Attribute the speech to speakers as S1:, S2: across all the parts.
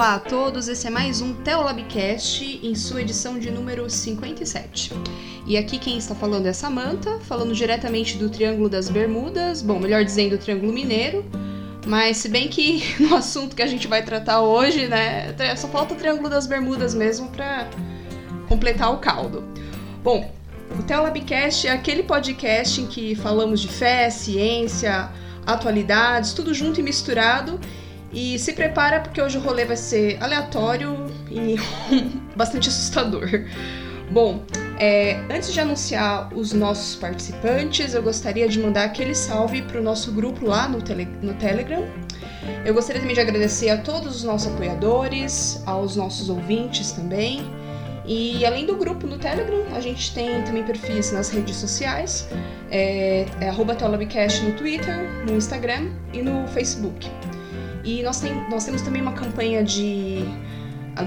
S1: Olá a todos, esse é mais um Teolabcast em sua edição de número 57. E aqui quem está falando é Samantha, falando diretamente do Triângulo das Bermudas, bom, melhor dizendo, o Triângulo Mineiro. Mas se bem que no assunto que a gente vai tratar hoje, né, só falta o Triângulo das Bermudas mesmo para completar o caldo. Bom, o Teolabcast é aquele podcast em que falamos de fé, ciência, atualidades, tudo junto e misturado e se prepara porque hoje o rolê vai ser aleatório e bastante assustador. Bom, é, antes de anunciar os nossos participantes, eu gostaria de mandar aquele salve para o nosso grupo lá no, tele, no Telegram. Eu gostaria também de agradecer a todos os nossos apoiadores, aos nossos ouvintes também. E além do grupo no Telegram, a gente tem também perfis nas redes sociais, é, é no Twitter, no Instagram e no Facebook. E nós, tem, nós temos também uma campanha de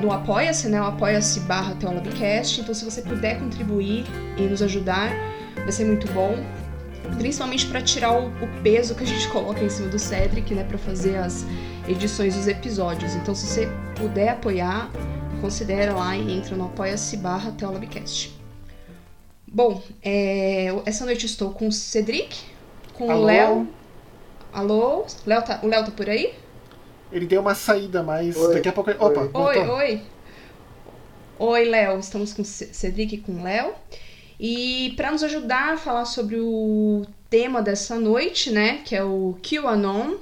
S1: no Apoia-se, né? O Apoia-se barra Teolabcast. Então, se você puder contribuir e nos ajudar, vai ser muito bom. Principalmente para tirar o, o, peso que a gente coloca em cima do Cedric, né? Para fazer as edições dos episódios. Então, se você puder apoiar, considera lá e entra no Apoia-se barra Teolabcast. Bom, é, essa noite estou com o Cedric, com Alô? o Léo. Alô? Léo tá, o Léo tá por aí?
S2: Ele deu uma saída, mas oi. daqui a pouco. Opa!
S1: Oi, voltou. oi! Oi, Léo. Estamos com Cedric e com Léo. E para nos ajudar a falar sobre o tema dessa noite, né, que é o QAnon,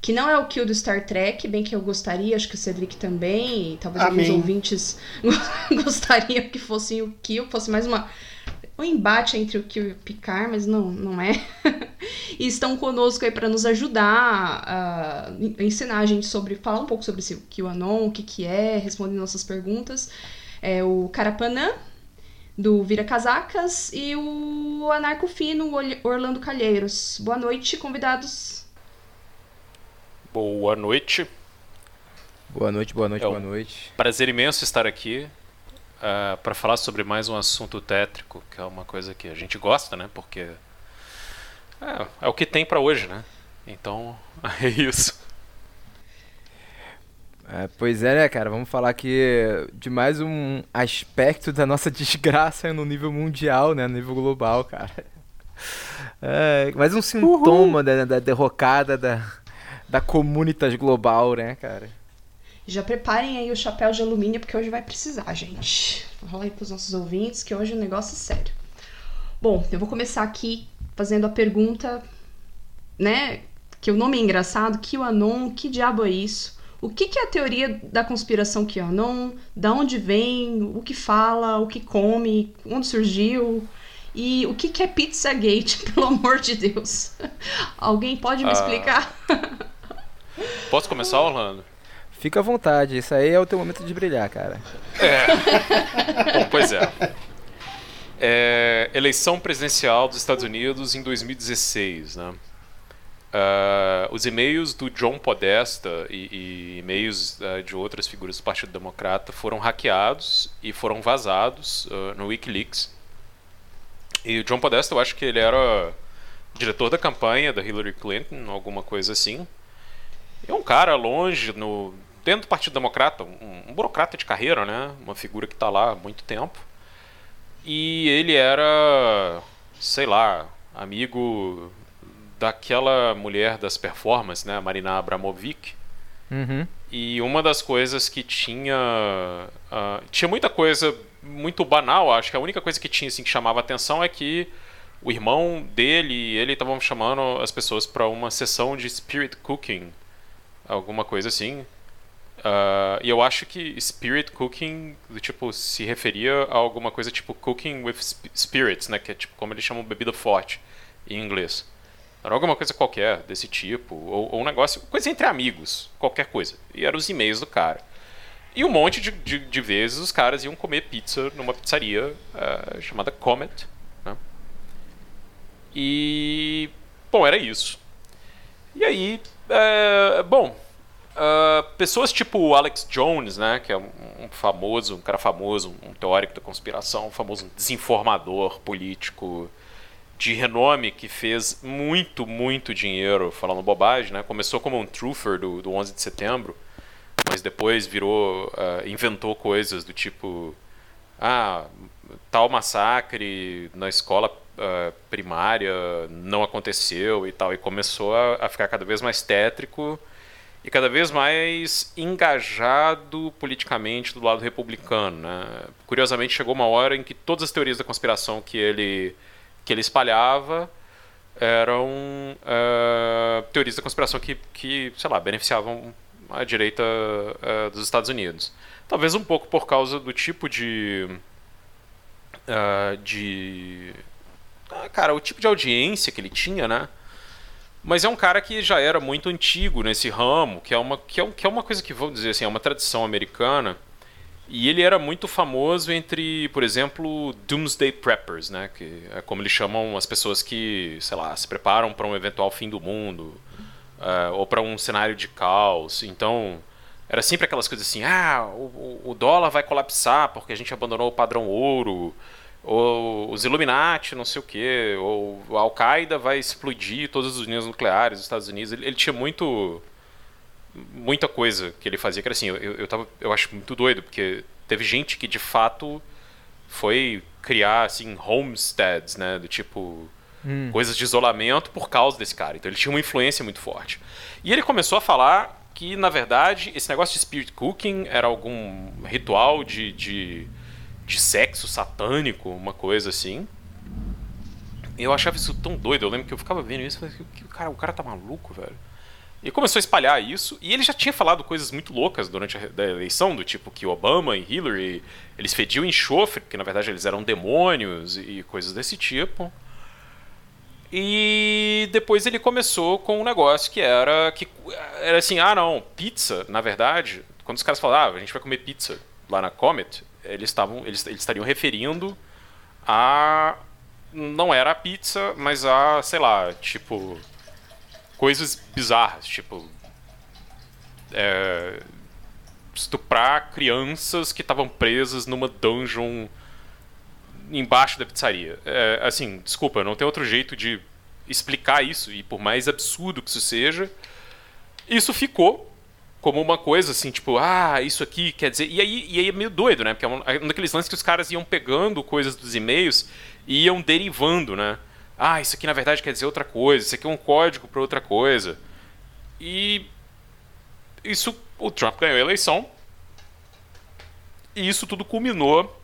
S1: que não é o Q do Star Trek, bem que eu gostaria, acho que o Cedric também, e talvez Amém. alguns ouvintes gostariam que fosse o Q, fosse mais uma um embate entre o Kill e o Picard, mas não, não é. e estão conosco aí para nos ajudar a ensinar a gente sobre, falar um pouco sobre esse QAnon, o que que é, responder nossas perguntas. É o Carapanã, do Vira Casacas, e o Anarco Fino, Orlando Calheiros. Boa noite, convidados.
S3: Boa noite.
S4: Boa noite, boa noite, é um boa noite.
S3: Prazer imenso estar aqui uh, é, para falar sobre mais um assunto tétrico, que é uma coisa que a gente gosta, né? Porque é, é o que tem para hoje, né? Então, é isso.
S4: É, pois é, né, cara? Vamos falar aqui de mais um aspecto da nossa desgraça no nível mundial, né? No nível global, cara. É, mais um sintoma da, da, derrocada da, da comunitas global, né, cara?
S1: Já preparem aí o chapéu de alumínio, porque hoje vai precisar, gente. Vou falar aí pros nossos ouvintes que hoje o negócio é sério. Bom, eu vou começar aqui fazendo a pergunta, né? Que o nome é engraçado, QAnon, que diabo é isso? O que, que é a teoria da conspiração QAnon? Da onde vem? O que fala? O que come? Onde surgiu? E o que, que é Pizzagate, pelo amor de Deus? Alguém pode me ah. explicar?
S3: Posso começar, Orlando?
S4: Fica à vontade, isso aí é o teu momento de brilhar, cara.
S3: É. Bom, pois é. é. Eleição presidencial dos Estados Unidos em 2016, né? Uh, os e-mails do John Podesta e, e e-mails uh, de outras figuras do Partido Democrata foram hackeados e foram vazados uh, no WikiLeaks. E o John Podesta, eu acho que ele era diretor da campanha da Hillary Clinton, alguma coisa assim. É um cara longe no, dentro do Partido Democrata, um, um burocrata de carreira, né? Uma figura que está lá há muito tempo. E ele era, sei lá, amigo daquela mulher das performances, né? Marina Abramovic.
S4: Uhum.
S3: E uma das coisas que tinha. Uh, tinha muita coisa muito banal, acho que a única coisa que tinha assim, que chamava atenção é que o irmão dele e ele estavam chamando as pessoas para uma sessão de spirit cooking, alguma coisa assim. Uh, e eu acho que spirit cooking, tipo, se referia a alguma coisa tipo cooking with spirits, né? Que é tipo como eles chamam bebida forte em inglês. Era alguma coisa qualquer desse tipo, ou, ou um negócio, coisa entre amigos, qualquer coisa. E eram os e-mails do cara. E um monte de, de, de vezes os caras iam comer pizza numa pizzaria uh, chamada Comet. Né? E. Bom, era isso. E aí. Uh, bom, Uh, pessoas tipo o Alex Jones, né, que é um, um, famoso, um cara famoso, um teórico da conspiração, um famoso desinformador político de renome que fez muito, muito dinheiro falando bobagem, né? Começou como um truther do, do 11 de setembro, mas depois virou, uh, inventou coisas do tipo, ah, tal massacre na escola uh, primária não aconteceu e tal, e começou a, a ficar cada vez mais tétrico e cada vez mais engajado politicamente do lado republicano. Né? Curiosamente, chegou uma hora em que todas as teorias da conspiração que ele, que ele espalhava eram uh, teorias da conspiração que, que, sei lá, beneficiavam a direita uh, dos Estados Unidos. Talvez um pouco por causa do tipo de. Uh, de. cara, o tipo de audiência que ele tinha, né? Mas é um cara que já era muito antigo nesse ramo, que é uma, que é, que é uma coisa que, vamos dizer assim, é uma tradição americana. E ele era muito famoso entre, por exemplo, Doomsday Preppers, né? Que é como eles chamam as pessoas que, sei lá, se preparam para um eventual fim do mundo uh, ou para um cenário de caos. Então, era sempre aquelas coisas assim: ah, o, o dólar vai colapsar porque a gente abandonou o padrão ouro ou os Illuminati, não sei o que, ou a Al-Qaeda vai explodir todas as uniões nucleares dos Estados Unidos. Ele, ele, tinha muito muita coisa que ele fazia que era assim, eu, eu, tava, eu acho muito doido, porque teve gente que de fato foi criar assim homesteads, né, do tipo hum. coisas de isolamento por causa desse cara. Então ele tinha uma influência muito forte. E ele começou a falar que na verdade esse negócio de spirit cooking era algum ritual de, de de sexo satânico, uma coisa assim. Eu achava isso tão doido, eu lembro que eu ficava vendo isso e falei, cara, o cara tá maluco, velho. E começou a espalhar isso, e ele já tinha falado coisas muito loucas durante a eleição, do tipo que Obama e Hillary, eles fediam enxofre, porque na verdade eles eram demônios e coisas desse tipo. E depois ele começou com um negócio que era que era assim, ah não, pizza, na verdade, quando os caras falavam, ah, a gente vai comer pizza lá na Comet, eles estavam eles, eles estariam referindo a não era a pizza, mas a, sei lá, tipo coisas bizarras, tipo é, estuprar crianças que estavam presas numa dungeon embaixo da pizzaria. É, assim, desculpa, não tem outro jeito de explicar isso e por mais absurdo que isso seja, isso ficou como uma coisa assim, tipo, ah, isso aqui quer dizer. E aí, e aí é meio doido, né? Porque é um, é um daqueles lances que os caras iam pegando coisas dos e-mails e iam derivando, né? Ah, isso aqui na verdade quer dizer outra coisa, isso aqui é um código para outra coisa. E isso, o Trump ganhou a eleição. E isso tudo culminou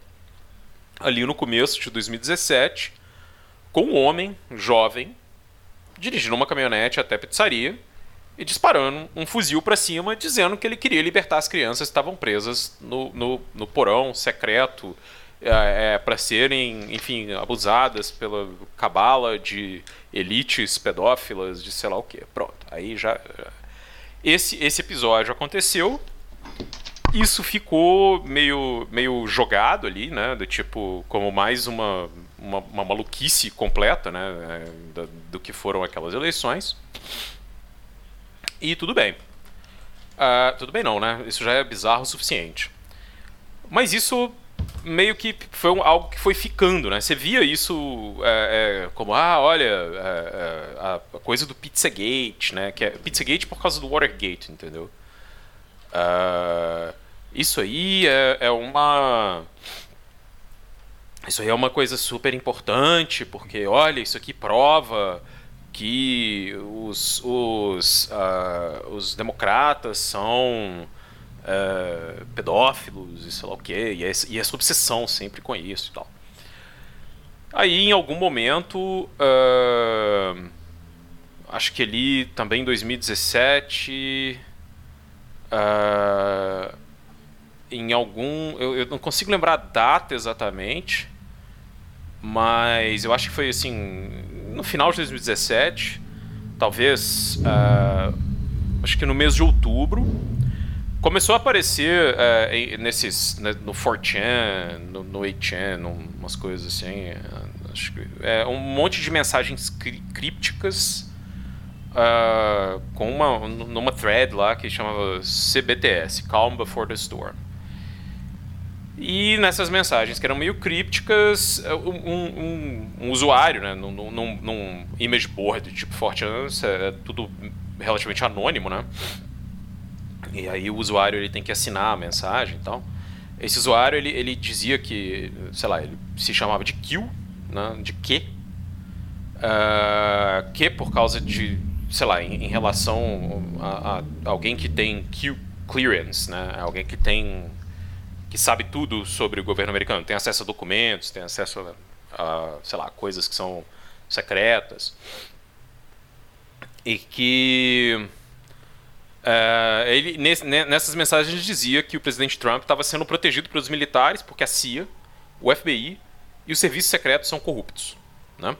S3: ali no começo de 2017 com um homem jovem dirigindo uma caminhonete até a pizzaria e disparando um fuzil para cima, dizendo que ele queria libertar as crianças que estavam presas no, no, no porão secreto é, é, para serem, enfim, abusadas pela cabala de elites pedófilas, de sei lá o que. Pronto, aí já. Esse, esse episódio aconteceu. Isso ficou meio, meio jogado ali, né? Do tipo, como mais uma, uma, uma maluquice completa, né? É, do, do que foram aquelas eleições. E tudo bem. Uh, tudo bem não, né? Isso já é bizarro o suficiente. Mas isso meio que foi um, algo que foi ficando, né? Você via isso é, é, como, ah, olha, é, é a, coisa do Pizzagate, né? Que é Pizzagate por causa do Watergate, entendeu? Uh, isso aí é, é uma... Isso aí é uma coisa super importante, porque, olha, isso aqui prova que os, os, uh, os democratas são uh, pedófilos e sei lá o quê, e, e essa obsessão sempre com isso e tal. Aí, em algum momento, uh, acho que ali também em 2017, uh, em algum. Eu, eu, não consigo lembrar a data exatamente, mas eu acho que foi assim no final de 2017, talvez, uh, acho que no mês de outubro, começou a aparecer uh, nesses, né, no 4chan, no, no 8chan, umas coisas assim, acho que, é, um monte de mensagens crípticas uh, com uma, numa thread lá que chamava CBTS, Calm Before the Storm. E nessas mensagens que eram meio crípticas, é, um, um, um usuário, né, num, num, num image board tipo Fortran, é tudo relativamente anônimo, né? E aí o usuário ele tem que assinar a mensagem e tal. Esse usuário ele, ele dizia que, sei lá, ele se chamava de Q, né, de Q, uh, que por causa de, sei lá, em, em relação a, a, alguém que tem Q clearance, né, alguém que tem, que sabe tudo sobre o governo americano, tem acesso a documentos, tem acesso a, a sei lá, coisas que são secretas e que Uh, ele, nessas mensagens dizia que o presidente Trump estava sendo protegido pelos militares porque a CIA, o FBI e os serviços secretos são corruptos. Né?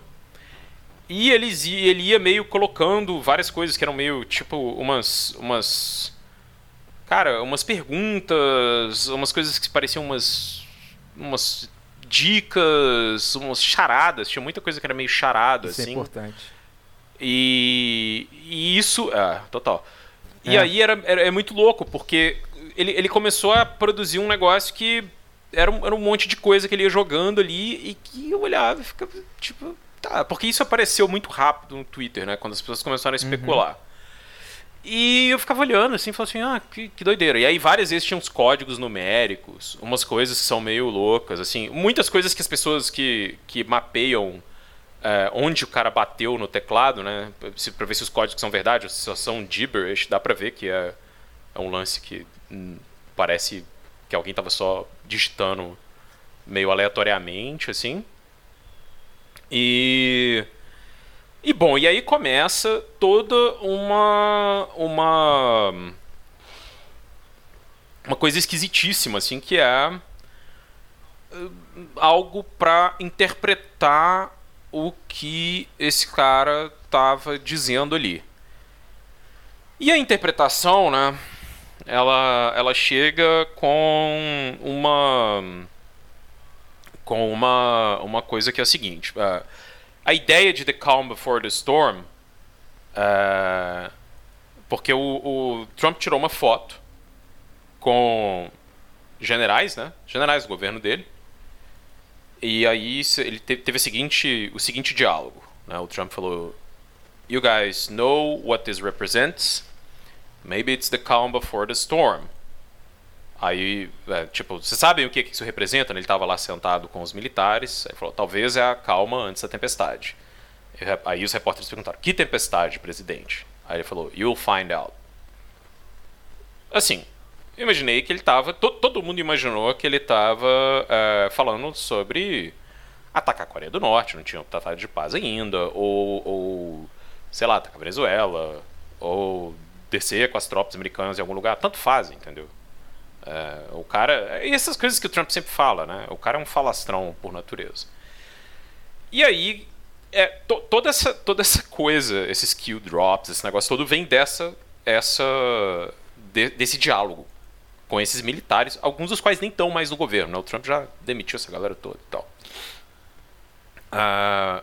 S3: E eles, ele ia meio colocando várias coisas que eram meio tipo umas. umas cara, umas perguntas, umas coisas que pareciam umas. umas dicas, umas charadas. Tinha muita coisa que era meio charada,
S4: isso
S3: assim.
S4: é importante.
S3: E, e isso. É, total. E é. aí era, era, é muito louco, porque ele, ele começou a produzir um negócio que era um, era um monte de coisa que ele ia jogando ali e que eu olhava e ficava tipo. Tá, porque isso apareceu muito rápido no Twitter, né? Quando as pessoas começaram a uhum. especular. Uhum. E eu ficava olhando assim, falando assim, ah, que, que doideira. E aí várias vezes tinha uns códigos numéricos, umas coisas que são meio loucas, assim. Muitas coisas que as pessoas que, que mapeiam é, onde o cara bateu no teclado, né? Para ver se os códigos são verdade ou se são gibberish, dá para ver que é, é, um lance que hum, parece que alguém tava só digitando meio aleatoriamente, assim. E e bom, e aí começa toda uma uma uma coisa esquisitíssima, assim, que é hum, algo para interpretar o que esse cara estava dizendo ali. E a interpretação, né? Ela, ela chega com uma com uma, uma coisa que é a seguinte: uh, a ideia de The Calm Before the Storm, uh, porque o, o Trump tirou uma foto com generais, né? Generais do governo dele e aí ele teve o seguinte, o seguinte diálogo. Né? O Trump falou: You guys know what this represents? Maybe it's the calm before the storm. Aí, é, tipo, vocês sabem o que isso representa? Ele estava lá sentado com os militares. Aí falou: Talvez é a calma antes da tempestade. Aí os repórteres perguntaram: Que tempestade, presidente? Aí ele falou: You'll find out. Assim, eu imaginei que ele estava. To, todo mundo imaginou que ele estava é, falando sobre atacar a Coreia do Norte, não tinha um tratado de paz ainda, ou, ou sei lá, atacar a Venezuela, ou descer com as tropas americanas em algum lugar. Tanto faz, entendeu? É, o cara. E essas coisas que o Trump sempre fala, né? O cara é um falastrão por natureza. E aí, é, to, toda, essa, toda essa coisa, esses kill drops, esse negócio todo, vem dessa. essa de, desse diálogo com esses militares, alguns dos quais nem estão mais no governo. Né? O Trump já demitiu essa galera toda e tal. Uh,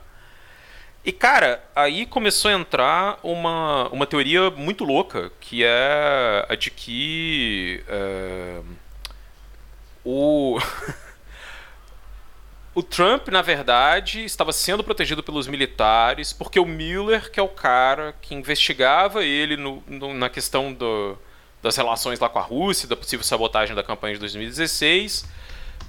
S3: e cara, aí começou a entrar uma, uma teoria muito louca, que é a de que uh, o. o Trump, na verdade, estava sendo protegido pelos militares porque o Mueller, que é o cara que investigava ele no, no, na questão do, das relações lá com a Rússia, da possível sabotagem da campanha de 2016.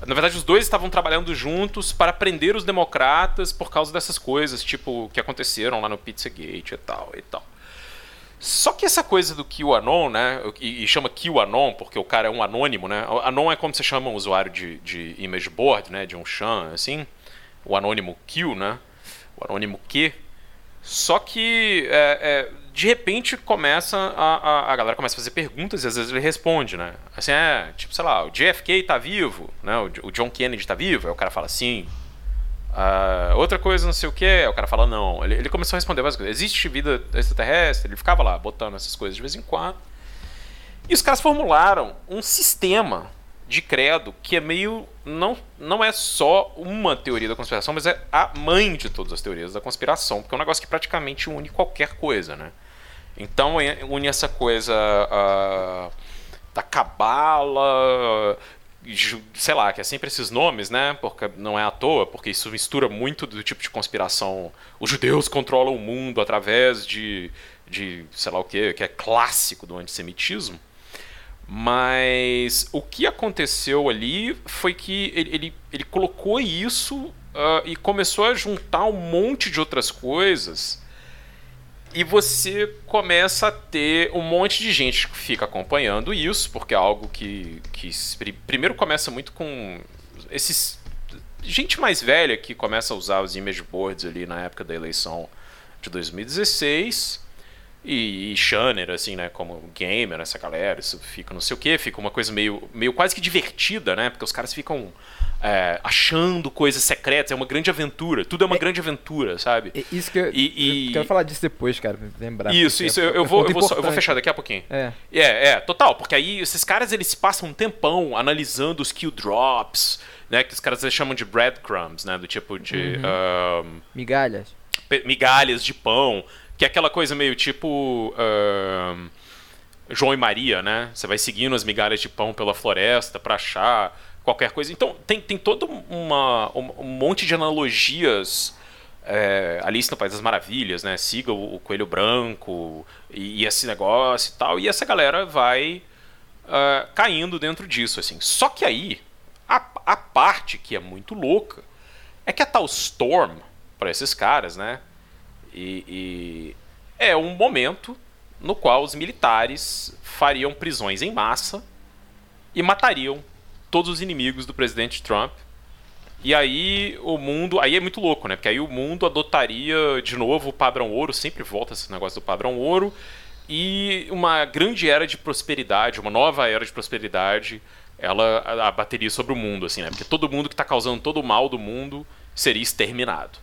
S3: Na verdade, os dois estavam trabalhando juntos para prender os democratas por causa dessas coisas, tipo, que aconteceram lá no Pizzagate e tal e tal. Só que essa coisa do QAnon, né? E, chama QAnon porque o cara é um anônimo, né? Anon é como você chama um usuário de, de image board, né? De um chan, assim. O anônimo Q, né? O anônimo Q. Só que é, é, de repente começa a, a, a, galera começa a fazer perguntas e às vezes ele responde, né? Assim, é, tipo, sei lá, o JFK tá vivo, né? O, o John Kennedy tá vivo? Aí o cara fala sim. Uh, outra coisa, não sei o que, aí o cara fala não. Ele, ele começou a responder várias coisas. Existe vida extraterrestre? Ele ficava lá botando essas coisas de vez em quando. E os caras formularam um sistema de credo que é meio. Não, não é só uma teoria da conspiração, mas é a mãe de todas as teorias da conspiração, porque é um negócio que praticamente une qualquer coisa, né? Então une essa coisa uh, da cabala, sei lá, que é sempre esses nomes, né? Porque não é à toa, porque isso mistura muito do tipo de conspiração. Os judeus controlam o mundo através de, de sei lá o que, que é clássico do antissemitismo. Mas o que aconteceu ali foi que ele, ele, ele colocou isso uh, e começou a juntar um monte de outras coisas. E você começa a ter um monte de gente que fica acompanhando isso, porque é algo que, que primeiro começa muito com esses gente mais velha que começa a usar os image boards ali na época da eleição de 2016 e, e Shanner, assim, né, como gamer, essa galera, isso fica não sei o que, fica uma coisa meio, meio quase que divertida, né, porque os caras ficam é, achando coisas secretas, é uma grande aventura, tudo é uma é, grande aventura, sabe?
S4: Isso que eu, e, eu quero falar disso depois, cara, lembrar.
S3: Isso, isso, é, eu, eu, vou, eu, vou, eu vou fechar daqui a pouquinho.
S4: É.
S3: é, é, total, porque aí esses caras, eles passam um tempão analisando os kill drops, né, que os caras chamam de breadcrumbs, né, do tipo de... Uhum. Um,
S4: migalhas.
S3: Migalhas de pão, que é aquela coisa meio tipo. João e Maria, né? Você vai seguindo as migalhas de pão pela floresta para achar qualquer coisa. Então tem, tem todo uma, um, monte de analogias. É, Alice no País das Maravilhas, né? Siga o, o Coelho Branco e, e, esse negócio e tal. E essa galera vai uh, caindo dentro disso, assim. Só que aí, a, a parte que é muito louca é que a tal Storm, para esses caras, né? E, e é um momento no qual os militares fariam prisões em massa e matariam todos os inimigos do presidente Trump. E aí o mundo. Aí é muito louco, né? Porque aí o mundo adotaria de novo o padrão ouro, sempre volta esse negócio do padrão ouro. E uma grande era de prosperidade, uma nova era de prosperidade, ela abateria sobre o mundo, assim, né? Porque todo mundo que está causando todo o mal do mundo seria exterminado.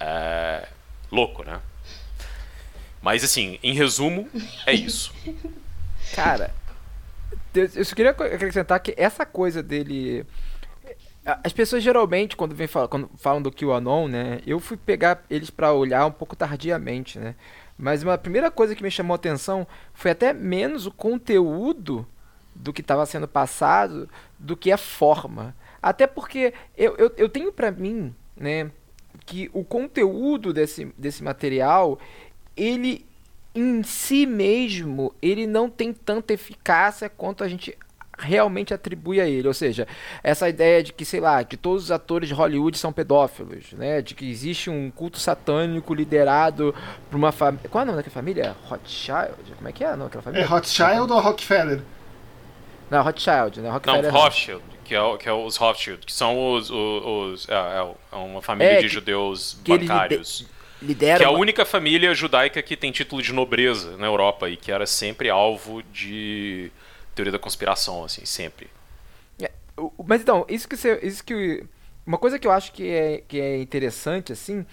S3: É... Louco, né? Mas assim, em resumo, é isso.
S4: Cara, eu só queria acrescentar que essa coisa dele. As pessoas geralmente, quando, vem falar, quando falam do QAnon, né? Eu fui pegar eles para olhar um pouco tardiamente, né? Mas uma primeira coisa que me chamou a atenção foi até menos o conteúdo do que estava sendo passado do que a forma. Até porque eu, eu, eu tenho para mim, né? que o conteúdo desse, desse material, ele em si mesmo, ele não tem tanta eficácia quanto a gente realmente atribui a ele, ou seja, essa ideia de que, sei lá, que todos os atores de Hollywood são pedófilos, né, de que existe um culto satânico liderado por uma família, qual é o nome daquela família? Rothschild? Como é que é? Não, aquela família?
S2: É Rothschild ou Rockefeller?
S4: Não, Rothschild, né?
S3: Rockefeller não, Rothschild que é, que é os Rothschild, que são os. os, os é, é, é uma família é, de judeus bancários.
S4: Lidera
S3: que é a única família judaica que tem título de nobreza na Europa e que era sempre alvo de teoria da conspiração, assim, sempre.
S4: É, mas então, isso que você, isso que uma coisa que eu acho que é, que é interessante assim,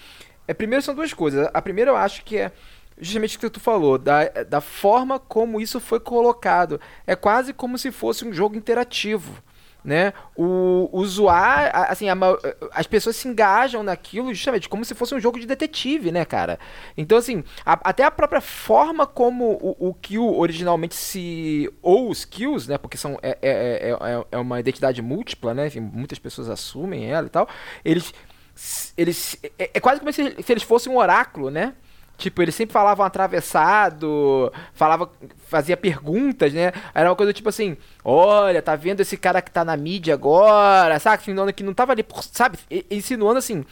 S4: é primeiro são duas coisas. A primeira eu acho que é justamente o que tu falou, da, da forma como isso foi colocado. É quase como se fosse um jogo interativo né? O usuário, assim, a, as pessoas se engajam naquilo justamente como se fosse um jogo de detetive, né, cara? Então, assim, a, até a própria forma como o, o kill originalmente se. ou os kills, né? Porque são, é, é, é, é uma identidade múltipla, né? Enfim, muitas pessoas assumem ela e tal. Eles. eles é, é quase como se, se eles fossem um oráculo, né? Tipo, eles sempre falavam atravessado, falava, fazia perguntas, né? Era uma coisa tipo assim, olha, tá vendo esse cara que tá na mídia agora, sabe? Insinuando que não tava ali, sabe? Insinuando assim,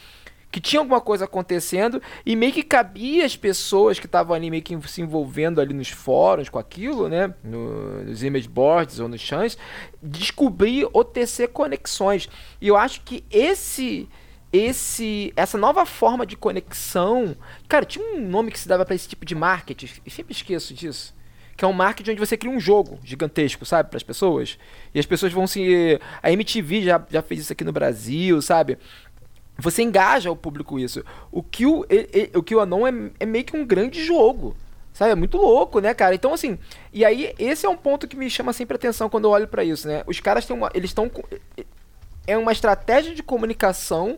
S4: que tinha alguma coisa acontecendo e meio que cabia as pessoas que estavam ali meio que se envolvendo ali nos fóruns com aquilo, né? No, nos image boards ou nos chans, descobrir ou tecer conexões. E eu acho que esse esse essa nova forma de conexão. Cara, tinha um nome que se dava para esse tipo de marketing, e sempre esqueço disso. Que é um marketing onde você cria um jogo gigantesco, sabe, para as pessoas. E as pessoas vão se. A MTV já, já fez isso aqui no Brasil, sabe? Você engaja o público isso. O que o, o, que o Anon é, é meio que um grande jogo. Sabe? É muito louco, né, cara? Então, assim. E aí, esse é um ponto que me chama sempre atenção quando eu olho para isso, né? Os caras têm uma. Eles estão. É uma estratégia de comunicação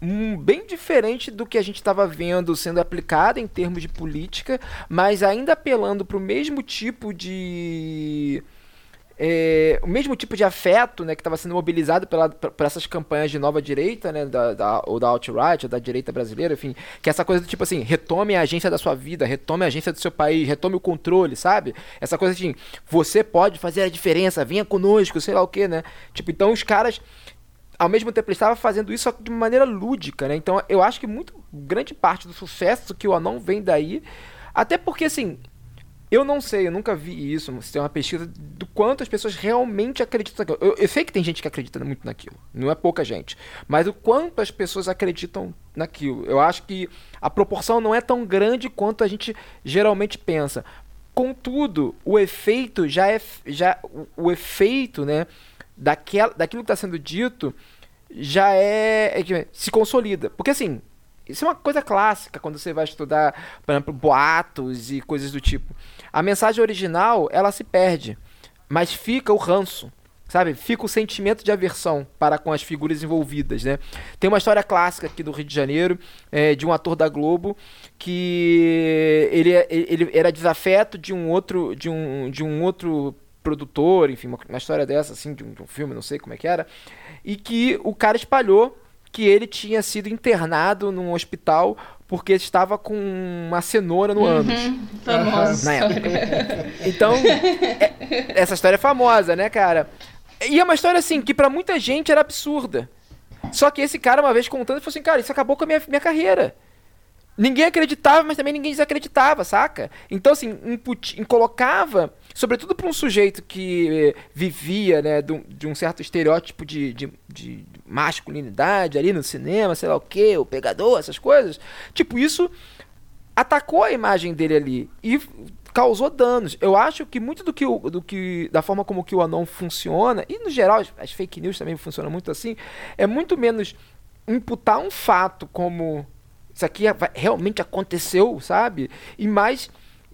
S4: bem diferente do que a gente estava vendo sendo aplicado em termos de política, mas ainda apelando para o mesmo tipo de é, o mesmo tipo de afeto né, que estava sendo mobilizado pela, por essas campanhas de nova direita, né, da, da, ou da alt-right, ou da direita brasileira, enfim, que é essa coisa do tipo assim, retome a agência da sua vida, retome a agência do seu país, retome o controle, sabe? Essa coisa de você pode fazer a diferença, venha conosco, sei lá o que, né? Tipo, então os caras ao mesmo tempo ele estava fazendo isso de maneira lúdica, né? Então eu acho que muito grande parte do sucesso que o Anon vem daí, até porque assim, eu não sei, eu nunca vi isso, se tem uma pesquisa do quanto as pessoas realmente acreditam naquilo. Eu, eu, sei que tem gente que acredita muito naquilo, não é pouca gente, mas o quanto as pessoas acreditam naquilo. Eu acho que a proporção não é tão grande quanto a gente geralmente pensa. Contudo, o efeito já é já o, o efeito, né, daquela, daquilo que está sendo dito já é, é se consolida. Porque assim, isso é uma coisa clássica quando você vai estudar, por exemplo, boatos e coisas do tipo. A mensagem original, ela se perde, mas fica o ranço, sabe? Fica o sentimento de aversão para com as figuras envolvidas, né? Tem uma história clássica aqui do Rio de Janeiro, é, de um ator da Globo, que ele, ele era desafeto de um outro, de um, de um outro produtor, enfim, uma, uma história dessa, assim, de um, de um filme, não sei como é que era, e que o cara espalhou que ele tinha sido internado num hospital porque estava com uma cenoura no ânus.
S1: Uhum, famosa
S4: na época. Então, é, essa história é famosa, né, cara? E é uma história, assim, que para muita gente era absurda. Só que esse cara, uma vez contando, falou assim, cara, isso acabou com a minha, minha carreira. Ninguém acreditava, mas também ninguém desacreditava, saca? Então, assim, input, colocava sobretudo para um sujeito que vivia né, de, um, certo estereótipo de, de, de, masculinidade ali no cinema, sei lá o que, o pegador, essas coisas. Tipo, isso atacou a imagem dele ali e causou danos. Eu acho que muito do que, o, do que da forma como que o Anon funciona, e no geral as, as fake news também funcionam muito assim, é muito menos imputar um fato como isso aqui realmente aconteceu, sabe? E mais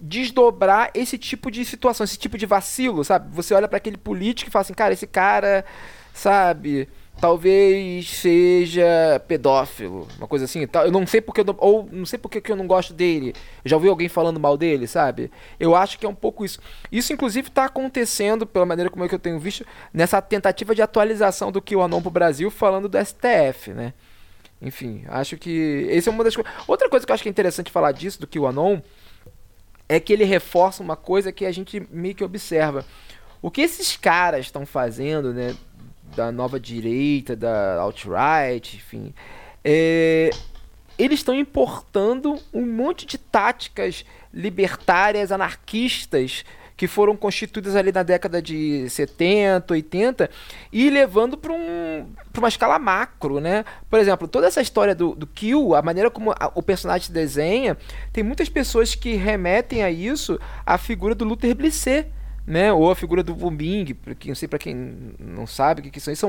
S4: desdobrar esse tipo de situação, esse tipo de vacilo, sabe? Você olha para aquele político e fala assim, cara, esse cara, sabe, talvez seja pedófilo, uma coisa assim. Eu não sei porque eu não, ou não sei porque que eu não gosto dele. Eu já ouvi alguém falando mal dele, sabe? Eu acho que é um pouco isso. Isso inclusive está acontecendo pela maneira como é que eu tenho visto nessa tentativa de atualização do que o Anon pro Brasil falando do STF, né? Enfim, acho que esse é uma das coisas. Outra coisa que eu acho que é interessante falar disso do que o Anon é que ele reforça uma coisa que a gente meio que observa. O que esses caras estão fazendo, né, da nova direita, da alt-right, enfim, é, eles estão importando um monte de táticas libertárias, anarquistas, que foram constituídas ali na década de 70, 80 e levando para um, uma escala macro, né? Por exemplo, toda essa história do, do Kill, a maneira como a, o personagem se desenha, tem muitas pessoas que remetem a isso à figura do Luther Blissett, né? Ou a figura do Wumbing, porque não sei para quem não sabe o que, que são, isso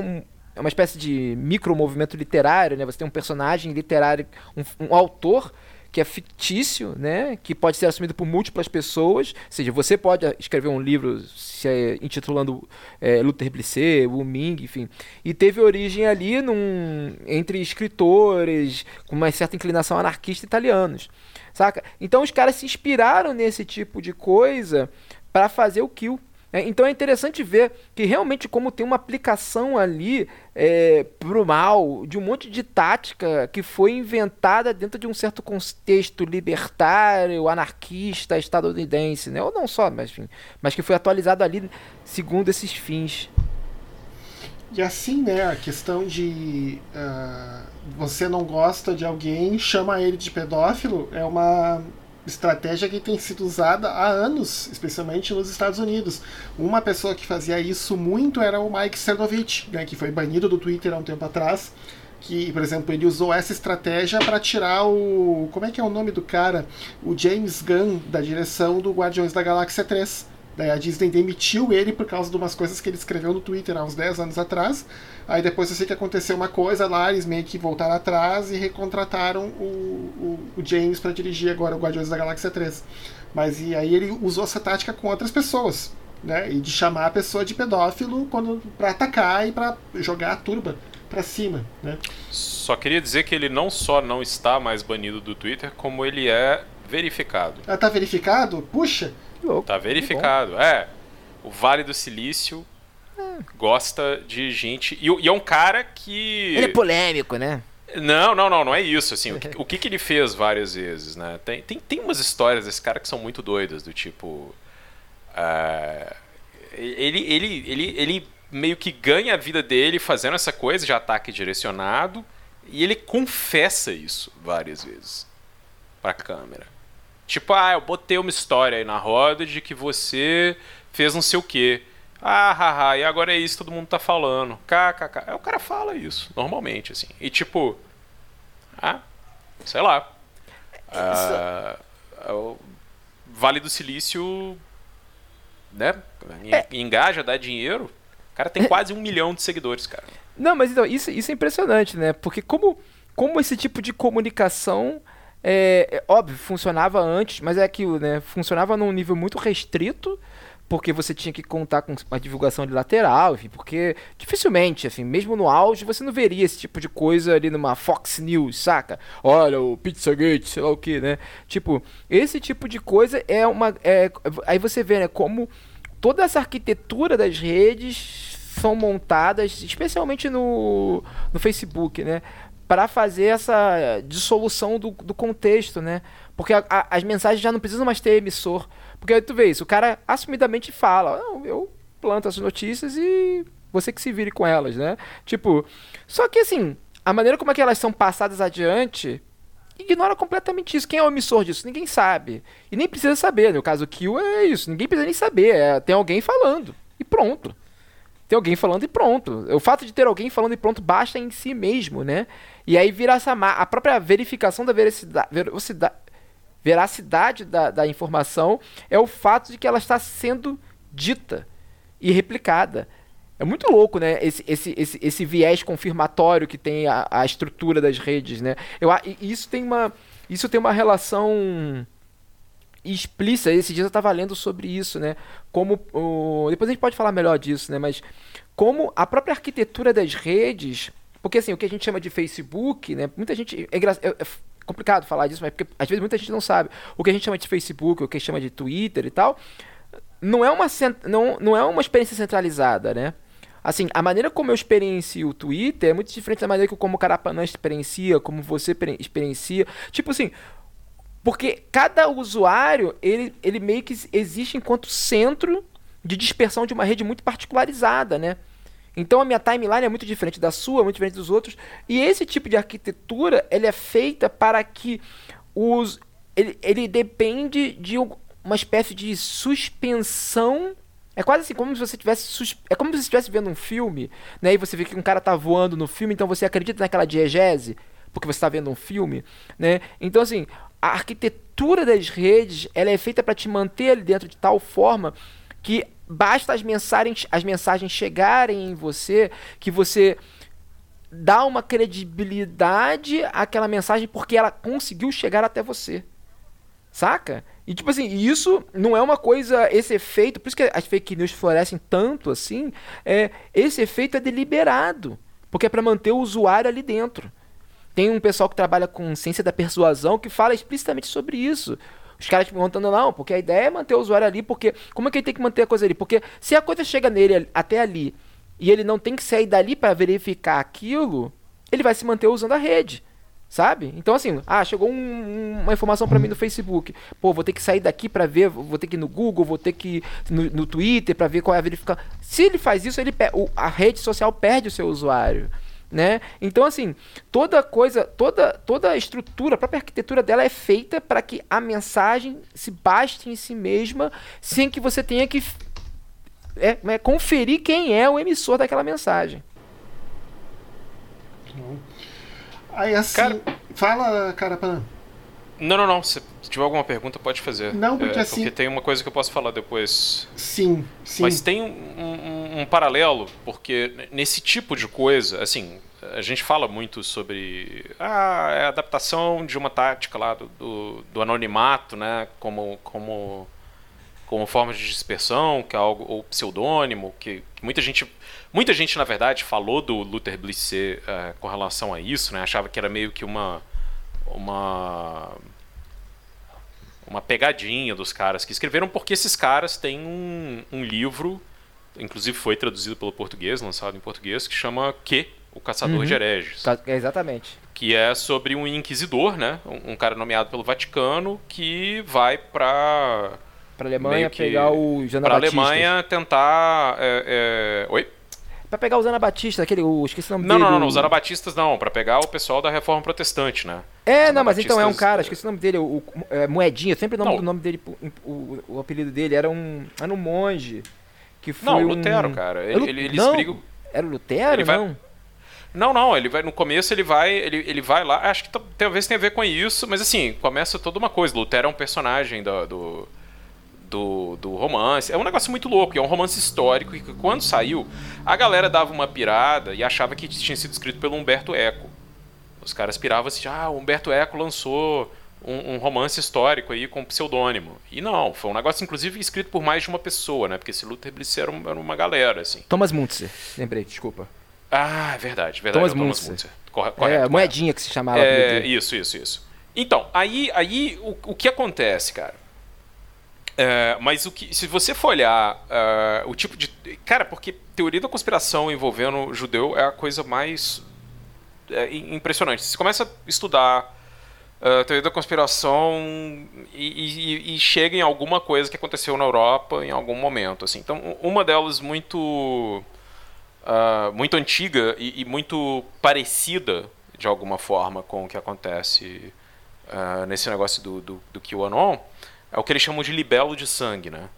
S4: é uma espécie de micro movimento literário, né? Você tem um personagem literário, um, um autor que é fictício, né? Que pode ser assumido por múltiplas pessoas. Ou seja, você pode escrever um livro se é, intitulando é, Luther Blissett, Wu Ming, enfim. E teve origem ali num, entre escritores com uma certa inclinação anarquista italianos. Saca? Então os caras se inspiraram nesse tipo de coisa para fazer o Kill. É, então é interessante ver que realmente como tem uma aplicação ali é, pro mal de um monte de tática que foi inventada dentro de um certo contexto libertário, anarquista, estadunidense, né? Ou não só, mas, enfim, mas que foi atualizado ali segundo esses fins.
S2: E assim, né, a questão de uh, você não gosta de alguém, chama ele de pedófilo, é uma estratégia que tem sido usada há anos, especialmente nos Estados Unidos. Uma pessoa que fazia isso muito era o Mike Cernovich, né, que foi banido do Twitter há um tempo atrás. Que, por exemplo, ele usou essa estratégia para tirar o. Como é que é o nome do cara? O James Gunn, da direção do Guardiões da Galáxia 3. Daí a Disney demitiu ele por causa de umas coisas que ele escreveu no Twitter há uns 10 anos atrás. Aí depois eu sei que aconteceu uma coisa lá, eles meio que voltaram atrás e recontrataram o, o, o James para dirigir agora o Guardiões da Galáxia 3. Mas e aí ele usou essa tática com outras pessoas, né? E de chamar a pessoa de pedófilo quando para atacar e para jogar a turba para cima, né?
S3: Só queria dizer que ele não só não está mais banido do Twitter, como ele é verificado.
S2: Ah, tá verificado? Puxa,
S3: Tá verificado. É. o Vale do Silício gosta de gente. E, e é um cara que.
S4: Ele é polêmico, né?
S3: Não, não, não, não é isso. Assim, o, que, o que, que ele fez várias vezes, né? Tem, tem, tem umas histórias desse cara que são muito doidas, do tipo. Uh, ele, ele, ele, ele meio que ganha a vida dele fazendo essa coisa de ataque direcionado e ele confessa isso várias vezes pra câmera. Tipo, ah, eu botei uma história aí na roda de que você fez não sei o quê. Ah, haha, e agora é isso que todo mundo tá falando. KKK. Aí o cara fala isso, normalmente, assim. E tipo, ah, sei lá. Ah, o vale do Silício, né? É. Engaja, dá dinheiro. O cara tem quase um milhão de seguidores, cara.
S4: Não, mas então, isso, isso é impressionante, né? Porque como, como esse tipo de comunicação. É, é, óbvio, funcionava antes, mas é aquilo, né? Funcionava num nível muito restrito, porque você tinha que contar com uma divulgação de lateral, enfim, porque dificilmente, assim, mesmo no auge, você não veria esse tipo de coisa ali numa Fox News, saca? Olha, o Pizzagate, sei lá o que, né? Tipo, esse tipo de coisa é uma. É, aí você vê, né, como toda essa arquitetura das redes são montadas, especialmente no, no Facebook, né? Para fazer essa dissolução do, do contexto, né? Porque a, a, as mensagens já não precisam mais ter emissor. Porque tu vê isso, o cara assumidamente fala, não, eu planto as notícias e você que se vire com elas, né? Tipo, só que assim, a maneira como é que elas são passadas adiante ignora completamente isso. Quem é o emissor disso? Ninguém sabe. E nem precisa saber. No caso Kill é isso. Ninguém precisa nem saber. É, tem alguém falando. E pronto. Tem alguém falando e pronto. O fato de ter alguém falando e pronto basta em si mesmo, né? E aí vira essa a própria verificação da veracidade, veracidade da, da informação é o fato de que ela está sendo dita e replicada. É muito louco, né? Esse, esse, esse, esse viés confirmatório que tem a, a estrutura das redes, né? Eu, isso tem uma isso tem uma relação explícita. Esse dia eu estava lendo sobre isso, né? Como o, depois a gente pode falar melhor disso, né? Mas como a própria arquitetura das redes, porque assim o que a gente chama de Facebook, né? Muita gente é, é, é complicado falar disso, mas porque às vezes muita gente não sabe o que a gente chama de Facebook, o que chama de Twitter e tal. Não é uma não, não é uma experiência centralizada, né? Assim, a maneira como eu experiencio o Twitter é muito diferente da maneira que como o Carapanã experiencia, como você experiencia. Tipo assim, porque cada usuário, ele, ele meio que existe enquanto centro de dispersão de uma rede muito particularizada, né? Então a minha timeline é muito diferente da sua, muito diferente dos outros. E esse tipo de arquitetura, ele é feita para que os ele, ele depende de uma espécie de suspensão é quase assim como se você tivesse é como se estivesse vendo um filme, né? E você vê que um cara tá voando no filme, então você acredita naquela diegese porque você está vendo um filme, né? Então assim, a arquitetura das redes, ela é feita para te manter ali dentro de tal forma que basta as mensagens, as mensagens chegarem em você que você dá uma credibilidade àquela mensagem porque ela conseguiu chegar até você. Saca? E tipo assim, isso não é uma coisa, esse efeito, por isso que as fake news florescem tanto assim, é, esse efeito é deliberado, porque é para manter o usuário ali dentro. Tem um pessoal que trabalha com ciência da persuasão que fala explicitamente sobre isso. Os caras perguntando, não, porque a ideia é manter o usuário ali, porque como é que ele tem que manter a coisa ali? Porque se a coisa chega nele até ali e ele não tem que sair dali para verificar aquilo, ele vai se manter usando a rede. Sabe? Então, assim, ah, chegou um, uma informação para mim no Facebook. Pô, vou ter que sair daqui para ver, vou ter que ir no Google, vou ter que ir no, no Twitter para ver qual é a verificação. Se ele faz isso, ele a rede social perde o seu usuário. Né? Então, assim, toda coisa, toda, toda a estrutura, a própria arquitetura dela é feita para que a mensagem se baste em si mesma sem que você tenha que é, é, conferir quem é o emissor daquela mensagem.
S2: Aí assim. Cara... Fala, cara, Pan.
S3: Não, não, não. Se tiver alguma pergunta, pode fazer.
S2: Não, porque é, assim.
S3: Porque tem uma coisa que eu posso falar depois.
S2: Sim, sim.
S3: Mas tem um, um, um paralelo, porque nesse tipo de coisa, assim, a gente fala muito sobre ah, é a adaptação de uma tática lá do, do, do, anonimato, né? Como, como, como forma de dispersão, que é algo, ou pseudônimo, que, que muita gente Muita gente, na verdade, falou do Luther Blissé uh, com relação a isso, né? Achava que era meio que uma uma uma pegadinha dos caras que escreveram, porque esses caras têm um, um livro, inclusive foi traduzido pelo português, lançado em português, que chama Que? O Caçador
S4: Uhum.
S3: de Hereges.
S4: Tá, exatamente.
S3: Que é sobre um inquisidor, né? Um, um cara nomeado pelo Vaticano que vai pra,
S4: Pra Alemanha
S3: que-
S4: pegar
S3: pra
S4: anabatistas.
S3: Alemanha tentar. é, é, Oi?
S4: Pra pegar os anabatistas, aquele. O, esqueci o nome
S3: Não,
S4: dele.
S3: não, não, não,
S4: o-
S3: os anabatistas não, pra pegar o pessoal da reforma protestante, né?
S4: É, não, mas então é um cara,
S3: é,
S4: esqueci o nome dele, o, o- é, Moedinha, sempre o nome do nome dele, o, o, o apelido dele era um, era um monge, que foi
S3: Não,
S4: um...
S3: Lutero, cara.
S4: É
S3: Ele, ele- eles
S4: não,
S3: brigam.
S4: Era o Lutero,
S3: Ele vai-
S4: não?
S3: Não, não, ele vai no começo ele vai, ele, ele vai lá, acho que talvez tenha a ver com isso, mas assim, começa toda uma coisa. Lutero é um personagem da- do, do, do romance. É um negócio muito louco, e é um romance histórico que quando saiu, a galera dava uma pirada e achava que tinha sido escrito pelo Humberto Eco. Os caras piravam assim, ah, o Humberto Eco lançou um, um romance histórico aí com pseudônimo. E não, foi um negócio inclusive escrito por mais de uma pessoa, né? Porque esse Luther Bliss era, um- era uma galera, assim.
S4: Thomas Muntzer, lembrei, desculpa.
S3: Ah, é verdade, verdade.
S4: Thomas
S3: é Thomas
S4: Muntzer.
S3: Muntzer. Corre-
S4: é,
S3: correto,
S4: Moedinha que se chamava.
S3: é, isso, isso, isso. Então, aí, aí o, o que acontece, cara? É, mas o que, se você for olhar é, o tipo de. Cara, porque teoria da conspiração envolvendo judeu é a coisa mais é, im- impressionante. Você começa a estudar é, teoria da conspiração e, e- e chega em alguma coisa que aconteceu na Europa em algum momento. Assim. Então, uma delas muito muito antiga e, e muito parecida de alguma forma com o que acontece nesse negócio do, do, do QAnon é o que eles chamam de libelo de sangue, né?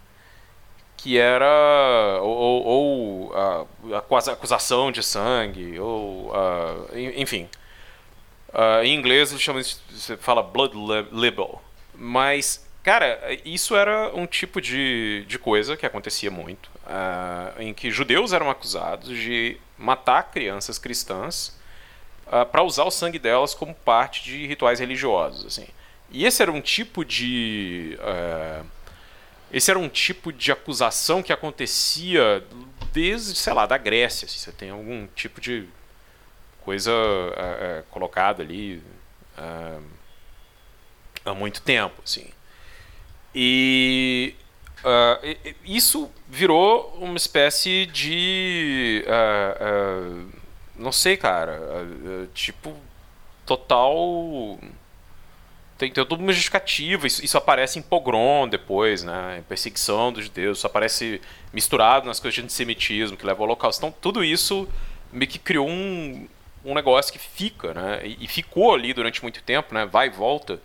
S3: Que era ou, ou, ah, acusa- acusação de sangue ou en- enfim. Ah, em inglês eles chamam você fala blood li- libel. Mas cara isso era um tipo de, de coisa que acontecia muito em que judeus eram acusados de matar crianças cristãs para usar o sangue delas como parte de rituais religiosos assim e esse era um tipo de ah, esse era um tipo de acusação que acontecia desde sei lá da Grécia se você tem algum tipo de coisa ah, colocada ali há muito tempo assim. E isso virou uma espécie de não sei cara tipo total tem, tem toda uma justificativa. Isso, isso aparece em pogrom depois, né? Em perseguição dos judeus. Isso aparece misturado nas coisas de antissemitismo que leva ao holocausto. Então, tudo isso meio que criou um, um negócio que fica, né? E, e ficou ali durante muito tempo, né? Vai e volta.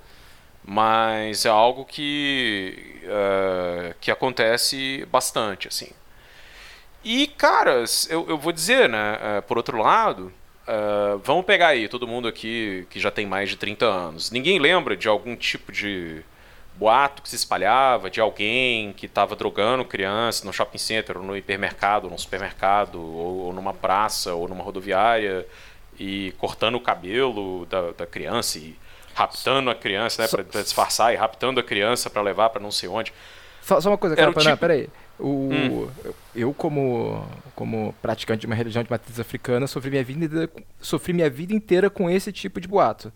S3: Mas é algo que, eh, que acontece bastante, assim. E, caras, eu, eu vou dizer, né? eh, por outro lado, eh, vamos pegar aí todo mundo aqui que já tem mais de 30 anos. Ninguém lembra de algum tipo de boato que se espalhava, de alguém que estava drogando criança no shopping center, ou no hipermercado, ou no supermercado, ou, ou numa praça, ou numa rodoviária, e cortando o cabelo da, da criança e raptando a criança, né, para disfarçar, e raptando a criança para levar para não sei onde.
S4: Só, só uma coisa, cara,
S3: tipo-
S4: peraí. O,
S3: Hum.
S4: eu- como, como praticante de uma religião de matriz africana, sofri minha vida, sofri minha vida inteira com esse tipo de boato.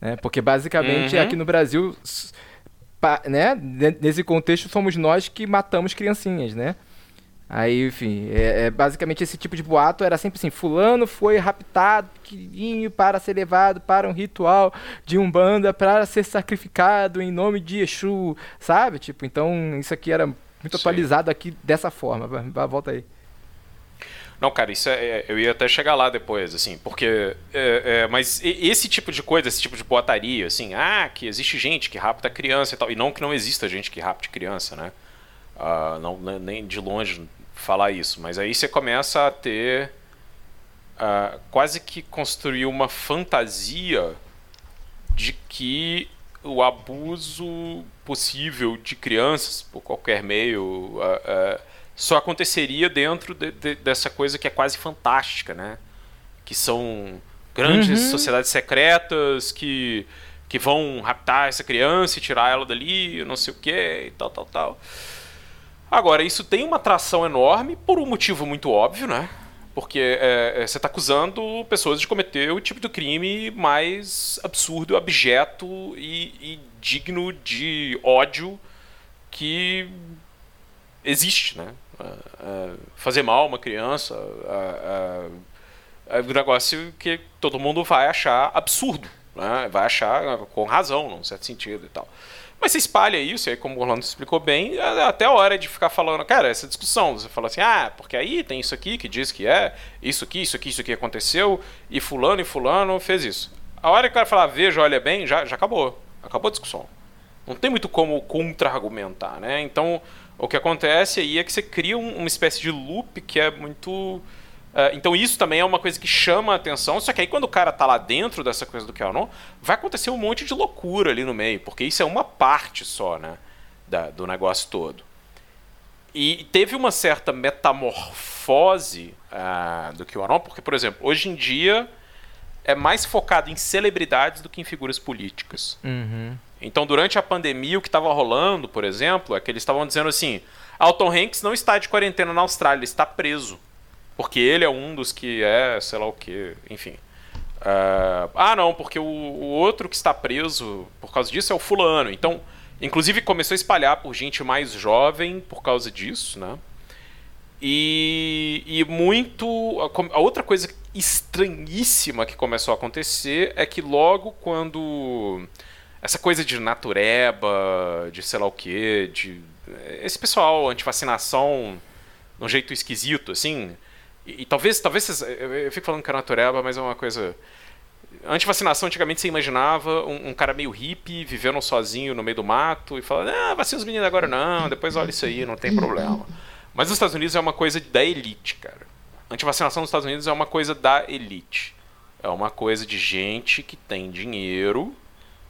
S4: Né? Porque, basicamente,
S3: Uhum.
S4: aqui no Brasil, pa- né? ne- nesse contexto, somos nós que matamos criancinhas, né? Aí, enfim, é, é basicamente esse tipo de boato era sempre assim: Fulano foi raptado, pequenininho, para ser levado para um ritual de Umbanda para ser sacrificado em nome de Exu, sabe? Tipo, então isso aqui era muito
S3: Sim.
S4: atualizado aqui dessa forma. Volta aí.
S3: Não, cara, isso é, é- eu ia até chegar lá depois, assim, porque. é, é, mas esse tipo de coisa, esse tipo de boataria, assim, ah, que existe gente que rapta criança e tal, e não que não exista gente que rapte criança, né? Ah, não, ne- nem de longe falar isso, mas aí você começa a ter. ah, quase que construir uma fantasia de que o abuso possível de crianças por qualquer meio ah, ah, só aconteceria dentro de- de- dessa coisa que é quase fantástica, né? Que são grandes
S4: Uhum.
S3: sociedades secretas que, que vão raptar essa criança e tirar ela dali, não sei o que, e tal, tal, tal. Agora, isso tem uma atração enorme por um motivo muito óbvio, né? Porque é, é, você está acusando pessoas de cometer o tipo de crime mais absurdo, abjeto e, e digno de ódio que existe, né? Uh, uh, fazer mal a uma criança uh, é um negócio que todo mundo vai achar absurdo, né? vai achar com razão, num certo sentido e tal. Mas você espalha isso, e aí, como o Orlando explicou bem, é até a hora de ficar falando, cara, essa discussão. Você fala assim, ah, porque aí tem isso aqui que diz que é, isso aqui, isso aqui, isso aqui aconteceu, e fulano e fulano fez isso. A hora que o cara falar, veja, olha bem, já, já acabou. Acabou a discussão. Não tem muito como contra-argumentar, né? Então, o que acontece aí é que você cria um, uma espécie de loop que é muito Uh, então isso também é uma coisa que chama a atenção, só que aí quando o cara tá lá dentro dessa coisa do QAnon, vai acontecer um monte de loucura ali no meio, porque isso é uma parte só, né, da, do negócio todo. E teve uma certa metamorfose uh, do QAnon, porque, por exemplo, hoje em dia é mais focado em celebridades do que em figuras políticas.
S4: Uhum.
S3: Então, durante a pandemia, o que estava rolando, por exemplo, é que eles estavam dizendo assim: Alton Hanks não está de quarentena na Austrália, ele está preso. Porque ele é um dos que é, sei lá o que, enfim. Uh, ah, não, porque o, o, outro que está preso por causa disso é o fulano. Então, inclusive começou a espalhar por gente mais jovem por causa disso, né? E, e muito. A, outra coisa estranhíssima que começou a acontecer é que logo quando essa coisa de natureba, de sei lá o que, de esse pessoal antivacinação de um jeito esquisito, assim, e, e, talvez, talvez vocês, eu, eu, fico falando que era natureba, mas é uma coisa. Antivacinação, antigamente você imaginava um, um, cara meio hippie, vivendo sozinho no meio do mato e falando: ah, vacina os meninos agora não, depois olha isso aí, não tem problema. Mas nos Estados Unidos é uma coisa da elite, cara. Antivacinação nos Estados Unidos é uma coisa da elite. É uma coisa de gente que tem dinheiro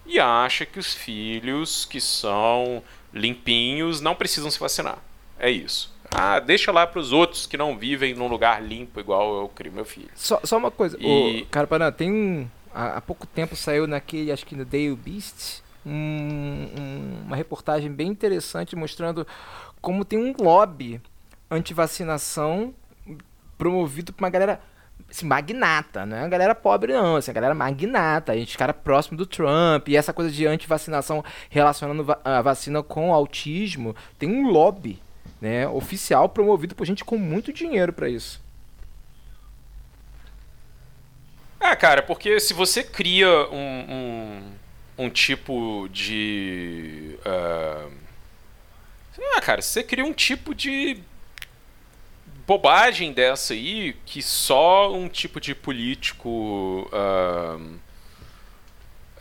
S3: e acha que os filhos que são limpinhos não precisam se vacinar. É isso. Ah, deixa lá para os outros que não vivem num lugar limpo igual eu crio meu filho.
S4: Só, só uma coisa, e... cara, para tem um. Há, há, pouco tempo saiu naquele, acho que no Daily Beast, um, um, uma reportagem bem interessante mostrando como tem um lobby anti-vacinação promovido por uma galera assim, magnata, não é uma galera pobre não, assim, a galera magnata, a gente cara próximo do Trump, e essa coisa de anti-vacinação relacionando a vacina com autismo, tem um lobby né, oficial promovido por gente com muito dinheiro para isso.
S3: É, cara, porque se você cria um, um, um tipo de. Uh... Ah, cara, se você cria um tipo de bobagem dessa aí que só um tipo de político uh,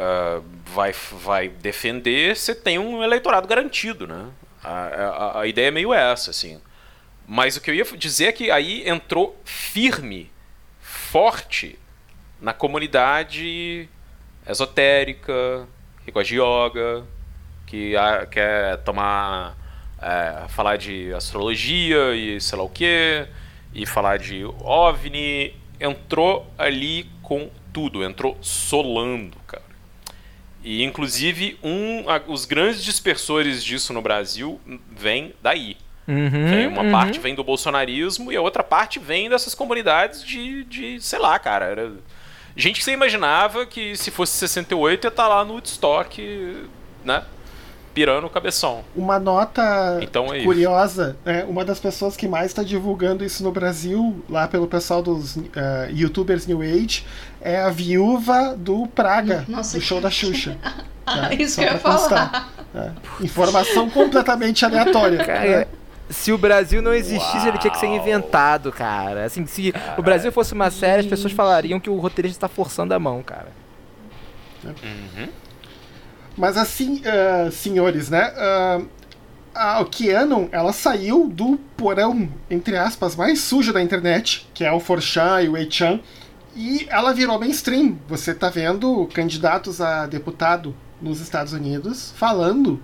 S3: uh, vai, vai defender, você tem um eleitorado garantido, né? A, a, a, ideia é meio essa, assim. Mas o que eu ia dizer é que aí entrou firme, forte, na comunidade esotérica, que gosta de yoga, que quer tomar. É, falar de astrologia e sei lá o que, e falar de OVNI. Entrou ali com tudo, entrou solando, cara. E inclusive um, a, os grandes dispersores disso no Brasil vêm daí.
S4: Uhum,
S3: vem uma
S4: uhum.
S3: parte vem do bolsonarismo e a outra parte vem dessas comunidades de, de sei lá, cara. Era gente que você imaginava que se fosse 68 ia estar tá lá no Woodstock, né? Pirando o cabeção.
S2: Uma nota
S3: então é
S2: curiosa, é, uma das pessoas que mais está divulgando isso no Brasil, lá pelo pessoal dos uh, youtubers New Age, é a viúva do Praga, Nossa, do show que... da Xuxa.
S1: ah, isso que eu ia falar.
S2: É. Informação completamente aleatória.
S4: Cara, se o Brasil não existisse, Uau. ele tinha que ser inventado, cara. Assim, se Caralho. o Brasil fosse uma série, as pessoas falariam que o roteirista está forçando a mão, cara.
S3: Uhum.
S2: Mas assim, uh, senhores, né? Uh, a Keanu, ela saiu do porão, entre aspas, mais sujo da internet, que é o Forchan e o Eichan, e ela virou mainstream. Você tá vendo candidatos a deputado nos Estados Unidos falando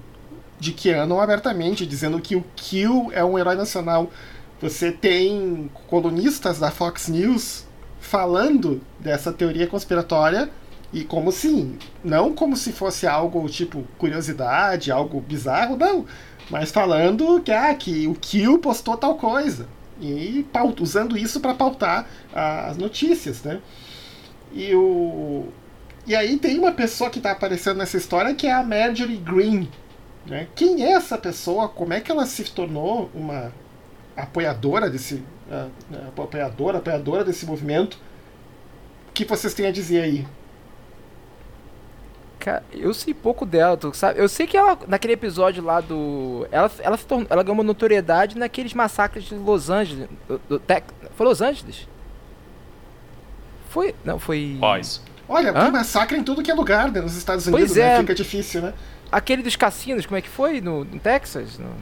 S2: de Keanu abertamente, dizendo que o Kill é um herói nacional. Você tem colunistas da Fox News falando dessa teoria conspiratória e como sim, não como se fosse algo tipo curiosidade, algo bizarro, não. Mas falando que, ah, que o Kill postou tal coisa. E usando isso para pautar as notícias, né? E, o, e aí tem uma pessoa que está aparecendo nessa história que é a Marjorie Green. Né? Quem é essa pessoa? Como é que ela se tornou uma apoiadora desse uh, apoiadora, apoiadora desse movimento? O que vocês têm a dizer aí?
S4: Cara, eu sei pouco dela, tu sabe? Eu sei que ela, naquele episódio lá do. Ela, ela, se tornou, ela ganhou uma notoriedade naqueles massacres de Los Angeles. Do, do Tec, foi Los Angeles? Foi. Não, foi.
S2: Olha, Hã? tem massacre em tudo que é lugar né, nos Estados Unidos, pois né? é. Fica difícil, né?
S4: Aquele dos cassinos, como é que foi? No, no Texas? No...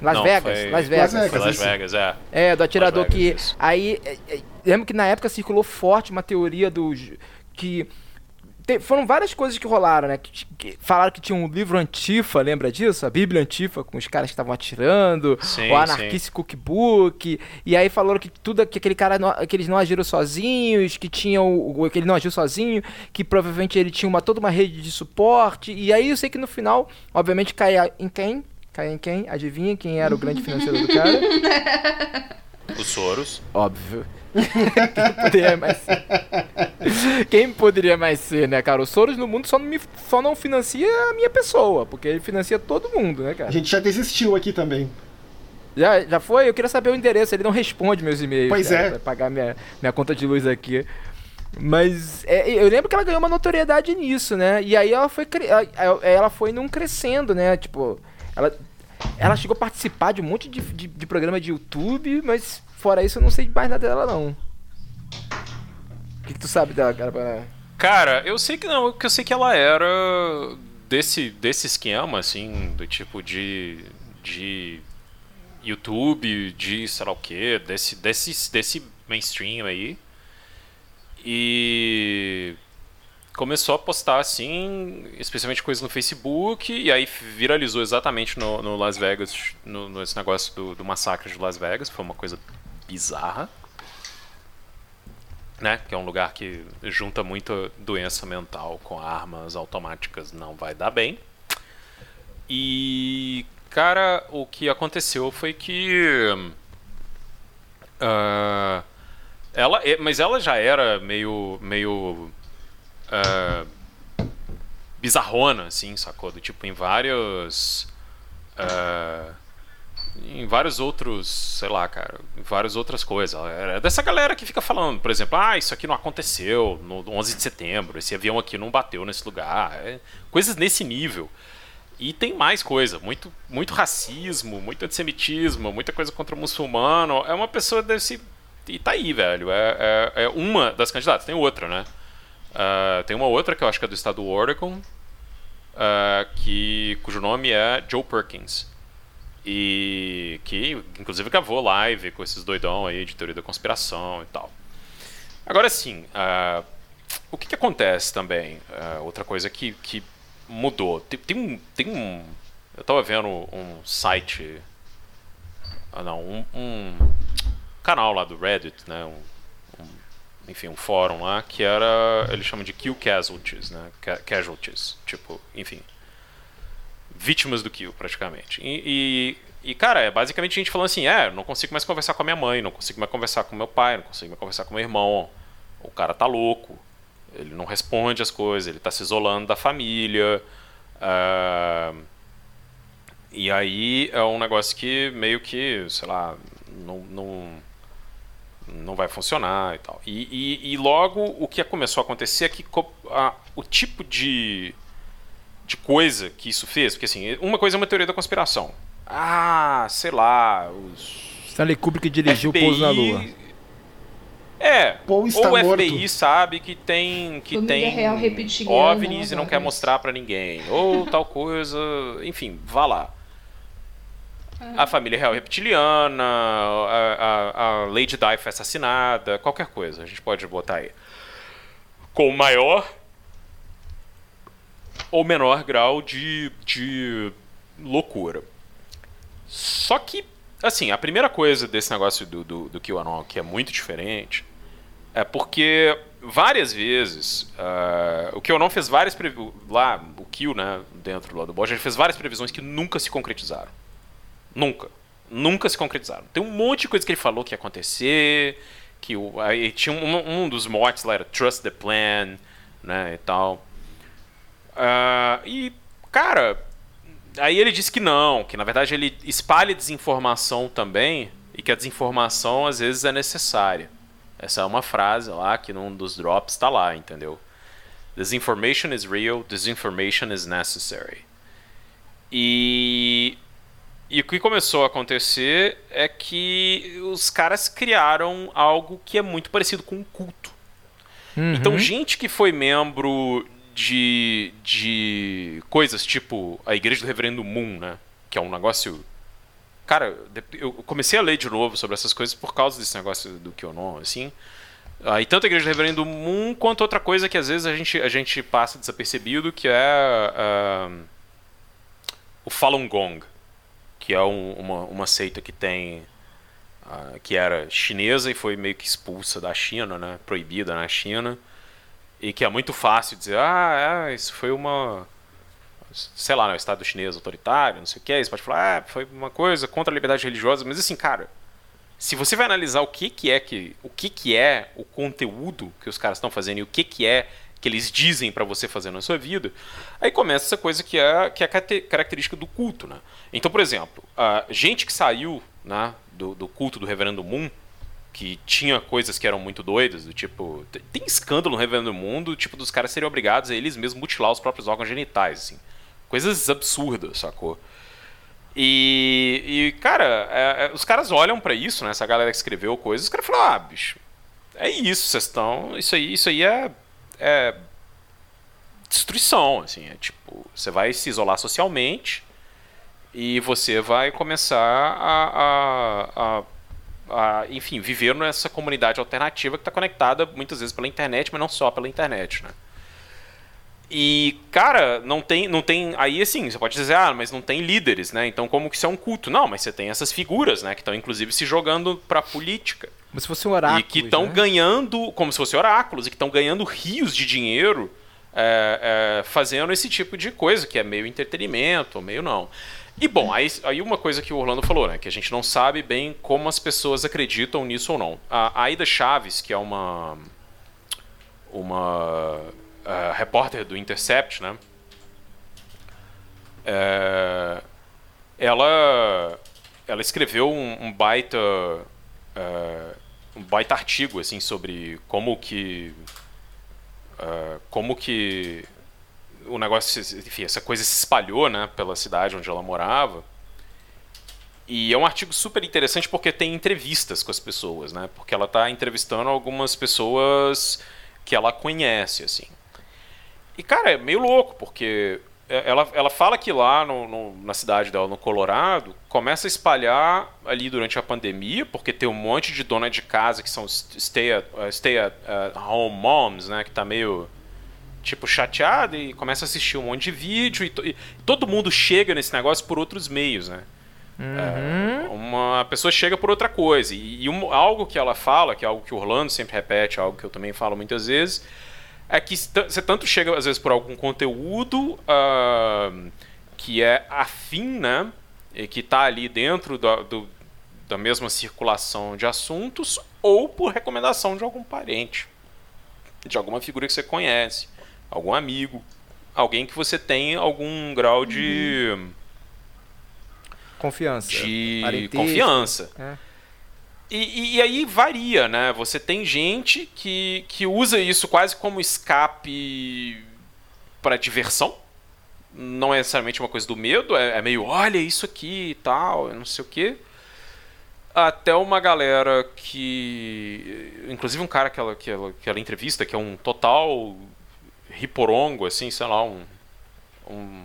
S4: Las, Não, Vegas, foi... Las Vegas.
S3: Las Vegas. Foi Las Vegas, é.
S4: É, do atirador Vegas, que. Isso. Aí. É, é, lembro que na época circulou forte uma teoria dos. que te, foram várias coisas que rolaram, né? Que, que, falaram que tinha um livro Antifa, lembra disso? A Bíblia Antifa, com os caras que estavam atirando, sim, o Anarchist sim. Cookbook, e aí falaram que tudo que aquele cara não, que eles não agiram sozinhos, que tinha o, que ele não agiu sozinho, que provavelmente ele tinha uma toda uma rede de suporte. E aí eu sei que no final, obviamente, cai em quem? Cai em quem? Adivinha quem era o grande financeiro do cara?
S3: Os Soros.
S4: Óbvio. Quem poderia mais ser? Quem poderia mais ser, né, cara? O Soros no mundo só não, me, só não financia a minha pessoa, porque ele financia todo mundo, né, cara?
S2: A gente já desistiu aqui também.
S4: Já, já foi? Eu queria saber o endereço, ele não responde meus e-mails.
S2: Pois
S4: cara,
S2: é.
S4: Pra pagar minha, minha conta de luz aqui. Mas é, eu lembro que ela ganhou uma notoriedade nisso, né? E aí ela foi, ela foi num crescendo, né? Tipo, ela, ela chegou a participar de um monte de, de, de programa de YouTube, mas Fora isso, eu não sei mais nada dela, não. O que, que tu sabe dela, cara?
S3: Cara, eu sei que não, porque eu sei que ela era desse, desse esquema, assim, do tipo de. de YouTube, de sei lá o que, desse, desse, desse mainstream aí. E começou a postar assim, especialmente coisas no Facebook, e aí viralizou exatamente no, no Las Vegas, no, nesse negócio do, do massacre de Las Vegas, foi uma coisa bizarra, né? Que é um lugar que junta muita doença mental com armas automáticas, não vai dar bem. E, cara, o que aconteceu foi que. Uh, ela, mas ela já era meio. meio. Uh, bizarrona, assim, sacou? Do tipo, em vários. Uh, em vários outros, sei lá, cara, em várias outras coisas. É dessa galera que fica falando, por exemplo, ah, isso aqui não aconteceu no 11 de setembro, esse avião aqui não bateu nesse lugar. É, coisas nesse nível. E tem mais coisa, muito, muito racismo, muito antissemitismo, muita coisa contra o muçulmano. É uma pessoa desse. E tá aí, velho. É, é, é uma das candidatas. Tem outra, né? Uh, tem uma outra que eu acho que é do estado do Oregon, uh, que, cujo nome é Joe Perkins. E que inclusive gravou live com esses doidão aí de teoria da conspiração e tal. Agora sim, uh, o que, que, acontece também? Outra coisa que, que mudou. Tem, tem, um, tem um. Eu tava vendo um site. Ah, não, um, um canal lá do Reddit, né? Um, enfim, um fórum lá que era. Eles chamam de Kill Casualties, né? Casualties. Tipo, enfim vítimas do kill, praticamente. E, e, e, cara, é basicamente a gente falando assim: é, não consigo mais conversar com a minha mãe, não consigo mais conversar com meu pai, não consigo mais conversar com meu irmão. O cara tá louco, ele não responde as coisas, ele tá se isolando da família. Uh, e aí é um negócio que meio que, sei lá, não, não, não vai funcionar e tal. E, e, e logo o que começou a acontecer é que a, o tipo de de coisa que isso fez, porque assim, uma coisa é uma teoria da conspiração. Ah, sei lá, os.
S4: Stanley Kubrick dirigiu FBI... o Pouso na Lua.
S3: É, ou o FBI morto. sabe que tem que tem
S1: real
S3: OVNIs e não quer mostrar para ninguém, ou tal coisa, enfim, vá lá. A família real reptiliana, a, a, a Lady Di foi assassinada, qualquer coisa, a gente pode botar aí. Com maior ou menor grau de, de loucura. Só que, assim, a primeira coisa desse negócio do, do, do QAnon que é muito diferente é porque várias vezes uh, o QAnon fez várias. Lá, o Q, né, dentro lá do Bosch, ele fez várias previsões que nunca se concretizaram. Nunca. nunca se concretizaram. Tem um monte de coisa que ele falou que ia acontecer, que o, aí tinha um, um dos motes lá era Trust the Plan, né, e tal. Uh, e, cara, aí ele disse que não, que na verdade ele espalha desinformação também e que a desinformação às vezes é necessária. Essa é uma frase lá que num dos drops está lá, entendeu? Disinformation is real, disinformation is necessary. E, e o que começou a acontecer é que os caras criaram algo que é muito parecido com um culto. Uhum. Então, gente que foi membro de, de coisas tipo a Igreja do Reverendo Moon, né? Que é um negócio. Cara, eu comecei a ler de novo sobre essas coisas por causa desse negócio do QAnon, assim. Aí tanto a Igreja do Reverendo Moon quanto outra coisa que às vezes a gente, a gente passa desapercebido, que é uh, o Falun Gong, que é um, uma, uma seita que tem uh, que era chinesa e foi meio que expulsa da China, né? Proibida na China. E que é muito fácil dizer, ah, é, isso foi uma, sei lá, né, o Estado chinês autoritário, não sei o que, você pode falar, ah, foi uma coisa contra a liberdade religiosa, mas assim, cara, se você vai analisar o que, que é que o que, que é o conteúdo que os caras estão fazendo e o que, que é que eles dizem para você fazer na sua vida, aí começa essa coisa que é que é a característica do culto, né? Então, por exemplo, a gente que saiu, né, do, do culto do Reverendo Moon, que tinha coisas que eram muito doidas, do tipo. Tem escândalo no Reverendo Mundo, tipo, dos caras serem obrigados a eles mesmos mutilar os próprios órgãos genitais, assim. Coisas absurdas, sacou? E, e cara, é, é, os caras olham para isso, né? Essa galera que escreveu coisas, os caras falam, ah, bicho, é isso, vocês estão. Isso aí, isso aí é, é. destruição, assim. É tipo, você vai se isolar socialmente e você vai começar a, a, a a, enfim, viver nessa comunidade alternativa que está conectada muitas vezes pela internet, mas não só pela internet, né? E, cara, não tem, não tem. Aí assim, você pode dizer, ah, mas não tem líderes, né? Então como que isso é um culto? Não, mas você tem essas figuras, né? Que estão inclusive se jogando pra política.
S4: Como se fosse um oráculo.
S3: E que estão né? ganhando, como se fossem oráculos, e que estão ganhando rios de dinheiro é, é, fazendo esse tipo de coisa, que é meio entretenimento, meio não. E bom, aí, aí uma coisa que o Orlando falou, né? Que a gente não sabe bem como as pessoas acreditam nisso ou não. A Aida Chaves, que é uma. Uma. Uh, repórter do Intercept, né? É, ela. Ela escreveu um, um baita. Uh, um baita artigo, assim, sobre como que. Uh, como que o negócio, enfim, essa coisa se espalhou, né, pela cidade onde ela morava. E é um artigo super interessante porque tem entrevistas com as pessoas, né? Porque ela está entrevistando algumas pessoas que ela conhece, assim. E, cara, é meio louco, porque ela, ela fala que lá no, no, na cidade dela, no Colorado, começa a espalhar ali durante a pandemia, porque tem um monte de dona de casa que são stay at, uh, stay at uh, home moms, né? Que tá meio tipo, chateado e começa a assistir um monte de vídeo e, e todo mundo chega nesse negócio por outros meios, né? Uhum. É, uma pessoa chega por outra coisa. E, e um, algo que ela fala, que é algo que o Orlando sempre repete, algo que eu também falo muitas vezes, é que você tanto chega, às vezes, por algum conteúdo uh, que é afim, né? E que está ali dentro do, do, da mesma circulação de assuntos, ou por recomendação de algum parente, de alguma figura que você conhece algum amigo, alguém que você tem algum grau de
S4: confiança,
S3: de confiança. É. E, e, aí varia, né? Você tem gente que, que usa isso quase como escape para diversão. Não é necessariamente uma coisa do medo, é, é meio, olha isso aqui e tal, não sei o quê. Até uma galera que. Inclusive um cara que ela, que ela, que ela entrevista, que é um total riporongo, assim, sei lá, um, um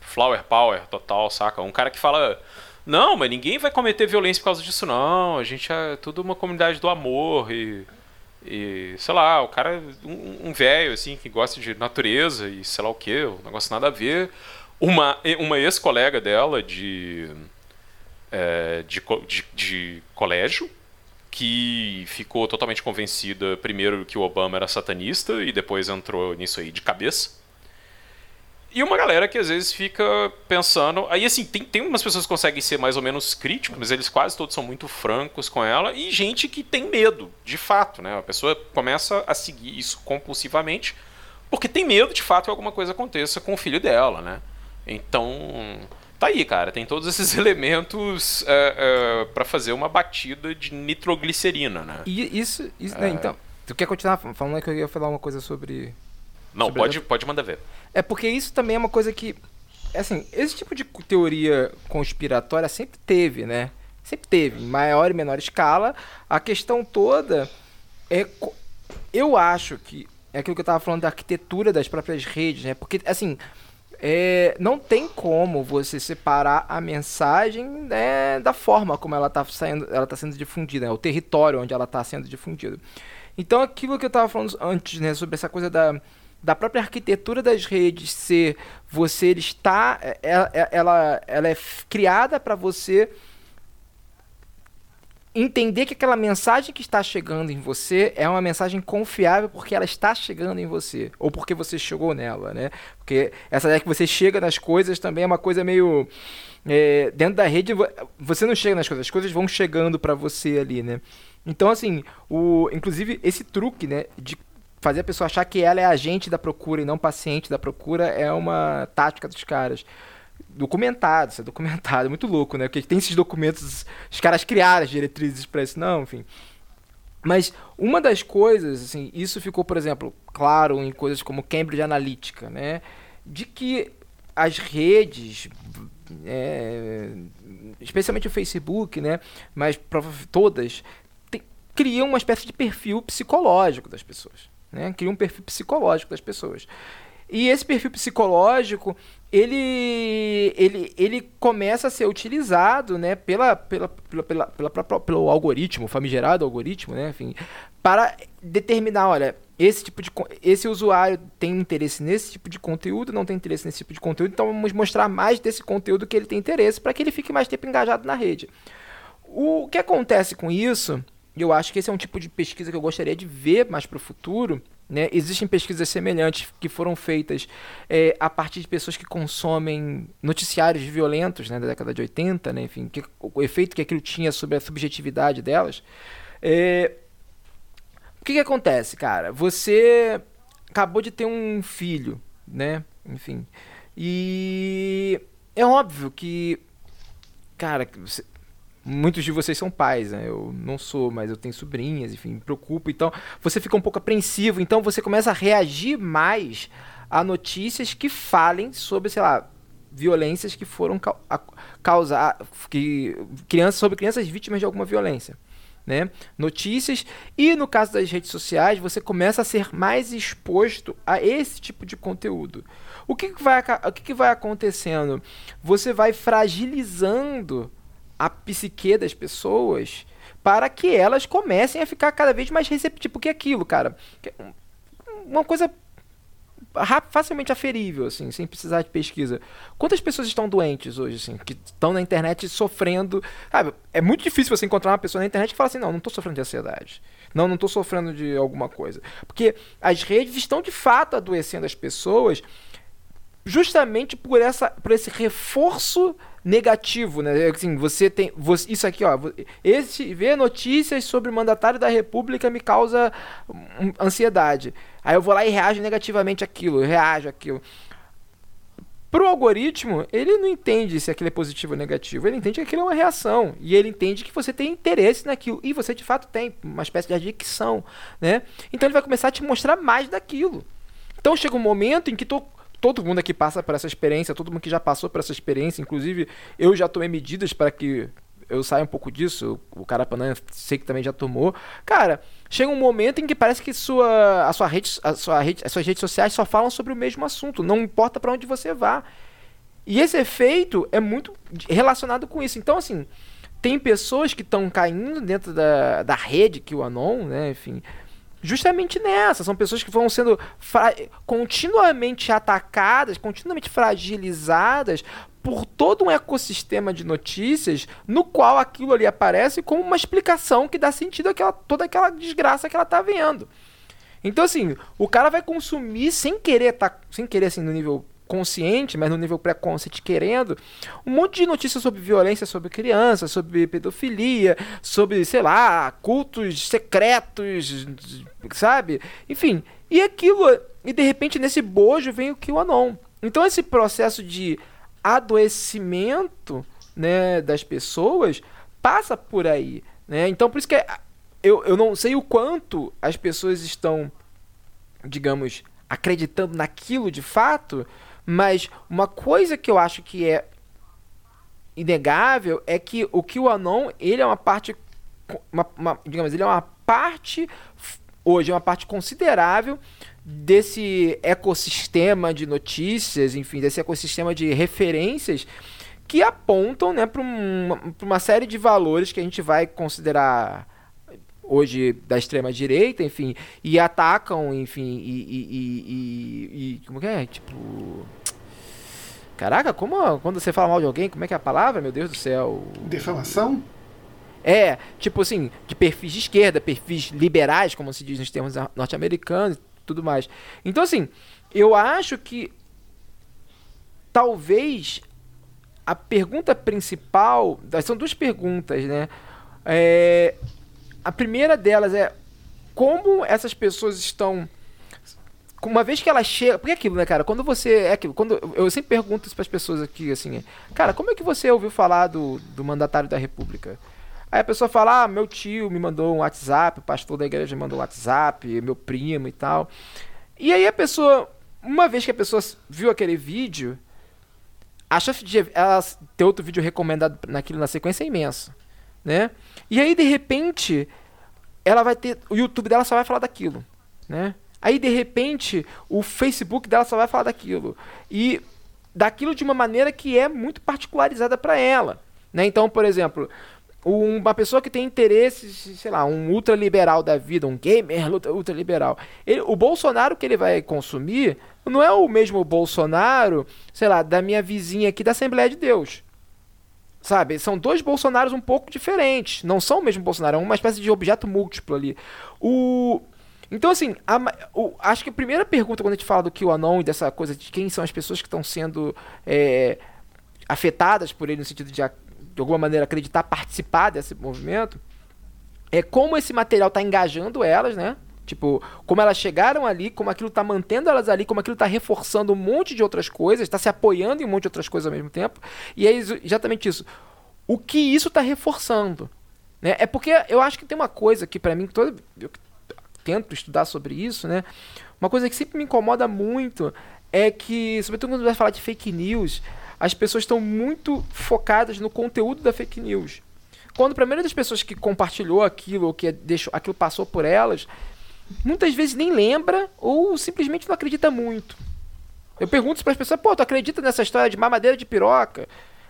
S3: flower power total, saca? Um cara que fala, não, mas ninguém vai cometer violência por causa disso, não. A gente é tudo uma comunidade do amor e, e sei lá, o cara, um, um velho, assim, que gosta de natureza e sei lá o que, um negócio nada a ver. Uma, uma ex-colega dela de, é, de, de, de colégio, que ficou totalmente convencida, primeiro, que o Obama era satanista e depois entrou nisso aí de cabeça. E uma galera que às vezes fica pensando. Aí, assim, tem, tem umas pessoas que conseguem ser mais ou menos críticos, mas eles quase todos são muito francos com ela. E gente que tem medo, de fato, né? A pessoa começa a seguir isso compulsivamente porque tem medo, de fato, que alguma coisa aconteça com o filho dela, né? Então. Tá aí, cara. Tem todos esses elementos é, é, para fazer uma batida de nitroglicerina, né?
S4: E isso. isso né, é... né, então. Tu quer continuar falando que eu ia falar uma coisa sobre.
S3: Não, sobre pode, pode mandar ver.
S4: É porque isso também é uma coisa que. Assim, esse tipo de teoria conspiratória sempre teve, né? Sempre teve, em maior e menor escala. A questão toda é. Eu acho que. É aquilo que eu estava falando da arquitetura das próprias redes, né? Porque, assim. É, não tem como você separar a mensagem né, da forma como ela está saindo, ela tá sendo difundida, né, o território onde ela está sendo difundida. Então, aquilo que eu estava falando antes, né, sobre essa coisa da, da própria arquitetura das redes ser você está ela, é, é, ela, ela é criada para você entender que aquela mensagem que está chegando em você é uma mensagem confiável porque ela está chegando em você ou porque você chegou nela, né? Porque essa ideia que você chega nas coisas também é uma coisa meio é, dentro da rede você não chega nas coisas, as coisas vão chegando para você ali, né? Então assim, o inclusive esse truque, né, de fazer a pessoa achar que ela é agente da procura e não paciente da procura é uma tática dos caras. Documentado, isso é documentado, é muito louco, né? Porque tem esses documentos, os caras criaram as diretrizes para isso, não, enfim. Mas uma das coisas, assim, isso ficou, por exemplo, claro em coisas como Cambridge Analytica, né? De que as redes, é, especialmente o Facebook, né? Mas todas, criam uma espécie de perfil psicológico das pessoas né? Cria um perfil psicológico das pessoas. E esse perfil psicológico, ele, ele, ele começa a ser utilizado né, pela, pela, pela, pela, pela, pelo algoritmo, famigerado algoritmo, né, enfim, para determinar, olha, esse tipo de esse usuário tem interesse nesse tipo de conteúdo, não tem interesse nesse tipo de conteúdo, então vamos mostrar mais desse conteúdo que ele tem interesse para que ele fique mais tempo engajado na rede. O que acontece com isso eu acho que esse é um tipo de pesquisa que eu gostaria de ver mais para o futuro. Né? Existem pesquisas semelhantes que foram feitas é, a partir de pessoas que consomem noticiários violentos né, da década de 80, né? Enfim, que, o efeito que aquilo tinha sobre a subjetividade delas. É, o que, que acontece, cara? Você acabou de ter um filho, né? Enfim. E é óbvio que, cara, você, muitos de vocês são pais, né? Eu não sou, mas eu tenho sobrinhas, enfim, me preocupo. Então, você fica um pouco apreensivo, então você começa a reagir mais a notícias que falem sobre, sei lá, violências que foram causar que crianças sobre crianças vítimas de alguma violência. Né? Notícias e no caso das redes sociais você começa a ser mais exposto a esse tipo de conteúdo. O que, que vai, o que, que vai acontecendo? Você vai fragilizando a psique das pessoas para que elas comecem a ficar cada vez mais receptivas. Porque aquilo, cara, uma coisa facilmente aferível, assim, sem precisar de pesquisa. Quantas pessoas estão doentes hoje, assim, que estão na internet sofrendo? Sabe, é muito difícil você encontrar uma pessoa na internet que fala assim, não, não estou sofrendo de ansiedade. Não, não estou sofrendo de alguma coisa. Porque as redes estão de fato adoecendo as pessoas justamente por, essa, por esse reforço negativo, né? Assim, você tem você, isso aqui, ó, esse ver notícias sobre o mandatário da República me causa ansiedade. Aí eu vou lá e reajo negativamente aquilo, reajo aquilo. Pro algoritmo, ele não entende se aquilo é positivo ou negativo, ele entende que aquilo é uma reação e ele entende que você tem interesse naquilo e você de fato tem uma espécie de adicção, né? Então ele vai começar a te mostrar mais daquilo. Então chega um momento em que tô todo mundo aqui passa por essa experiência, todo mundo que já passou por essa experiência, inclusive eu já tomei medidas para que eu saia um pouco disso, o Carapanã sei que também já tomou. Cara, chega um momento em que parece que sua, a sua rede, a sua rede, as suas redes sociais só falam sobre o mesmo assunto, não importa para onde você vá. E esse efeito é muito relacionado com isso. Então, assim, tem pessoas que estão caindo dentro da, da rede que o Anon, né, enfim, justamente nessa. São pessoas que vão sendo continuamente atacadas, continuamente fragilizadas por todo um ecossistema de notícias no qual aquilo ali aparece como uma explicação que dá sentido àquela, toda aquela desgraça que ela está vendo. Então, assim, o cara vai consumir sem querer, tá, sem querer assim, no nível consciente, mas no nível pré-consciente querendo, um monte de notícias sobre violência sobre crianças, sobre pedofilia, sobre, sei lá, cultos secretos, sabe? Enfim, e aquilo, e de repente nesse bojo vem o QAnon. Então esse processo de adoecimento, né, das pessoas passa por aí, né? Então por isso que é, eu, eu não sei o quanto as pessoas estão, digamos, acreditando naquilo de fato, mas uma coisa que eu acho que é inegável é que o QAnon, ele é uma parte uma, uma, digamos, ele é uma parte hoje é uma parte considerável desse ecossistema de notícias, enfim, desse ecossistema de referências que apontam né, para uma, uma série de valores que a gente vai considerar hoje da extrema direita, enfim, e atacam, enfim, e, e, e, e, como que é, tipo, caraca, como quando você fala mal de alguém, como é que é a palavra, meu Deus do céu?
S2: Defamação?
S4: É, tipo assim, de perfis de esquerda, perfis liberais, como se diz nos termos norte-americanos e tudo mais. Então, assim, eu acho que talvez a pergunta principal. São duas perguntas, né? É, a primeira delas é como essas pessoas estão. Uma vez que elas chegam. Porque é aquilo, né, cara? Quando você. É aquilo. Quando, eu sempre pergunto isso para as pessoas aqui, assim. Cara, como é que você ouviu falar do, do mandatário da República? Aí a pessoa fala: Ah, meu tio me mandou um WhatsApp, o pastor da igreja me mandou um WhatsApp, meu primo e tal. E aí a pessoa. Uma vez que a pessoa viu aquele vídeo, a chance de ela ter outro vídeo recomendado naquilo na sequência é imensa, né? E aí de repente ela vai ter o YouTube dela só vai falar daquilo, né? Aí de repente o Facebook dela só vai falar daquilo e daquilo de uma maneira que é muito particularizada para ela, né? Então, por exemplo, uma pessoa que tem interesses, sei lá, um ultraliberal da vida, um gamer ultraliberal, ele, o Bolsonaro que ele vai consumir não é o mesmo Bolsonaro, sei lá, da minha vizinha aqui da Assembleia de Deus. Sabe? São dois Bolsonaros um pouco diferentes. Não são o mesmo Bolsonaro, é uma espécie de objeto múltiplo ali. O. Então, assim, a, o, acho que a primeira pergunta quando a gente fala do QAnon e dessa coisa de quem são as pessoas que estão sendo é, afetadas por ele, no sentido de, de alguma maneira, acreditar, participar desse movimento, é como esse material está engajando elas, né? Tipo, como elas chegaram ali, como aquilo está mantendo elas ali, como aquilo está reforçando um monte de outras coisas, está se apoiando em um monte de outras coisas ao mesmo tempo. E é exatamente isso. O que isso está reforçando? Né? É porque eu acho que tem uma coisa que, para mim, todo, eu tento estudar sobre isso, né? Uma coisa que sempre me incomoda muito é que, sobretudo quando vai falar de fake news, as pessoas estão muito focadas no conteúdo da fake news. Quando para a maioria das pessoas que compartilhou aquilo, ou que deixou, aquilo passou por elas, muitas vezes nem lembra ou simplesmente não acredita muito. Eu pergunto para as pessoas, pô, tu acredita nessa história de mamadeira de piroca?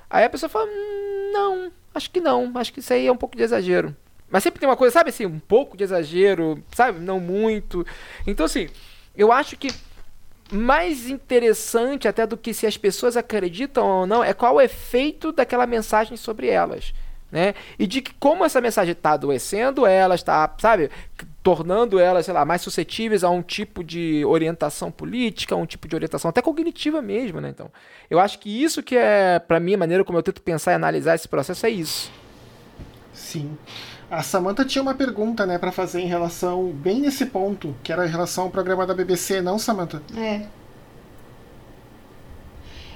S4: Aí a pessoa fala, hum, não, acho que não, acho que isso aí é um pouco de exagero. Mas sempre tem uma coisa, sabe assim, um pouco de exagero, sabe? Não muito. Então, assim, eu acho que mais interessante até do que se as pessoas acreditam ou não é qual o efeito daquela mensagem sobre elas. Né? E de que como essa mensagem está adoecendo elas, está, sabe, tornando elas, sei lá, mais suscetíveis a um tipo de orientação política, a um tipo de orientação até cognitiva mesmo, né? Então, eu acho que isso que é, para mim, a maneira como eu tento pensar e analisar esse processo é isso.
S2: Sim. A Samantha tinha uma pergunta, né, para fazer em relação bem nesse ponto, que era em relação ao programa da BBC, não, Samantha?
S1: É.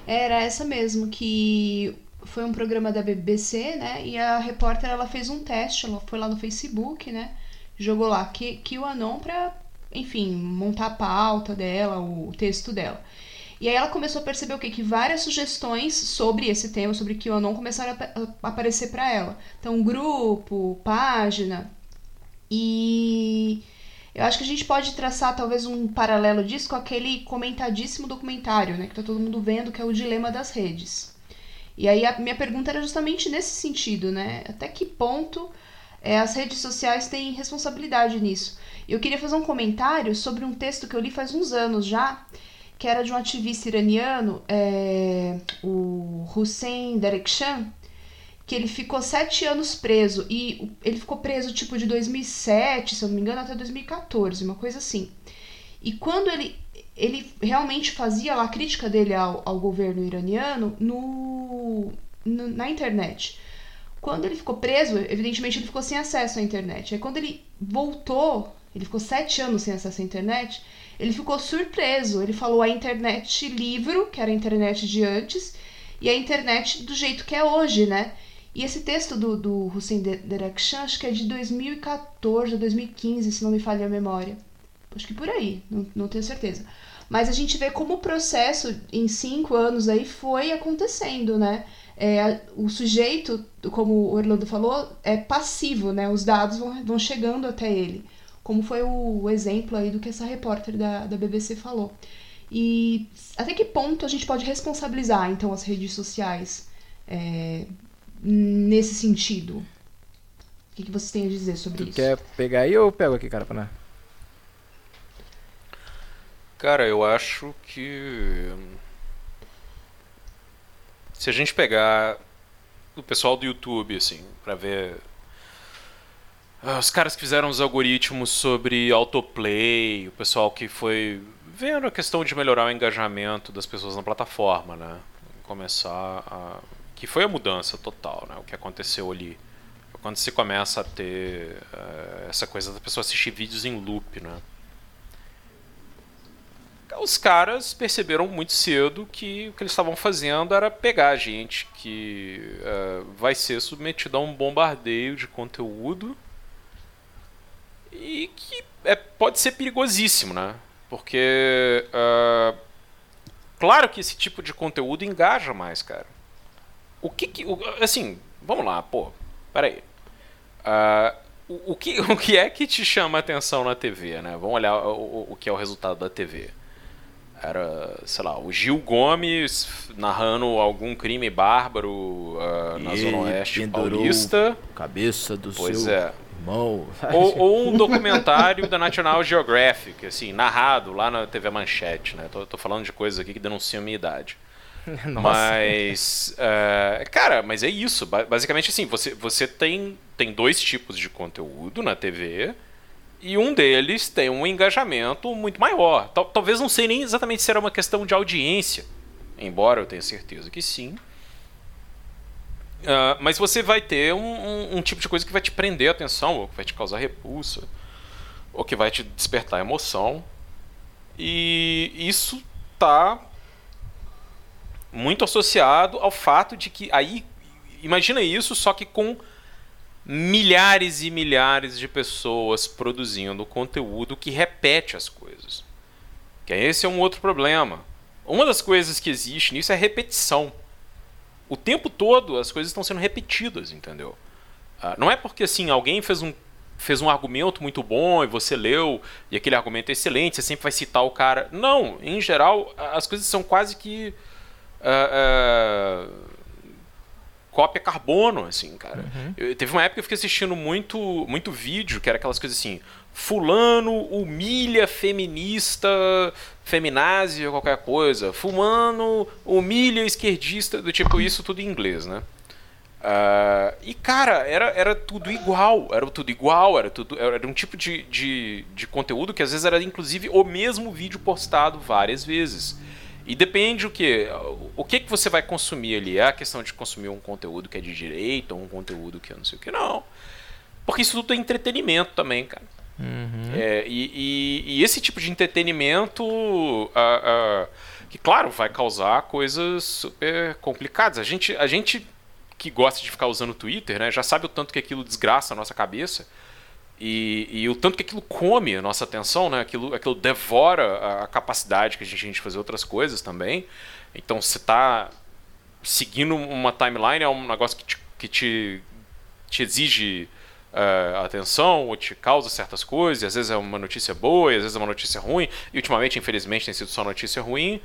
S1: Era essa mesmo, que foi um programa da BBC, né? E a repórter ela fez um teste, ela foi lá no Facebook, né? Jogou lá que, que o Anon pra, enfim, montar a pauta dela, o texto dela. E aí ela começou a perceber o quê? Que várias sugestões sobre esse tema, sobre que o Anon, começaram a aparecer para ela. Então, grupo, página. E eu acho que a gente pode traçar talvez um paralelo disso com aquele comentadíssimo documentário, né? Que tá todo mundo vendo, que é o Dilema das Redes. E aí a minha pergunta era justamente nesse sentido, né? Até que ponto é, as redes sociais têm responsabilidade nisso. Eu queria fazer um comentário sobre um texto que eu li faz uns anos já, que era de um ativista iraniano, é, o Hussein Derekshan, que ele ficou sete anos preso e ele ficou preso tipo de 2007, se eu não me engano, até 2014, uma coisa assim. E quando ele ele realmente fazia a crítica dele ao, ao governo iraniano no, no, na internet. Quando ele ficou preso, evidentemente ele ficou sem acesso à internet. Aí quando ele voltou, ele ficou sete anos sem acesso à internet, ele ficou surpreso. Ele falou a internet livro, que era a internet de antes, e a internet do jeito que é hoje, né? E esse texto do, do Hussein Derekshan, acho que é de 2014 ou 2015, se não me falha a memória. Acho que por aí, não, não tenho certeza. Mas a gente vê como o processo em cinco anos aí foi acontecendo, né? É, o sujeito, como o Orlando falou, é passivo, né? Os dados vão, vão chegando até ele. Como foi o, o exemplo aí do que essa repórter da, da BBC falou. E até que ponto a gente pode responsabilizar, então, as redes sociais é, nesse sentido? O que, que vocês têm a dizer sobre
S4: tu
S1: isso?
S4: Quer pegar aí ou eu pego aqui, cara, pra
S3: Cara, eu acho que. Se a gente pegar o pessoal do YouTube, assim, pra ver. Ah, os caras que fizeram os algoritmos sobre autoplay, o pessoal que foi vendo a questão de melhorar o engajamento das pessoas na plataforma, né? Começar a. Que foi a mudança total, né? O que aconteceu ali. Quando se começa a ter uh, essa coisa da pessoa assistir vídeos em loop, né? Os caras perceberam muito cedo que o que eles estavam fazendo era pegar a gente que uh, vai ser submetido a um bombardeio de conteúdo e que é, pode ser perigosíssimo, né? Porque, uh, claro que esse tipo de conteúdo engaja mais, cara. O que, que assim, vamos lá, pô, peraí. Uh, o, o, que, o que é que te chama a atenção na TV, né? Vamos olhar o, o, o que é o resultado da TV. Era, sei lá, o Gil Gomes narrando algum crime bárbaro uh, na Zona Oeste paulista.
S4: Cabeça do
S3: pois
S4: seu
S3: é.
S4: irmão.
S3: Ou, ou, um documentário da National Geographic, assim, narrado lá na TV Manchete, né? Tô, tô falando de coisas aqui que denunciam a minha idade.
S4: Nossa.
S3: Mas, uh, cara, mas é isso. Basicamente, assim, você, você tem, tem dois tipos de conteúdo na TV e um deles tem um engajamento muito maior. Tal, talvez não sei nem exatamente se era uma questão de audiência, embora eu tenha certeza que sim. Uh, mas você vai ter um, um, um, tipo de coisa que vai te prender a atenção, ou que vai te causar repulsa, ou que vai te despertar emoção. E isso está muito associado ao fato de que aí imagina isso só que com milhares e milhares de pessoas produzindo conteúdo que repete as coisas. Que esse é um outro problema. Uma das coisas que existe nisso é repetição. O tempo todo as coisas estão sendo repetidas, entendeu? Uh, não é porque assim alguém fez um fez um argumento muito bom e você leu e aquele argumento é excelente, você sempre vai citar o cara. Não, em geral as coisas são quase que uh, uh, cópia carbono, assim, cara. Uhum. Eu, teve uma época que eu fiquei assistindo muito, muito vídeo, que era aquelas coisas assim, fulano humilha feminista, feminazi ou qualquer coisa, fulano humilha esquerdista, do tipo isso tudo em inglês, né? Uh, e cara, era, era tudo igual, era tudo igual, era tudo era um tipo de, de, de conteúdo que às vezes era inclusive o mesmo vídeo postado várias vezes. E depende o que. O que, que você vai consumir ali? É a questão de consumir um conteúdo que é de direito ou um conteúdo que eu não sei o que. Não. Porque isso tudo é entretenimento também, cara.
S4: Uhum.
S3: É, e, e, e, esse tipo de entretenimento, uh, uh, que claro, vai causar coisas super complicadas. A gente, a gente que gosta de ficar usando o Twitter, né, já sabe o tanto que aquilo desgraça a nossa cabeça. E, e, o tanto que aquilo come a nossa atenção, né? aquilo, aquilo devora a capacidade que a gente tem de fazer outras coisas também. Então, você está seguindo uma timeline, é um negócio que te, que te, te exige uh, atenção, ou te causa certas coisas, às vezes é uma notícia boa, às vezes é uma notícia ruim, e ultimamente, infelizmente, tem sido só notícia ruim.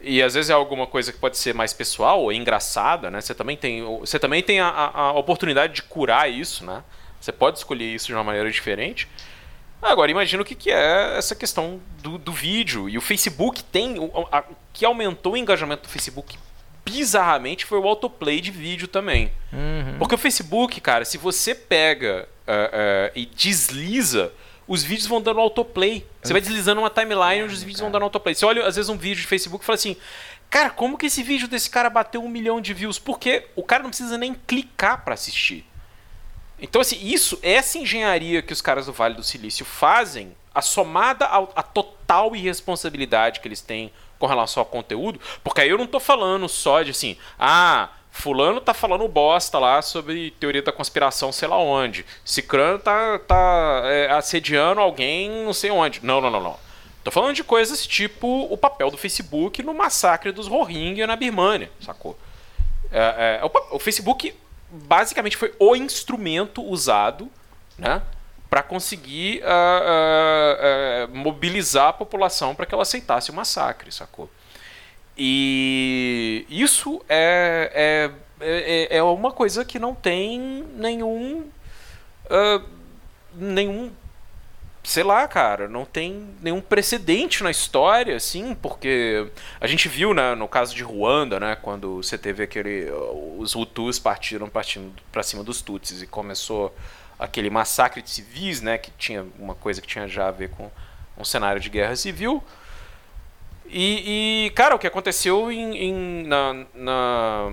S3: E às vezes é alguma coisa que pode ser mais pessoal ou engraçada, né? Você também tem, você também tem a, a oportunidade de curar isso, né? Você pode escolher isso de uma maneira diferente. Agora, imagina o que, que é essa questão do, do vídeo. E o Facebook tem. O a, que aumentou o engajamento do Facebook bizarramente foi o autoplay de vídeo também.
S4: Uhum.
S3: Porque o Facebook, cara, se você pega uh, uh, e desliza, os vídeos vão dando autoplay. Você vai deslizando uma timeline onde os vídeos vão dando autoplay. Você olha, às vezes, um vídeo de Facebook e fala assim: Cara, como que esse vídeo desse cara bateu um milhão de views? Porque o cara não precisa nem clicar para assistir. Então, assim, isso, essa engenharia que os caras do Vale do Silício fazem, assomada à total irresponsabilidade que eles têm com relação ao conteúdo, porque aí eu não tô falando só de assim, ah, fulano tá falando bosta lá sobre teoria da conspiração sei lá onde, Cicrano tá, tá é, assediando alguém não sei onde. Não, não, não, não. Tô falando de coisas tipo o papel do Facebook no massacre dos Rohingya na Birmânia, sacou? É, é, o, o Facebook basicamente foi o instrumento usado, né? para conseguir uh, uh, uh, mobilizar a população para que ela aceitasse o massacre, sacou? E isso é, é, é, é uma coisa que não tem nenhum. nenhum. Sei lá, cara, não tem nenhum precedente na história, assim, porque a gente viu, né, no caso de Ruanda, né, quando você teve aquele. Os Hutus partiram partindo para cima dos Tutsis e começou aquele massacre de civis, né, que tinha uma coisa que tinha já a ver com um cenário de guerra civil. E, e cara, o que aconteceu em, em na, na,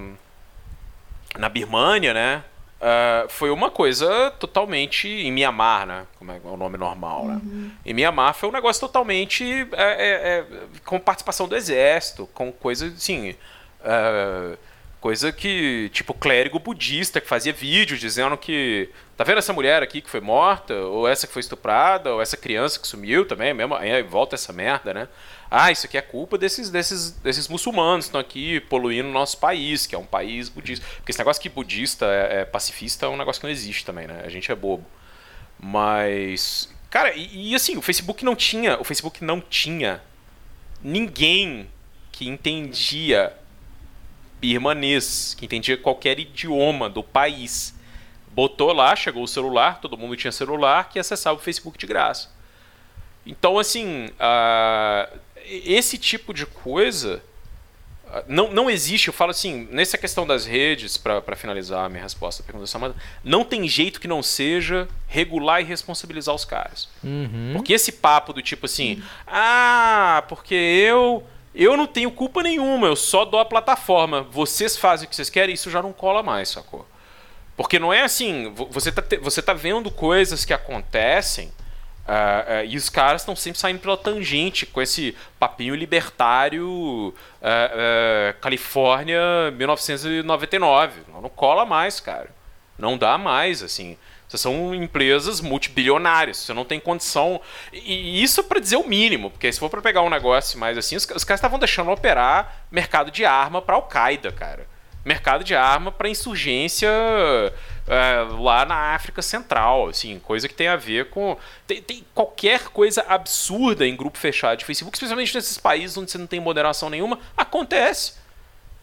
S3: na Birmânia, né, uh, foi uma coisa totalmente em Mianmar, né, como é o nome normal, né. Uhum. Em Mianmar foi um negócio totalmente é, é, é, com participação do exército, com coisa assim. Uh, Coisa que, tipo, clérigo budista que fazia vídeo dizendo que. Tá vendo essa mulher aqui que foi morta? Ou essa que foi estuprada? Ou essa criança que sumiu também? Mesmo, aí volta essa merda, né? Ah, isso aqui é culpa desses, desses, desses muçulmanos que estão aqui poluindo o nosso país, que é um país budista. Porque esse negócio que budista é, é pacifista é um negócio que não existe também, né? A gente é bobo. Mas. Cara, e, e assim, o Facebook não tinha. O Facebook não tinha ninguém que entendia birmanês, que entendia qualquer idioma do país. Botou lá, chegou o celular, todo mundo tinha celular, que acessava o Facebook de graça. Então, assim, uh, esse tipo de coisa uh, não, não existe. Eu falo assim, nessa questão das redes, para finalizar a minha resposta à pergunta da Samanta, não tem jeito que não seja regular e responsabilizar os caras. Uhum. Porque esse papo do tipo assim, uhum. ah, porque eu eu não tenho culpa nenhuma, eu só dou a plataforma. Vocês fazem o que vocês querem, isso já não cola mais, sacou? Porque não é assim, você tá, você tá vendo coisas que acontecem uh, uh, e os caras estão sempre saindo pela tangente com esse papinho libertário uh, Califórnia 1999. Não, não cola mais, cara. Não dá mais, assim. Vocês são empresas multibilionárias, você não tem condição. E isso para dizer o mínimo, porque se for para pegar um negócio mais assim, os, os caras estavam deixando operar mercado de arma para Al-Qaeda, cara. Mercado de arma para insurgência é, lá na África Central, assim, coisa que tem a ver com. Tem, tem, qualquer coisa absurda em grupo fechado de Facebook, especialmente nesses países onde você não tem moderação nenhuma, acontece.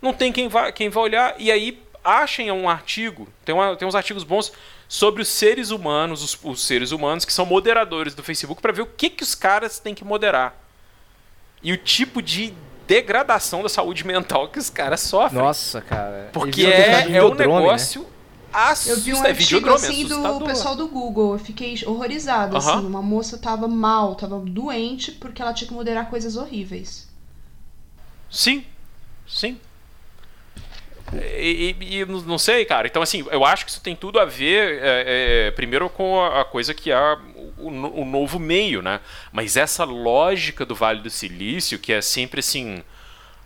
S3: Não tem quem vá, quem vá olhar. E aí achem um artigo, tem, uma, tem uns artigos bons sobre os seres humanos, os, os seres humanos que são moderadores do Facebook, para ver o que, que os caras têm que moderar. E o tipo de degradação da saúde mental que os caras sofrem.
S4: Nossa, cara.
S3: Porque é, é um né? negócio. Né?
S1: Eu vi um é artigo assim do pessoal do Google, eu fiquei horrorizada, assim, uma moça tava mal, tava doente porque ela tinha que moderar coisas horríveis.
S3: Sim, sim. E, e, e, não sei, cara. Então, assim, eu acho que isso tem tudo a ver, é, é, primeiro, com a, a, coisa que é o, o, novo meio, né? Mas essa lógica do Vale do Silício, que é sempre assim,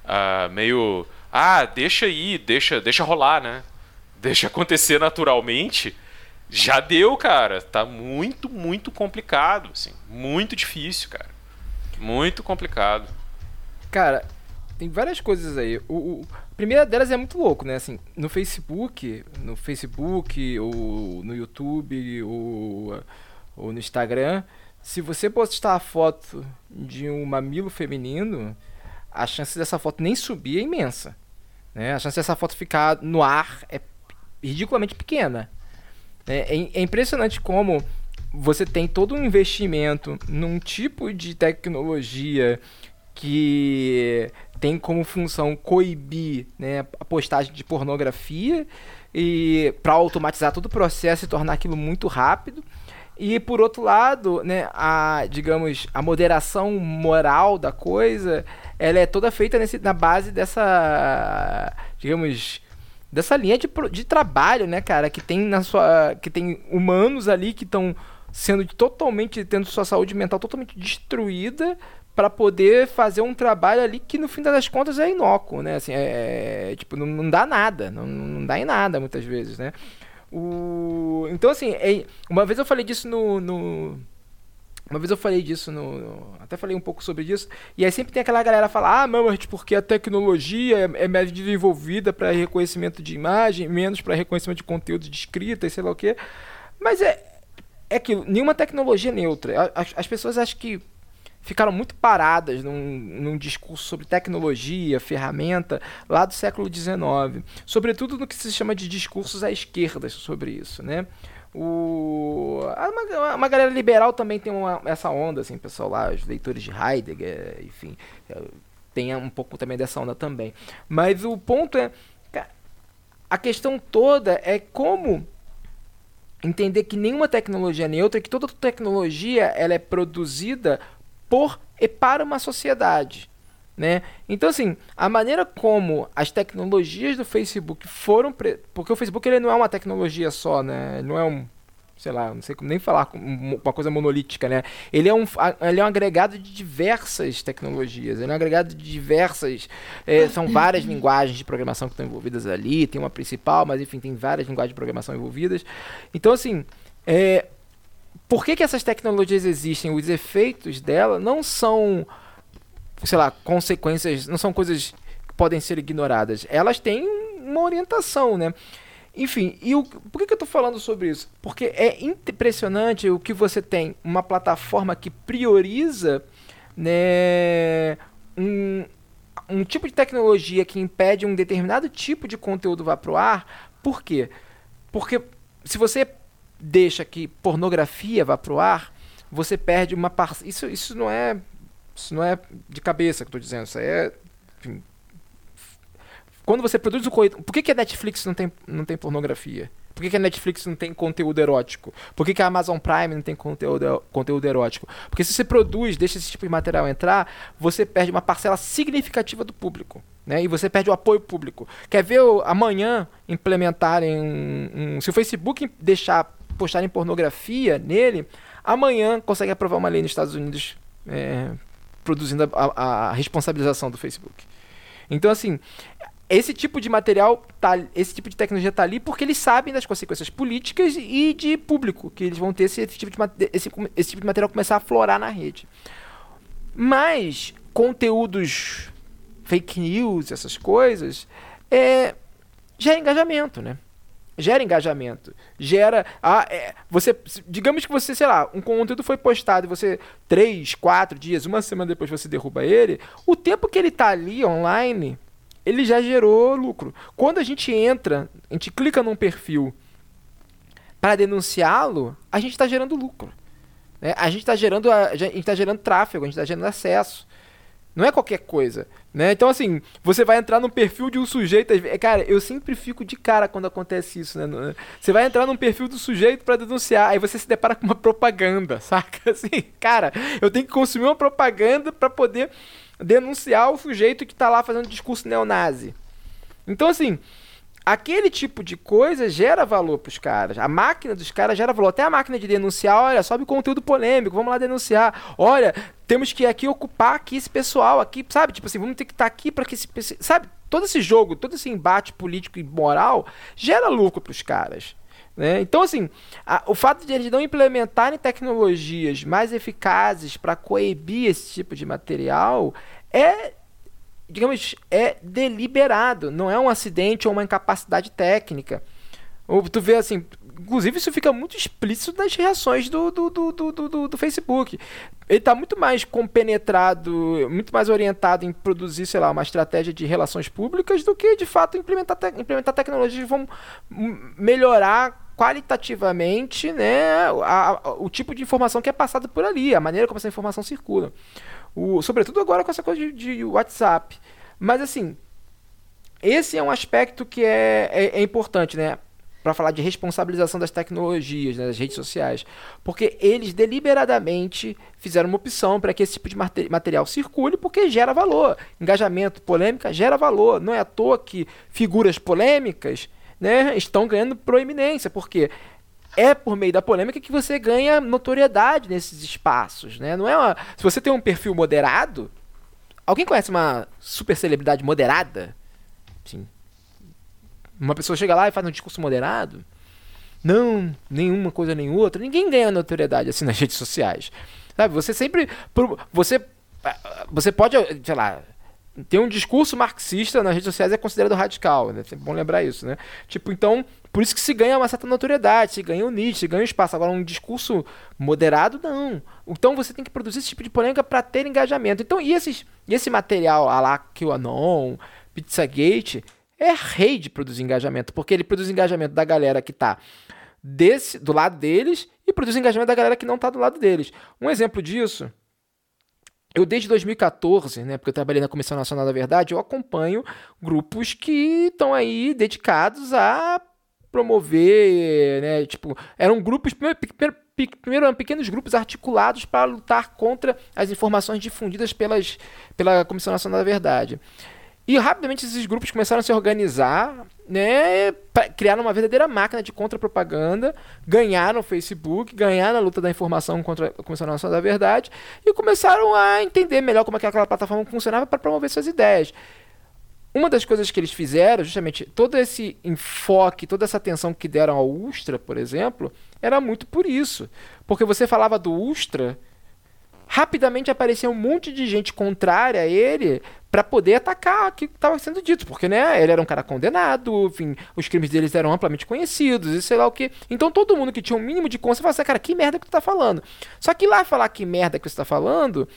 S3: uh, meio. Ah, deixa aí, deixa, deixa rolar, né? Deixa acontecer naturalmente. Já deu, cara. Tá muito, muito complicado, assim. Muito difícil, cara. Muito complicado.
S4: Cara, tem várias coisas aí. O, o, a primeira delas é muito louco, né? Assim, no Facebook, no Facebook, ou no YouTube, ou, ou no Instagram, se você postar a foto de um mamilo feminino, a chance dessa foto nem subir é imensa. Né? A chance dessa foto ficar no ar é ridiculamente pequena. É, é, é impressionante como você tem todo um investimento num tipo de tecnologia que tem como função coibir né, a postagem de pornografia e para automatizar todo o processo e tornar aquilo muito rápido. e por outro lado, né, a, digamos, a moderação moral da coisa, ela é toda feita nesse, na base dessa, digamos, dessa linha de, de trabalho, né, cara, que tem na sua, que tem humanos ali que estão sendo totalmente tendo sua saúde mental totalmente destruída para poder fazer um trabalho ali que no fim das contas é inócuo, né? Assim, é, é tipo não, não, dá nada, não, não dá em nada muitas vezes, né? O... Então, assim, é... uma vez eu falei disso no, no... Uma vez eu falei disso no, Até falei um pouco sobre isso. E aí sempre tem aquela galera que fala: ah, mas porque a tecnologia é, é mais desenvolvida para reconhecimento de imagem, menos para reconhecimento de conteúdo de escrita e sei lá o quê. Mas é. É que nenhuma tecnologia é neutra. As, as pessoas acham que ficaram muito paradas num, num, discurso sobre tecnologia, ferramenta, lá do século XIX. Sobretudo no que se chama de discursos à esquerda sobre isso, né? O, uma, uma galera liberal também tem uma, essa onda, assim, pessoal lá, os leitores de Heidegger, enfim, é, tem um pouco também dessa onda também. Mas o ponto é, a questão toda é como entender que nenhuma tecnologia é neutra, que toda tecnologia ela é produzida por e para uma sociedade. Né? Então, assim, a maneira como as tecnologias do Facebook foram. Pre... Porque o Facebook ele não é uma tecnologia só, né? Ele não é um. Sei lá, não sei como nem falar uma coisa monolítica, né? Ele é um, ele é um agregado de diversas tecnologias, ele é um agregado de diversas. É, são várias linguagens de programação que estão envolvidas ali, tem uma principal, mas enfim, tem várias linguagens de programação envolvidas. Então, assim, é, por que, que essas tecnologias existem? Os efeitos dela não são, sei lá, consequências, não são coisas que podem ser ignoradas. Elas têm uma orientação, né? Enfim, e o, por que, que eu estou falando sobre isso? Porque é impressionante o que você tem uma plataforma que prioriza né, um, um tipo de tecnologia que impede um determinado tipo de conteúdo vá para o ar. Por quê? Porque se você deixa que pornografia vá pro ar, você perde uma parte. Isso, isso não é. Isso não é de cabeça que eu tô dizendo. Isso é. Enfim, quando você produz o conteúdo. Por que, que a Netflix não tem, não tem pornografia? Por que, que a Netflix não tem conteúdo erótico? Por que, que a Amazon Prime não tem conteúdo, conteúdo erótico? Porque se você produz, deixa esse tipo de material entrar, você perde uma parcela significativa do público. Né? E você perde o apoio público. Quer ver amanhã implementarem um, um, se o Facebook deixar postarem pornografia nele, amanhã consegue aprovar uma lei nos Estados Unidos é, produzindo a, a, responsabilização do Facebook. Então, assim, esse tipo de material, tá, esse tipo de tecnologia está ali porque eles sabem das consequências políticas e de público que eles vão ter se esse tipo de, esse, esse tipo de material começar a florar na rede. Mas conteúdos fake news, essas coisas, é, gera engajamento, né? Gera engajamento, gera a, é, você, digamos que você, sei lá, um conteúdo foi postado e você três, quatro dias, uma semana depois você derruba ele, o tempo que ele está ali online, ele já gerou lucro. Quando a gente entra, a gente clica num perfil para denunciá-lo, a gente está gerando lucro. Né? A gente está gerando, a, gente tá gerando tráfego, a gente está gerando acesso. Não é qualquer coisa. Né? Então, assim, você vai entrar no perfil de um sujeito. Cara, eu sempre fico de cara quando acontece isso, né? Você vai entrar num perfil do sujeito para denunciar, aí você se depara com uma propaganda, saca? Assim, cara, eu tenho que consumir uma propaganda para poder denunciar o sujeito que tá lá fazendo discurso neonazi. Então, assim, aquele tipo de coisa gera valor para os caras. A máquina dos caras gera valor. Até a máquina de denunciar, olha, sobe conteúdo polêmico, vamos lá denunciar. Olha, temos que aqui ocupar aqui esse pessoal aqui, sabe? Tipo assim, vamos ter que estar tá aqui para que esse, sabe? Todo esse jogo, todo esse embate político e moral gera lucro para os caras. Né? Então, assim, a, o fato de eles não implementarem tecnologias mais eficazes para coibir esse tipo de material é digamos, é deliberado, não é um acidente ou uma incapacidade técnica. Ou tu vê assim, inclusive isso fica muito explícito nas reações do, do, do, do, do, do Facebook. Ele está muito mais compenetrado, muito mais orientado em produzir, sei lá, uma estratégia de relações públicas do que de fato implementar, te implementar tecnologias que vão melhorar qualitativamente né, a, a, o tipo de informação que é passada por ali, a maneira como essa informação circula. O, sobretudo agora com essa coisa de, de WhatsApp. Mas assim, esse é um aspecto que é, é, é, importante, né? para falar de responsabilização das tecnologias, né, das redes sociais, porque eles deliberadamente fizeram uma opção para que esse tipo de material circule, porque gera valor. Engajamento, polêmica gera valor. Não é à toa que figuras polêmicas né, estão ganhando proeminência, porque é por meio da polêmica que você ganha notoriedade nesses espaços, né? Não é uma... se você tem um perfil moderado, alguém conhece uma super celebridade moderada? Sim, uma pessoa chega lá e faz um discurso moderado, não, nenhuma coisa nem outra, ninguém ganha notoriedade assim nas redes sociais. Sabe? Você sempre. Você, você pode, sei lá, ter um discurso marxista nas redes sociais é considerado radical, né? É bom lembrar isso, né? Tipo, então, por isso que se ganha uma certa notoriedade, se ganha o um nicho, se ganha um espaço. Agora, um discurso moderado, não. Então, você tem que produzir esse tipo de polêmica para ter engajamento. Então, e, esses, e esse material, a lá, QAnon, Pizzagate, é rei de produzir engajamento, porque ele produz engajamento da galera que está desse, do lado deles e produz engajamento da galera que não está do lado deles. Um exemplo disso, eu desde 2014, né, porque eu trabalhei na Comissão Nacional da Verdade, eu acompanho grupos que estão aí dedicados a promover, né, tipo, eram grupos primeiro, primeiro eram pequenos grupos articulados para lutar contra as informações difundidas pelas, pela Comissão Nacional da Verdade. E rapidamente esses grupos começaram a se organizar, né, criaram uma verdadeira máquina de contra-propaganda, ganharam o Facebook, ganharam a luta da informação contra a Comissão Nacional da Verdade e começaram a entender melhor como é que aquela plataforma funcionava para promover suas ideias. Uma das coisas que eles fizeram, justamente todo esse enfoque, toda essa atenção que deram ao Ustra, por exemplo, era muito por isso. Porque você falava do Ustra, rapidamente aparecia um monte de gente contrária a ele para poder atacar o que estava sendo dito, porque né, ele era um cara condenado, enfim, os crimes deles eram amplamente conhecidos e sei lá o que. Então todo mundo que tinha um mínimo de consciência falava assim, cara, que merda que tu tá falando. Só que lá falar que merda que você tá falando,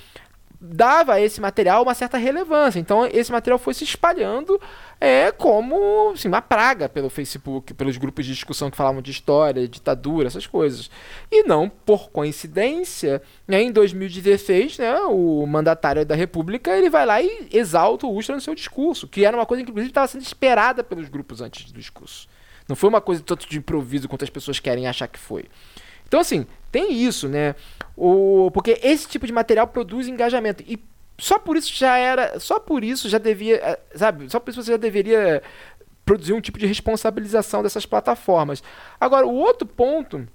S4: dava a esse material uma certa relevância. Então esse material foi se espalhando é, como assim, uma praga pelo Facebook, pelos grupos de discussão que falavam de história, ditadura, essas coisas. E não por coincidência, né, em 2016, né, o mandatário da República ele vai lá e exalta o Ustra no seu discurso, que era uma coisa que inclusive estava sendo esperada pelos grupos antes do discurso. Não foi uma coisa tanto de improviso quanto as pessoas querem achar que foi. Então, assim, tem isso, né? O, porque esse tipo de material produz engajamento. E só por isso já era. Só por isso já devia. Eh, sabe? Só por isso você já deveria produzir um tipo de responsabilização dessas plataformas. Agora, o outro ponto.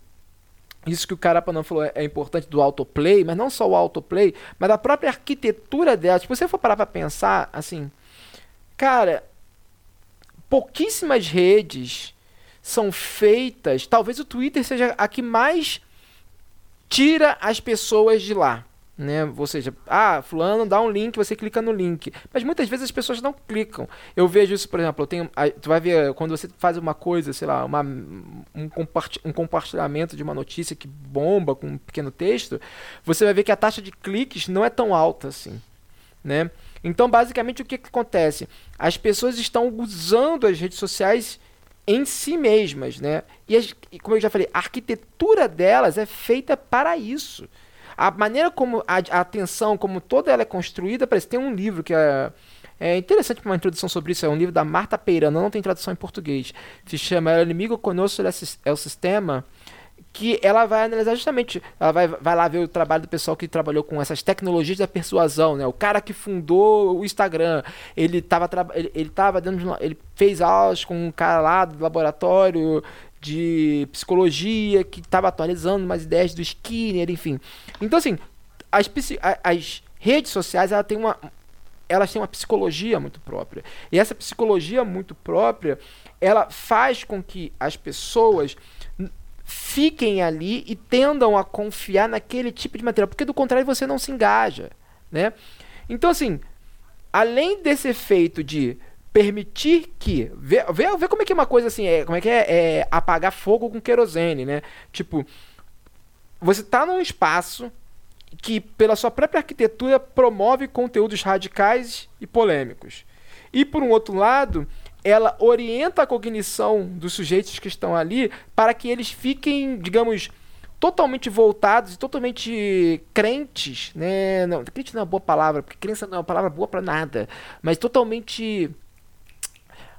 S4: Isso que o Carapa não falou é, é importante do autoplay, mas não só o autoplay, mas da própria arquitetura dela. Se você for parar para pensar, assim, cara, pouquíssimas redes são feitas. Talvez o Twitter seja a que mais tira as pessoas de lá. Né? Ou seja, ah, fulano dá um link, você clica no link. Mas muitas vezes as pessoas não clicam. Eu vejo isso, por exemplo, eu tenho, tu vai ver quando você faz uma coisa, sei lá, uma, um, um compartilhamento de uma notícia que bomba com um pequeno texto, você vai ver que a taxa de cliques não é tão alta assim, né? Então, basicamente, o que, que acontece? As pessoas estão usando as redes sociais em si mesmas, né? E, as, como eu já falei, a arquitetura delas é feita para isso. A maneira como a, a atenção, como toda ela é construída, parece tem um livro que é é interessante para uma introdução sobre isso, é um livro da Marta Peirano, não tem tradução em português. Se chama El Inimigo Conosco é o Sistema que ela vai analisar justamente, ela vai, vai lá ver o trabalho do pessoal que trabalhou com essas tecnologias da persuasão, né? O cara que fundou o Instagram, ele estava ele, ele tava dentro ele fez aulas com um cara lá do laboratório de psicologia que estava atualizando umas ideias do Skinner, enfim. Então assim, as, as redes sociais ela tem uma elas têm uma psicologia muito própria. E essa psicologia muito própria, ela faz com que as pessoas fiquem ali e tendam a confiar naquele tipo de material, porque do contrário você não se engaja, né? Então assim, além desse efeito de permitir que vê, vê, vê como é que é uma coisa assim, é, como é que é, é apagar fogo com querosene, né? Tipo, você está num espaço que pela sua própria arquitetura promove conteúdos radicais e polêmicos. E por um outro lado, ela orienta a cognição dos sujeitos que estão ali para que eles fiquem, digamos, totalmente voltados e totalmente crentes, né? Não, crente não é uma boa palavra, porque crença não é uma palavra boa para nada, mas totalmente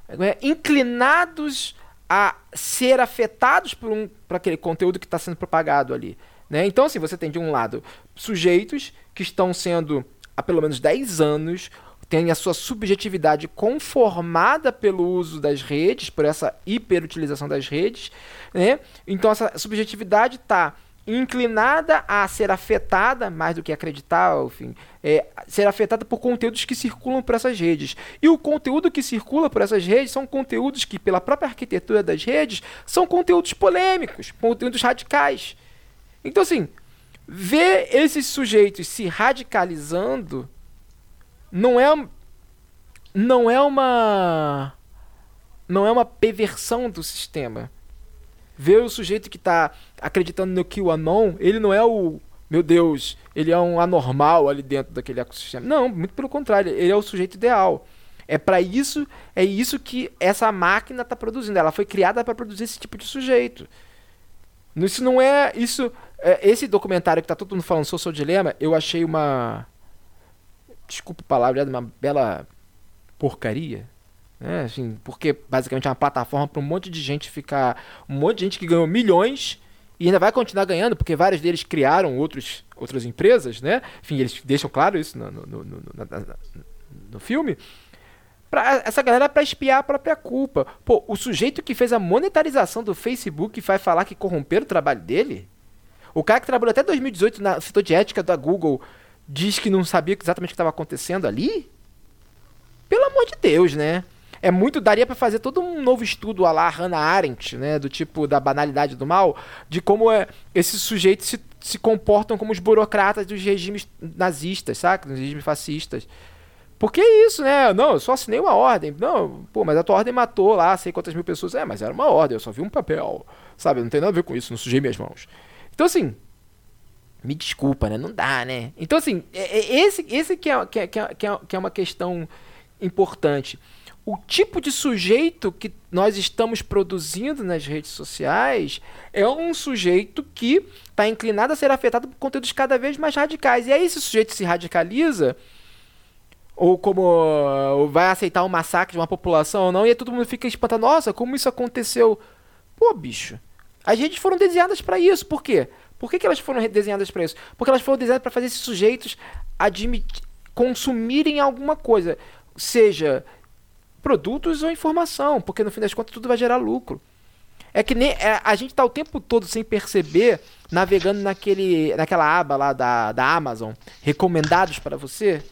S4: é, inclinados a ser afetados por, um, por aquele conteúdo que está sendo propagado ali. Né? Então, assim, você tem de um lado sujeitos que estão sendo há pelo menos 10 anos têm a sua subjetividade conformada pelo uso das redes, por essa hiperutilização das redes, né? Então essa subjetividade está inclinada a ser afetada, mais do que acreditar, enfim, é, ser afetada por conteúdos que circulam por essas redes. E o conteúdo que circula por essas redes são conteúdos que, pela própria arquitetura das redes, são conteúdos polêmicos, conteúdos radicais. Então, assim, ver esses sujeitos se radicalizando não é não é uma não é uma perversão do sistema. Ver o sujeito que está acreditando no QAnon, ele não é o meu Deus, ele é um anormal ali dentro daquele ecossistema. Não, muito pelo contrário, ele é o sujeito ideal. É para isso, é isso que essa máquina está produzindo. Ela foi criada para produzir esse tipo de sujeito. Isso não é isso. É, esse documentário que está todo mundo falando o dilema, eu achei uma desculpa a palavra, uma bela porcaria. Né? Assim, porque basicamente é uma plataforma para um monte de gente ficar. Um monte de gente que ganhou milhões e ainda vai continuar ganhando, porque vários deles criaram outros, outras empresas, né? Enfim, eles deixam claro isso no, no, no, no, no filme. Pra, essa galera é para espiar a própria culpa. Pô, o sujeito que fez a monetarização do Facebook vai falar que corromperam o trabalho dele? O cara que trabalhou até 2018 na setor de ética da Google diz que não sabia exatamente o que estava acontecendo ali? Pelo amor de Deus, né? É muito, daria para fazer todo um novo estudo a lá Hannah Arendt, né, do tipo da banalidade do mal, de como é, esses sujeitos se, se comportam como os burocratas dos regimes nazistas, sabe? Dos regimes fascistas. Porque é isso, né? Não, eu só assinei uma ordem. Não, pô, mas a tua ordem matou lá sei quantas mil pessoas. É, mas era uma ordem, eu só vi um papel. Sabe? Não tem nada a ver com isso, não sujei minhas mãos. Então, assim, me desculpa, né? Não dá, né? Então, assim, é, é, esse, esse que, é, que, é, que, é, que é uma questão importante. O tipo de sujeito que nós estamos produzindo nas redes sociais é um sujeito que está inclinado a ser afetado por conteúdos cada vez mais radicais. E aí esse sujeito se radicaliza, ou como ou vai aceitar um massacre de uma população ou não, e aí todo mundo fica espantado, nossa, como isso aconteceu? Pô, bicho, as redes foram desenhadas para isso. Por quê? Por que, que elas foram desenhadas para isso? Porque elas foram desenhadas para fazer esses sujeitos consumirem alguma coisa, seja produtos ou informação, porque no fim das contas tudo vai gerar lucro. É que nem é, a gente está o tempo todo sem perceber navegando naquele, naquela aba lá da, da Amazon, recomendados para você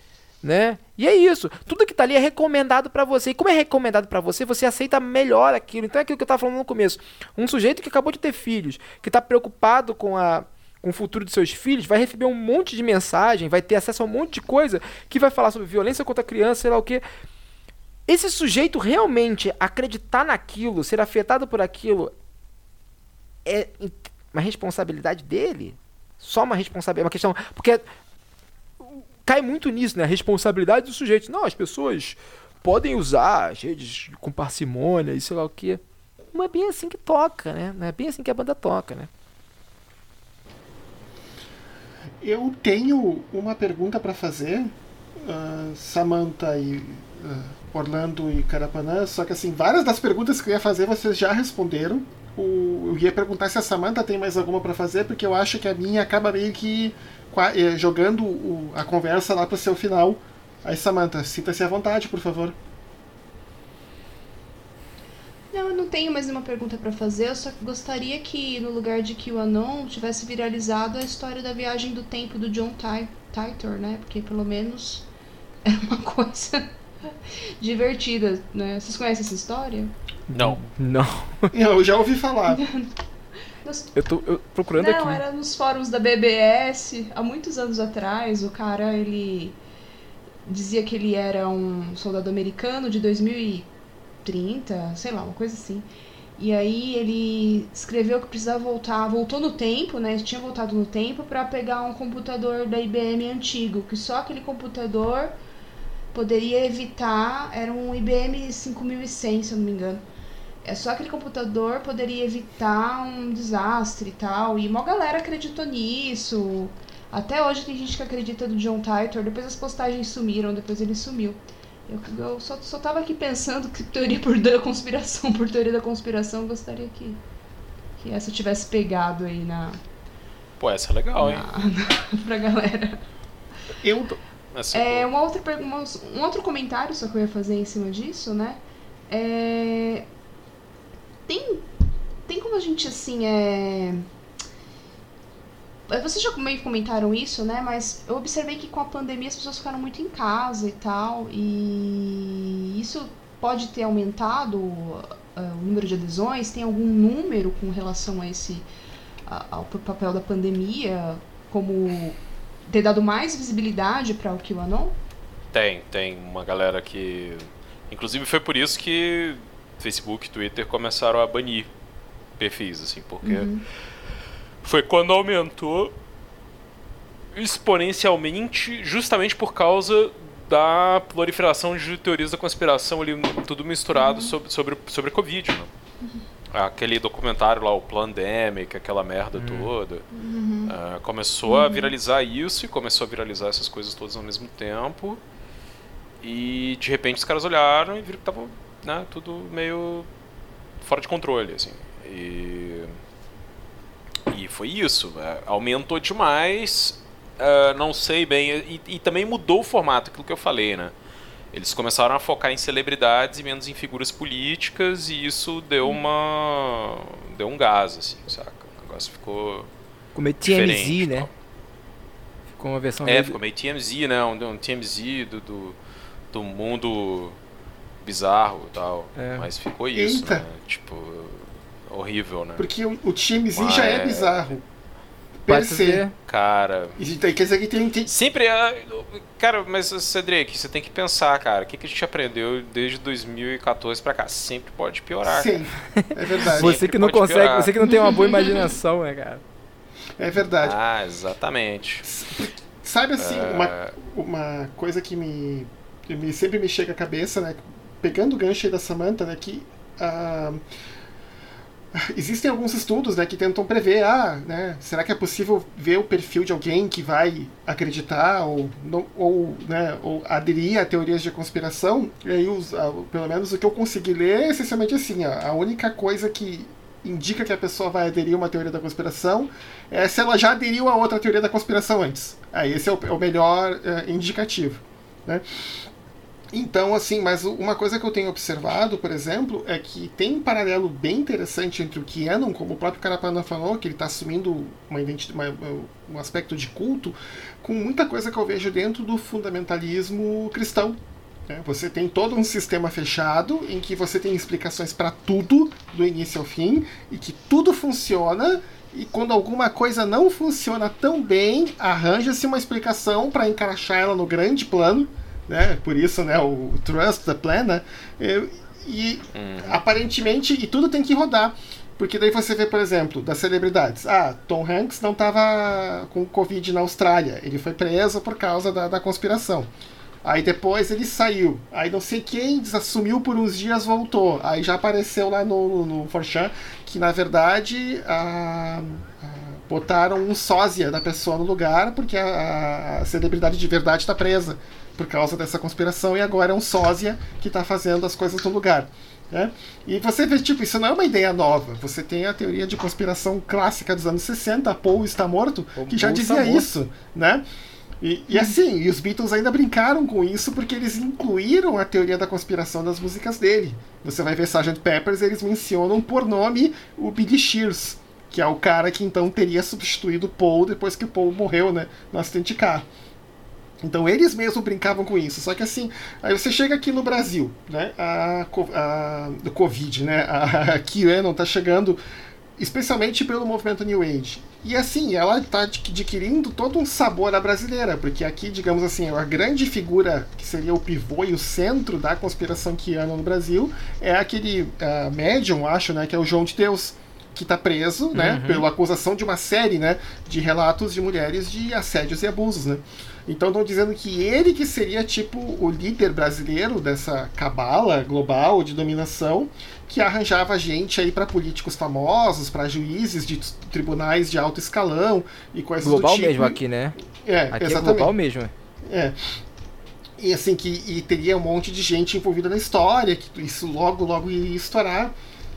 S4: né? E é isso. Tudo que tá ali é recomendado para você. E como é recomendado para você, você aceita melhor aquilo. Então é aquilo que eu tava falando no começo. Um sujeito que acabou de ter filhos, que tá preocupado com a com o futuro de seus filhos, vai receber um monte de mensagem, vai ter acesso a um monte de coisa que vai falar sobre violência contra a criança, sei lá o que. Esse sujeito realmente acreditar naquilo, ser afetado por aquilo, é uma responsabilidade dele? Só uma responsabilidade, uma questão. Porque cai muito nisso, né? A responsabilidade do sujeito. Não, as pessoas podem usar as redes com parcimônia e sei lá o que. Não é bem assim que toca, né? É bem assim que a banda toca, né?
S2: Eu tenho uma pergunta para fazer, uh, Samantha e uh, Orlando e Carapanã, só que assim, várias das perguntas que eu ia fazer vocês já responderam. O, eu ia perguntar se a Samantha tem mais alguma para fazer, porque eu acho que a minha acaba meio que jogando o, a conversa lá para o seu final. Aí, Samantha, sinta-se à vontade, por favor.
S1: Não, eu não tenho mais nenhuma pergunta para fazer. Eu só gostaria que, no lugar de QAnon, tivesse viralizado a história da viagem do tempo do John Titor, né? Porque, pelo menos, é uma coisa divertida, né? Vocês conhecem essa história?
S3: Não.
S4: Não.
S2: Eu já ouvi falar.
S4: Nos... Eu tô eu, procurando
S1: Não,
S4: aqui.
S1: Não, era nos fóruns da BBS, há muitos anos atrás, o cara, ele dizia que ele era um soldado americano de 2030, sei lá, uma coisa assim. E aí ele escreveu que precisava voltar, voltou no tempo, né? Tinha voltado no tempo para pegar um computador da IBM antigo, que só aquele computador poderia evitar, era um IBM 5100, se eu não me engano é só aquele computador poderia evitar um desastre e tal. E uma galera acreditou nisso. Até hoje tem gente que acredita do John Titor. Depois as postagens sumiram, depois ele sumiu. Eu, eu só, só tava aqui pensando que teoria por da conspiração, por teoria da conspiração, eu gostaria que, que essa tivesse pegado aí na.
S3: Pô, essa é legal, hein?
S1: na, pra galera.
S2: Eu,
S3: Essa
S1: É,
S3: boa.
S1: uma outra, uma- um outro comentário só que eu ia fazer em cima disso, né? É, tem, tem como a gente, assim, é... é, Vocês já meio comentaram isso, né? Mas eu observei que com a pandemia as pessoas ficaram muito em casa e tal, e isso pode ter aumentado ah, o número de adesões? Tem algum número com relação a esse a- ao papel da pandemia como ter dado mais visibilidade para o QAnon?
S3: Tem, tem uma galera que. Inclusive foi por isso que Facebook e Twitter começaram a banir perfis, assim, porque
S1: Uhum.
S3: foi quando aumentou exponencialmente, justamente por causa da proliferação de teorias da conspiração ali, tudo misturado sobre, sobre, sobre a Covid, né? Aquele documentário lá, o Plandemic, aquela merda toda. Ah, começou a viralizar isso e começou a viralizar essas coisas todas ao mesmo tempo. E de repente os caras olharam e viram que tava né, tudo meio fora de controle, assim. E, e foi isso. é, aumentou demais. ah, não sei bem. E, e também mudou o formato, aquilo que eu falei, né? Eles começaram a focar em celebridades e menos em figuras políticas e isso deu uma. deu um gás, assim, saca? O negócio ficou.
S4: É
S3: diferente,
S4: TMZ, né?
S3: tal.
S4: Ficou uma versão
S3: É,
S4: meio-
S3: ficou meio TMZ, né? Um, um TMZ do, do, do mundo bizarro e tal.
S4: É.
S3: Mas ficou isso,
S2: Eita.
S3: né? Tipo, horrível, né?
S2: porque o, o TMZ já é
S3: Mas-
S2: bizarro.
S4: Ser.
S3: Cara.
S2: E daí quer dizer que tem, tem,
S3: Sempre é. Cara, mas Cedric, você tem que pensar, cara. O que, que a gente aprendeu desde 2014 pra cá? Sempre pode piorar. cara.
S2: Sim, é verdade.
S4: Você que não consegue,
S3: piorar.
S4: você que não tem uma boa imaginação, né, cara?
S2: É verdade.
S3: Ah, exatamente.
S2: Sabe assim,
S3: É.
S2: uma, uma coisa que me, que me- sempre me chega à cabeça, né? Pegando o gancho da Samantha, né? Que ah, existem alguns estudos né, que tentam prever, ah, né, será que é possível ver o perfil de alguém que vai acreditar ou, não, ou, né, ou aderir a teorias de conspiração? E aí, os, ah, pelo menos o que eu consegui ler é essencialmente assim, ó, a única coisa que indica que a pessoa vai aderir a uma teoria da conspiração é se ela já aderiu a outra teoria da conspiração antes. Aí esse é o, é o melhor é, indicativo. Né? Então, assim, mas uma coisa que eu tenho observado, por exemplo, é que tem um paralelo bem interessante entre o Keanu, como o próprio Carapana falou, que ele está assumindo uma uma- um aspecto de culto, com muita coisa que eu vejo dentro do fundamentalismo cristão. né? Você tem todo um sistema fechado em que você tem explicações para tudo, do início ao fim, e que tudo funciona, e quando alguma coisa não funciona tão bem, arranja-se uma explicação para encaixar ela no grande plano, né? Por isso, né, o trust the plan, né? E, e aparentemente, e tudo tem que rodar. Porque daí você vê, por exemplo, das celebridades. Ah, Tom Hanks não estava com Covid na Austrália. Ele foi preso por causa da, da conspiração. Aí depois ele saiu. Aí não sei quem assumiu por uns dias, voltou. Aí já apareceu lá no, no Forchan que na verdade a- a- botaram um sósia da pessoa no lugar porque a, a celebridade de verdade está presa por causa dessa conspiração e agora é um sósia que está fazendo as coisas no lugar. Né? E você vê, tipo, isso não é uma ideia nova. Você tem a teoria de conspiração clássica dos anos 60, Paul está morto, que já dizia isso, né? E, e assim, e os Beatles ainda brincaram com isso porque eles incluíram a teoria da conspiração nas músicas dele. Você vai ver Sgt. Peppers, eles mencionam por nome o Billy Shears, que é o cara que então teria substituído o Paul depois que o Paul morreu, né, no acidente de carro. Então eles mesmos brincavam com isso. Só que assim, aí você chega aqui no Brasil, né? A, a, do Covid, né? A, a QAnon tá chegando especialmente pelo movimento New Age. E assim, ela está adquirindo todo um sabor à brasileira, porque aqui, digamos assim, a grande figura que seria o pivô e o centro da conspiração QAnon no Brasil é aquele ah, médium, acho, né? Que é o João de Deus que está preso, né,
S4: Uhum.
S2: pela acusação de uma série, né, de relatos de mulheres de assédios e abusos, né. Então estão dizendo que ele que seria tipo o líder brasileiro dessa cabala global de dominação que arranjava gente aí para políticos famosos, para juízes de tribunais de alto escalão e coisas do
S4: Global
S2: tipo.
S4: mesmo aqui, né?
S2: É,
S4: Aqui é
S2: exatamente.
S4: global mesmo.
S2: É. e assim que e teria um monte de gente envolvida na história, que isso logo logo iria estourar.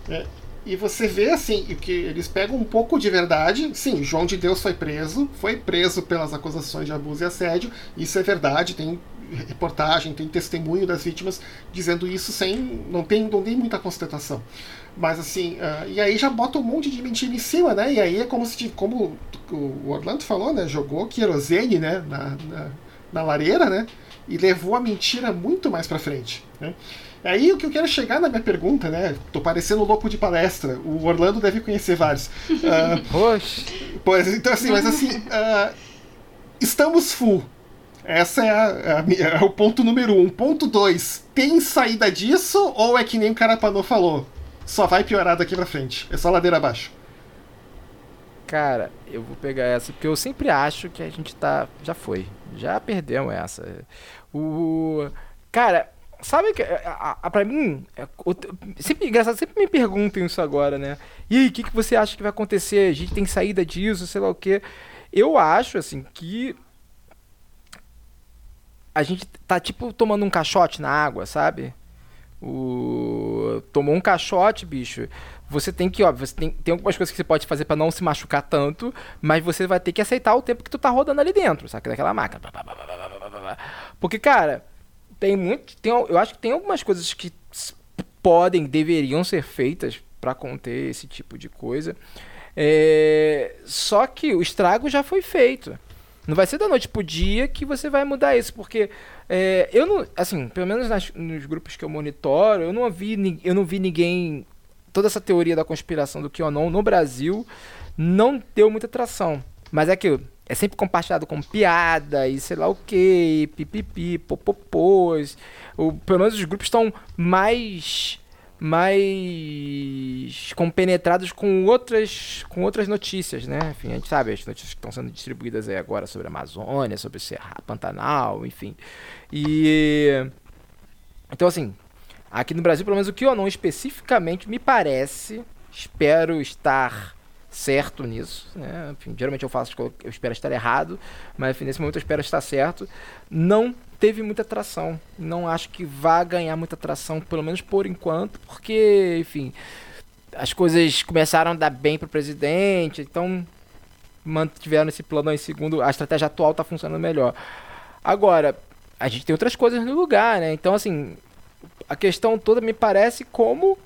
S2: Né? E você vê assim que eles pegam um pouco de verdade. Sim, João de Deus foi preso, foi preso pelas acusações de abuso e assédio. Isso é verdade, tem reportagem, tem testemunho das vítimas dizendo isso sem. não tem, não tem muita constatação. Mas assim, uh, e aí já bota um monte de mentira em cima, né? E aí é como se, como o Orlando falou, né? Jogou querosene, né? Na, na, na lareira, né? E levou a mentira muito mais para frente, né? Aí o que eu quero chegar na minha pergunta, né? Tô parecendo louco de palestra. O Orlando deve conhecer vários.
S4: Uh,
S2: pois, então assim, mas assim, uh, estamos full. Essa é, a, a, é, o ponto número um. Ponto dois, tem saída disso ou é que nem o Carapanô falou? Só vai piorar daqui pra frente. É só ladeira abaixo.
S4: Cara, eu vou pegar essa, porque eu sempre acho que a gente tá. Já foi. Já perdemos essa. O. Cara, Sabe que, é, a, a, pra mim, é, sempre, engraçado, sempre me perguntam isso agora, né? E aí, o que, que você acha que vai acontecer? A gente tem saída disso, sei lá o quê. Eu acho, assim, que a gente tá, tipo, tomando um caixote na água, sabe? O... Tomou um caixote, bicho. Você tem que, ó, você tem, tem algumas coisas que você pode fazer para não se machucar tanto, mas você vai ter que aceitar o tempo que tu tá rodando ali dentro, sabe? Daquela máquina. Porque, cara, tem muito. Tem, eu acho que tem algumas coisas que podem, deveriam ser feitas para conter esse tipo de coisa. É, só que o estrago já foi feito. Não vai ser da noite pro dia que você vai mudar isso, porque é, eu não, assim, pelo menos nas, nos grupos que eu monitoro, eu não vi, eu não vi ninguém, toda essa teoria da conspiração do QAnon no Brasil não deu muita tração. Mas é que é sempre compartilhado com piada e sei lá o que, pipipi, popopôs. Ou, pelo menos os grupos estão mais mais compenetrados com outras com outras notícias, né? Enfim, a gente sabe as notícias que estão sendo distribuídas aí agora sobre a Amazônia, sobre o Serra Pantanal, enfim. E então assim, aqui no Brasil, pelo menos o que eu não especificamente me parece, espero estar certo nisso. Né? Enfim, geralmente eu faço, eu espero estar errado, mas enfim, nesse momento eu espero estar certo. Não teve muita atração. Não acho que vá ganhar muita atração, pelo menos por enquanto, porque, enfim, as coisas começaram a dar bem para o presidente, então mantiveram esse plano aí segundo a estratégia atual está funcionando melhor. Agora, a gente tem outras coisas no lugar, né? Então, assim, a questão toda me parece como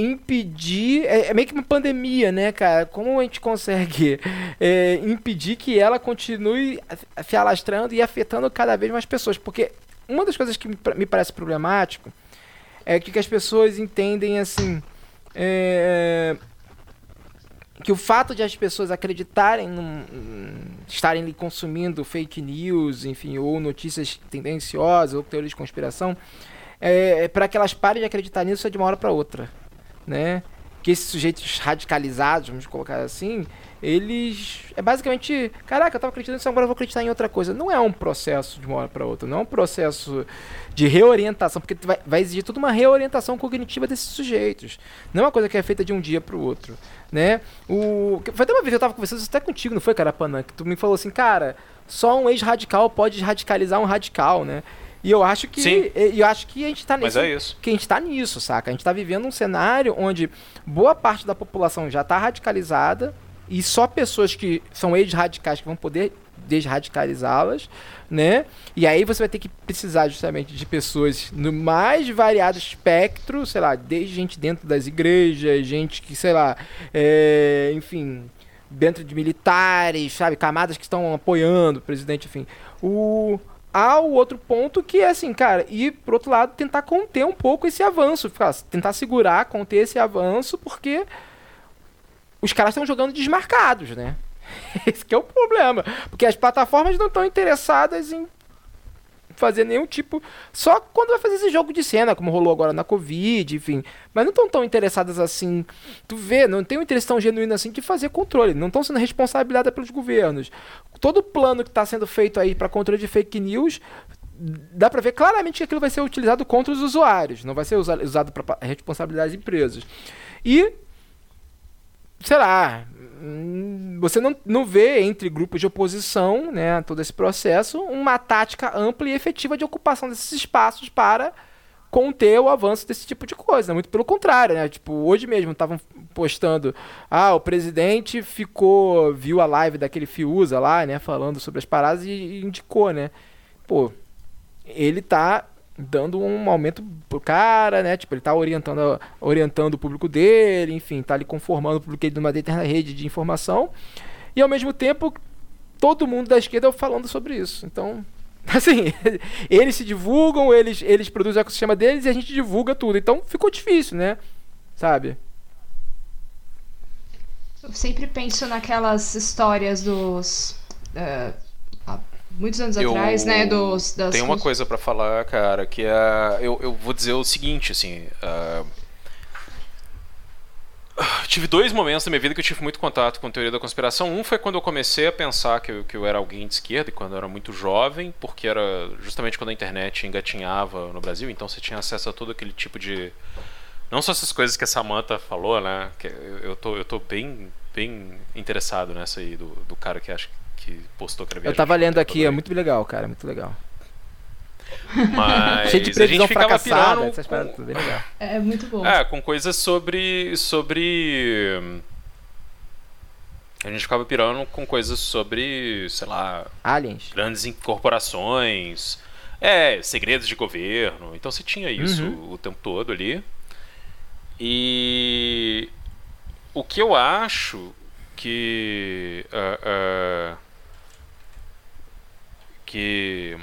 S4: impedir. É, é, meio que uma pandemia, né, cara? Como a gente consegue é, impedir que ela continue se alastrando e afetando cada vez mais pessoas? Porque uma das coisas que me parece problemático é que, que as pessoas entendem assim. É, que o fato de as pessoas acreditarem, num, estarem consumindo fake news, enfim, ou notícias tendenciosas, ou teorias de conspiração, é, é para que elas parem de acreditar nisso é de uma hora para outra né? Que esses sujeitos radicalizados, vamos colocar assim, eles. É basicamente. Caraca, eu tava acreditando nisso, agora eu vou acreditar em outra coisa. Não é um processo de uma hora para outra, não é um processo de reorientação, porque vai, vai exigir toda uma reorientação cognitiva desses sujeitos. Não é uma coisa que é feita de um dia para o outro, né? O, foi até uma vez eu tava conversando até contigo, não foi, Carapanã? Que tu me falou assim, cara, só um ex-radical pode radicalizar um radical, né? E eu acho que
S3: Sim.
S4: eu acho que a gente tá
S3: nisso. É.
S4: Que a gente tá nisso, saca? A gente tá vivendo um cenário onde boa parte da população já tá radicalizada e só pessoas que são ex-radicais que vão poder desradicalizá-las, né? E aí você vai ter que precisar justamente de pessoas no mais variado espectro, sei lá, desde gente dentro das igrejas, gente que, sei lá, é, enfim, dentro de militares, sabe, camadas que estão apoiando o presidente, enfim. O há o outro ponto que é assim, cara, e por outro lado tentar conter um pouco esse avanço, tentar segurar, conter esse avanço, porque os caras estão jogando desmarcados, né? Esse é o problema, porque as plataformas não estão interessadas em fazer nenhum tipo. Só quando vai fazer esse jogo de cena, como rolou agora na Covid, enfim. Mas não estão tão interessadas assim. Tu vê, não tem um interesse tão genuíno assim de fazer controle. Não estão sendo responsabilizadas pelos governos. Todo plano que está sendo feito aí para controle de fake news dá para ver claramente que aquilo vai ser utilizado contra os usuários, não vai ser usado para responsabilizar as empresas. E sei lá, você não, não vê entre grupos de oposição, né, todo esse processo, uma tática ampla e efetiva de ocupação desses espaços para conter o avanço desse tipo de coisa. Muito pelo contrário, né? Tipo, hoje mesmo estavam postando, ah, o presidente ficou, viu a live daquele Fiuza lá, né, falando sobre as paradas e, e indicou, né? Pô, ele tá dando um aumento pro cara, né? Tipo, ele tá orientando, orientando o público dele, enfim, tá ali conformando o público dele numa determinada rede de informação. E ao mesmo tempo, todo mundo da esquerda falando sobre isso. Então, assim, eles se divulgam, eles, eles produzem o ecossistema deles e a gente divulga tudo. Então ficou difícil, né? Sabe?
S1: Eu sempre penso naquelas histórias dos. Uh, muitos anos eu atrás, né? Dos,
S3: das tem uma coisa para falar, cara, que é. Eu, eu vou dizer o seguinte, assim. Uh, tive dois momentos na minha vida que eu tive muito contato com teoria da conspiração. Um foi quando eu comecei a pensar que eu, que eu era alguém de esquerda, e quando eu era muito jovem, porque era justamente quando a internet engatinhava no Brasil, então você tinha acesso a todo aquele tipo de. Não só essas coisas que a Samantha falou, né? Que eu, eu, tô, eu tô bem, bem interessado nessa aí do, do cara que acha que postou que era
S4: Eu tava lendo aqui, é muito legal, cara, é muito legal.
S3: Mas Cheio de previsão a gente ficava pirando essas
S1: com... bem legal. É muito bom.
S3: É, com coisas sobre sobre a gente ficava pirando com coisas sobre, sei lá,
S4: aliens,
S3: grandes corporações, é, segredos de governo. Então você tinha isso uhum. o tempo todo ali. E o que eu acho que uh, uh, que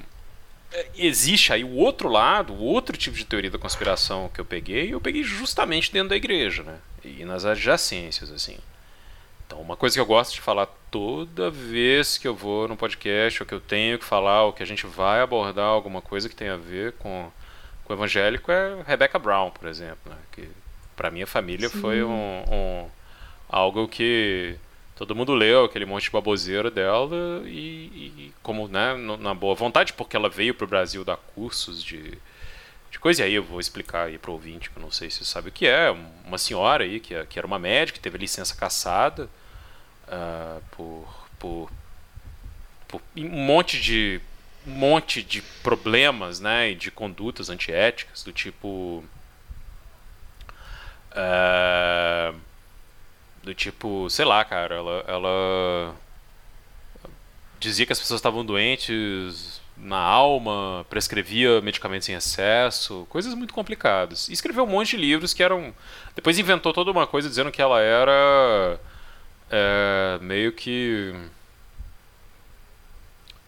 S3: é, existe aí o outro lado, o outro tipo de teoria da conspiração que eu peguei, eu peguei justamente dentro da igreja, né? E nas adjacências, assim. Então, uma coisa que eu gosto de falar toda vez que eu vou no podcast, ou que eu tenho que falar, ou que a gente vai abordar alguma coisa que tem a ver com, com o evangélico, é Rebecca Brown, por exemplo, né? Que para minha família Sim. foi um, um, algo que Todo mundo leu aquele monte de baboseira dela e, e como, né, na boa vontade, porque ela veio para o Brasil dar cursos de, de coisa. E aí eu vou explicar aí para o ouvinte, que eu não sei se sabe o que é. Uma senhora aí, que, que era uma médica, que teve licença caçada uh, por, por, por um monte de um monte de problemas, né, de condutas antiéticas, do tipo... Uh, do tipo, sei lá, cara, ela, ela dizia que as pessoas estavam doentes na alma, prescrevia medicamentos em excesso, coisas muito complicadas. E escreveu um monte de livros que eram. Depois inventou toda uma coisa dizendo que ela era é, meio que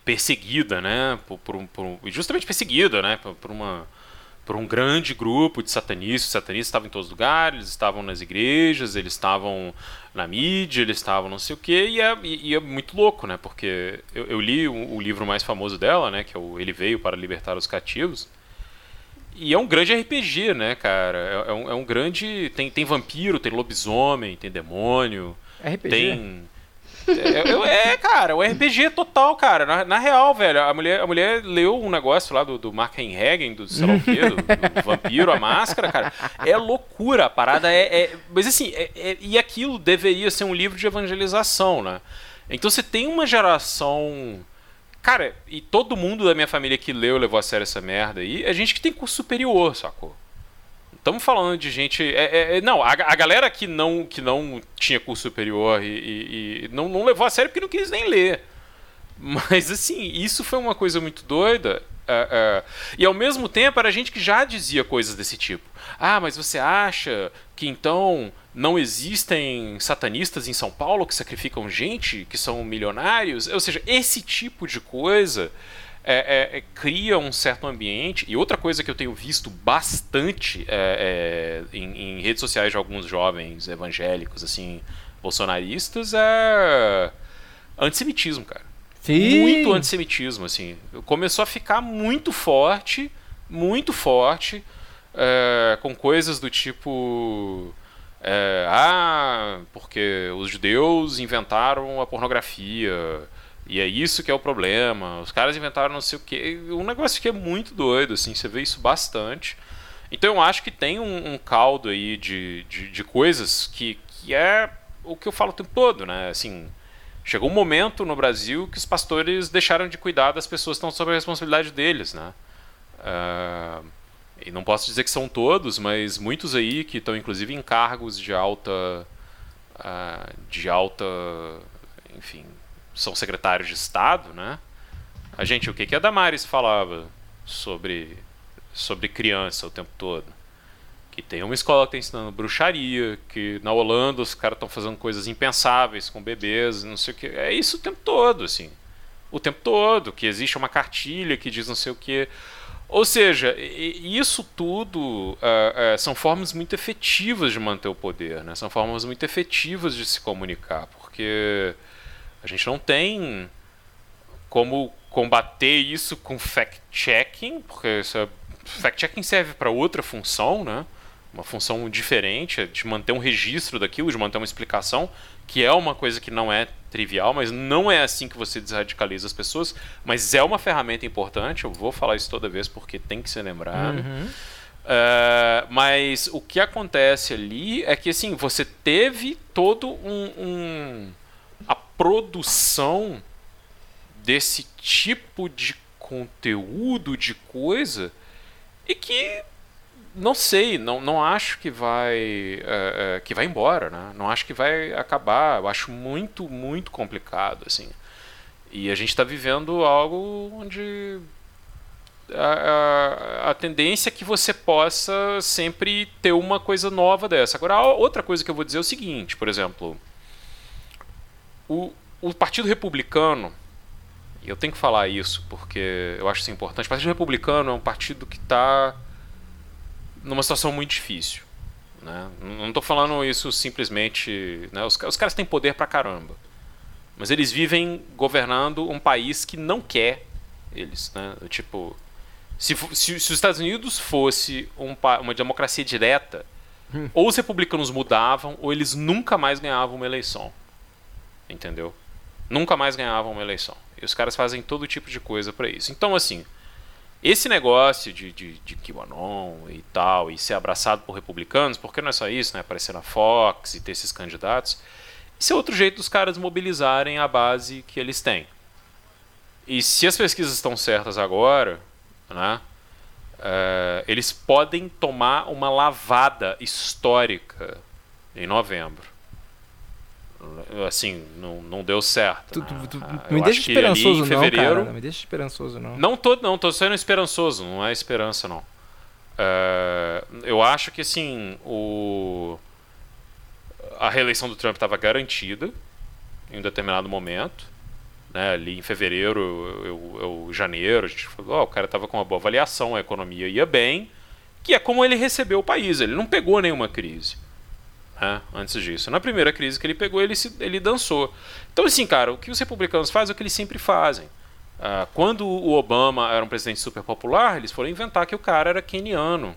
S3: perseguida, né? Por, por, por, justamente perseguida, né? Por, por uma por um grande grupo de satanistas. Os satanistas estavam em todos os lugares, eles estavam nas igrejas, eles estavam na mídia, eles estavam não sei o quê, e é, e é muito louco, né? Porque eu, eu li o, o, livro mais famoso dela, né? Que é o Ele Veio para Libertar os Cativos. E é um grande RPG, né, cara? É, é, um, é um grande. Tem, tem vampiro, tem lobisomem, tem demônio.
S4: RPG.
S3: Tem. É, é, cara, o RPG total, cara. Na, na, real, velho, a mulher, a mulher leu um negócio lá do, do Mark Hagen, do sei lá o quê, do, do, vampiro, a máscara, cara. É loucura, a parada é. é mas assim, é, é, e aquilo deveria ser um livro de evangelização, né? Então você tem uma geração. Cara, e todo mundo da minha família que leu levou a sério essa merda aí, é gente que tem curso superior, sacou? Estamos falando de gente. É, é, é, não, a, a, galera que não, que não tinha curso superior e, e, e, não, não levou a sério porque não quis nem ler. Mas, assim, isso foi uma coisa muito doida. Uh, uh, e ao mesmo tempo era gente que já dizia coisas desse tipo. Ah, mas você acha que então não existem satanistas em São Paulo que sacrificam gente, que são milionários? Ou seja, esse tipo de coisa é, é, é, cria um certo ambiente. E outra coisa que eu tenho visto bastante é, é, em, em, redes sociais de alguns jovens evangélicos, assim, bolsonaristas, é antissemitismo, cara.
S4: Sim.
S3: Muito antissemitismo, assim. Começou a ficar muito forte, muito forte, com coisas do tipo. É, ah, porque os judeus inventaram a pornografia. E é isso que é o problema. Os caras inventaram não sei o que. Um negócio que é muito doido, assim, você vê isso bastante. Então eu acho que tem um, um caldo aí de, de, de, coisas que, que é o que eu falo o tempo todo, né? Assim, chegou um momento no Brasil que os pastores deixaram de cuidar das pessoas que estão sob a responsabilidade deles, né? Uh, e não posso dizer que são todos, mas muitos aí que estão inclusive em cargos de alta, uh, de alta, enfim, são secretários de Estado, né? A gente, o que que a Damares falava sobre sobre criança o tempo todo? Que tem uma escola que está ensinando bruxaria, que na Holanda os caras estão fazendo coisas impensáveis com bebês, não sei o que. É isso o tempo todo, assim. O tempo todo, que existe uma cartilha que diz não sei o que. Ou seja, isso tudo uh, uh, são formas muito efetivas de manter o poder, né? são formas muito efetivas de se comunicar, porque a gente não tem como combater isso com fact-checking, porque é, fact-checking serve para outra função, né? uma função diferente, é de manter um registro daquilo, de manter uma explicação, que é uma coisa que não é trivial, mas não é assim que você desradicaliza as pessoas, mas é uma ferramenta importante, eu vou falar isso toda vez porque tem que ser lembrado. Uhum. Uh, mas o que acontece ali é que assim, você teve todo um, um a produção desse tipo de conteúdo, de coisa, e que não sei, não, não acho que vai é, é, que vai embora, né? Não acho que vai acabar. Eu acho muito, muito complicado, assim. E a gente está vivendo algo onde a, a, a, tendência é que você possa sempre ter uma coisa nova dessa. Agora, outra coisa que eu vou dizer é o seguinte, por exemplo, o, o Partido Republicano, e eu tenho que falar isso porque eu acho isso importante, o Partido Republicano é um partido que está numa situação muito difícil. Né? Não estou falando isso simplesmente. Né? Os, os caras têm poder pra caramba. Mas eles vivem governando um país que não quer eles. Né? Tipo, se, se, se os Estados Unidos fosse um, uma democracia direta, hum. ou os republicanos mudavam, ou eles nunca mais ganhavam uma eleição. Entendeu? Nunca mais ganhavam uma eleição. E os caras fazem todo tipo de coisa para isso. Então, assim, esse negócio de, de, de QAnon e tal, e ser abraçado por republicanos, porque não é só isso, né? Aparecer na Fox e ter esses candidatos. Isso é outro jeito dos caras mobilizarem a base que eles têm. E se as pesquisas estão certas agora, né? É, eles podem tomar uma lavada histórica em novembro assim, não, não deu certo. Tu,
S4: tu, tu, ah, me deixa esperançoso não, fevereiro, cara, não me deixa esperançoso não.
S3: Não tô, não, tô sendo esperançoso, não é esperança não. Uh, eu acho que assim, o a reeleição do Trump estava garantida em um determinado momento. Né, ali em fevereiro, eu, eu, janeiro, a gente falou, oh, o cara estava com uma boa avaliação, a economia ia bem, que é como ele recebeu o país, ele não pegou nenhuma crise né, antes disso. Na primeira crise que ele pegou, ele, se, ele dançou. Então, assim, cara, o que os republicanos fazem é o que eles sempre fazem. Uh, quando o Obama era um presidente super popular, eles foram inventar que o cara era keniano,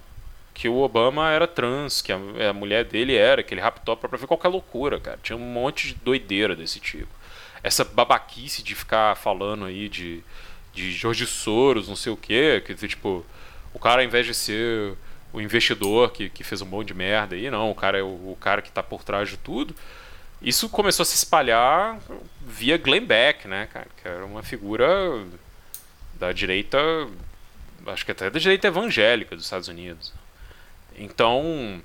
S3: que o Obama era trans, que a, a mulher dele era, que ele raptou para ver qualquer loucura, cara. Tinha um monte de doideira desse tipo. Essa babaquice de ficar falando aí de, de Jorge Soros, não sei o quê, que tipo, o cara ao invés de ser o investidor que, que fez um monte de merda aí, não, o cara é o, o cara que está por trás de tudo. Isso começou a se espalhar via Glenn Beck, né, cara, que era uma figura da direita, acho que até da direita evangélica dos Estados Unidos. Então,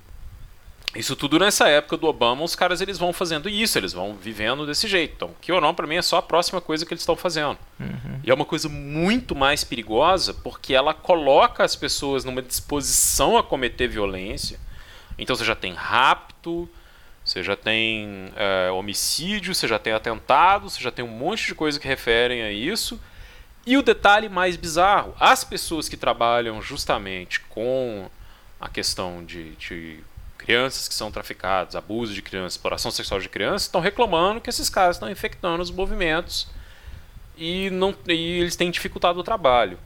S3: isso tudo nessa época do Obama, os caras eles vão fazendo isso, eles vão vivendo desse jeito. Então, que ou não, para mim é só a próxima coisa que eles estão fazendo. Uhum. E é uma coisa muito mais perigosa porque ela coloca as pessoas numa disposição a cometer violência. Então você já tem rapto, você já tem é, homicídio, você já tem atentado, você já tem um monte de coisa que referem a isso. E o detalhe mais bizarro: as pessoas que trabalham justamente com a questão de, de crianças que são traficadas, abuso de crianças, exploração sexual de crianças, estão reclamando que esses caras estão infectando os movimentos e, não, e eles têm dificultado o trabalho.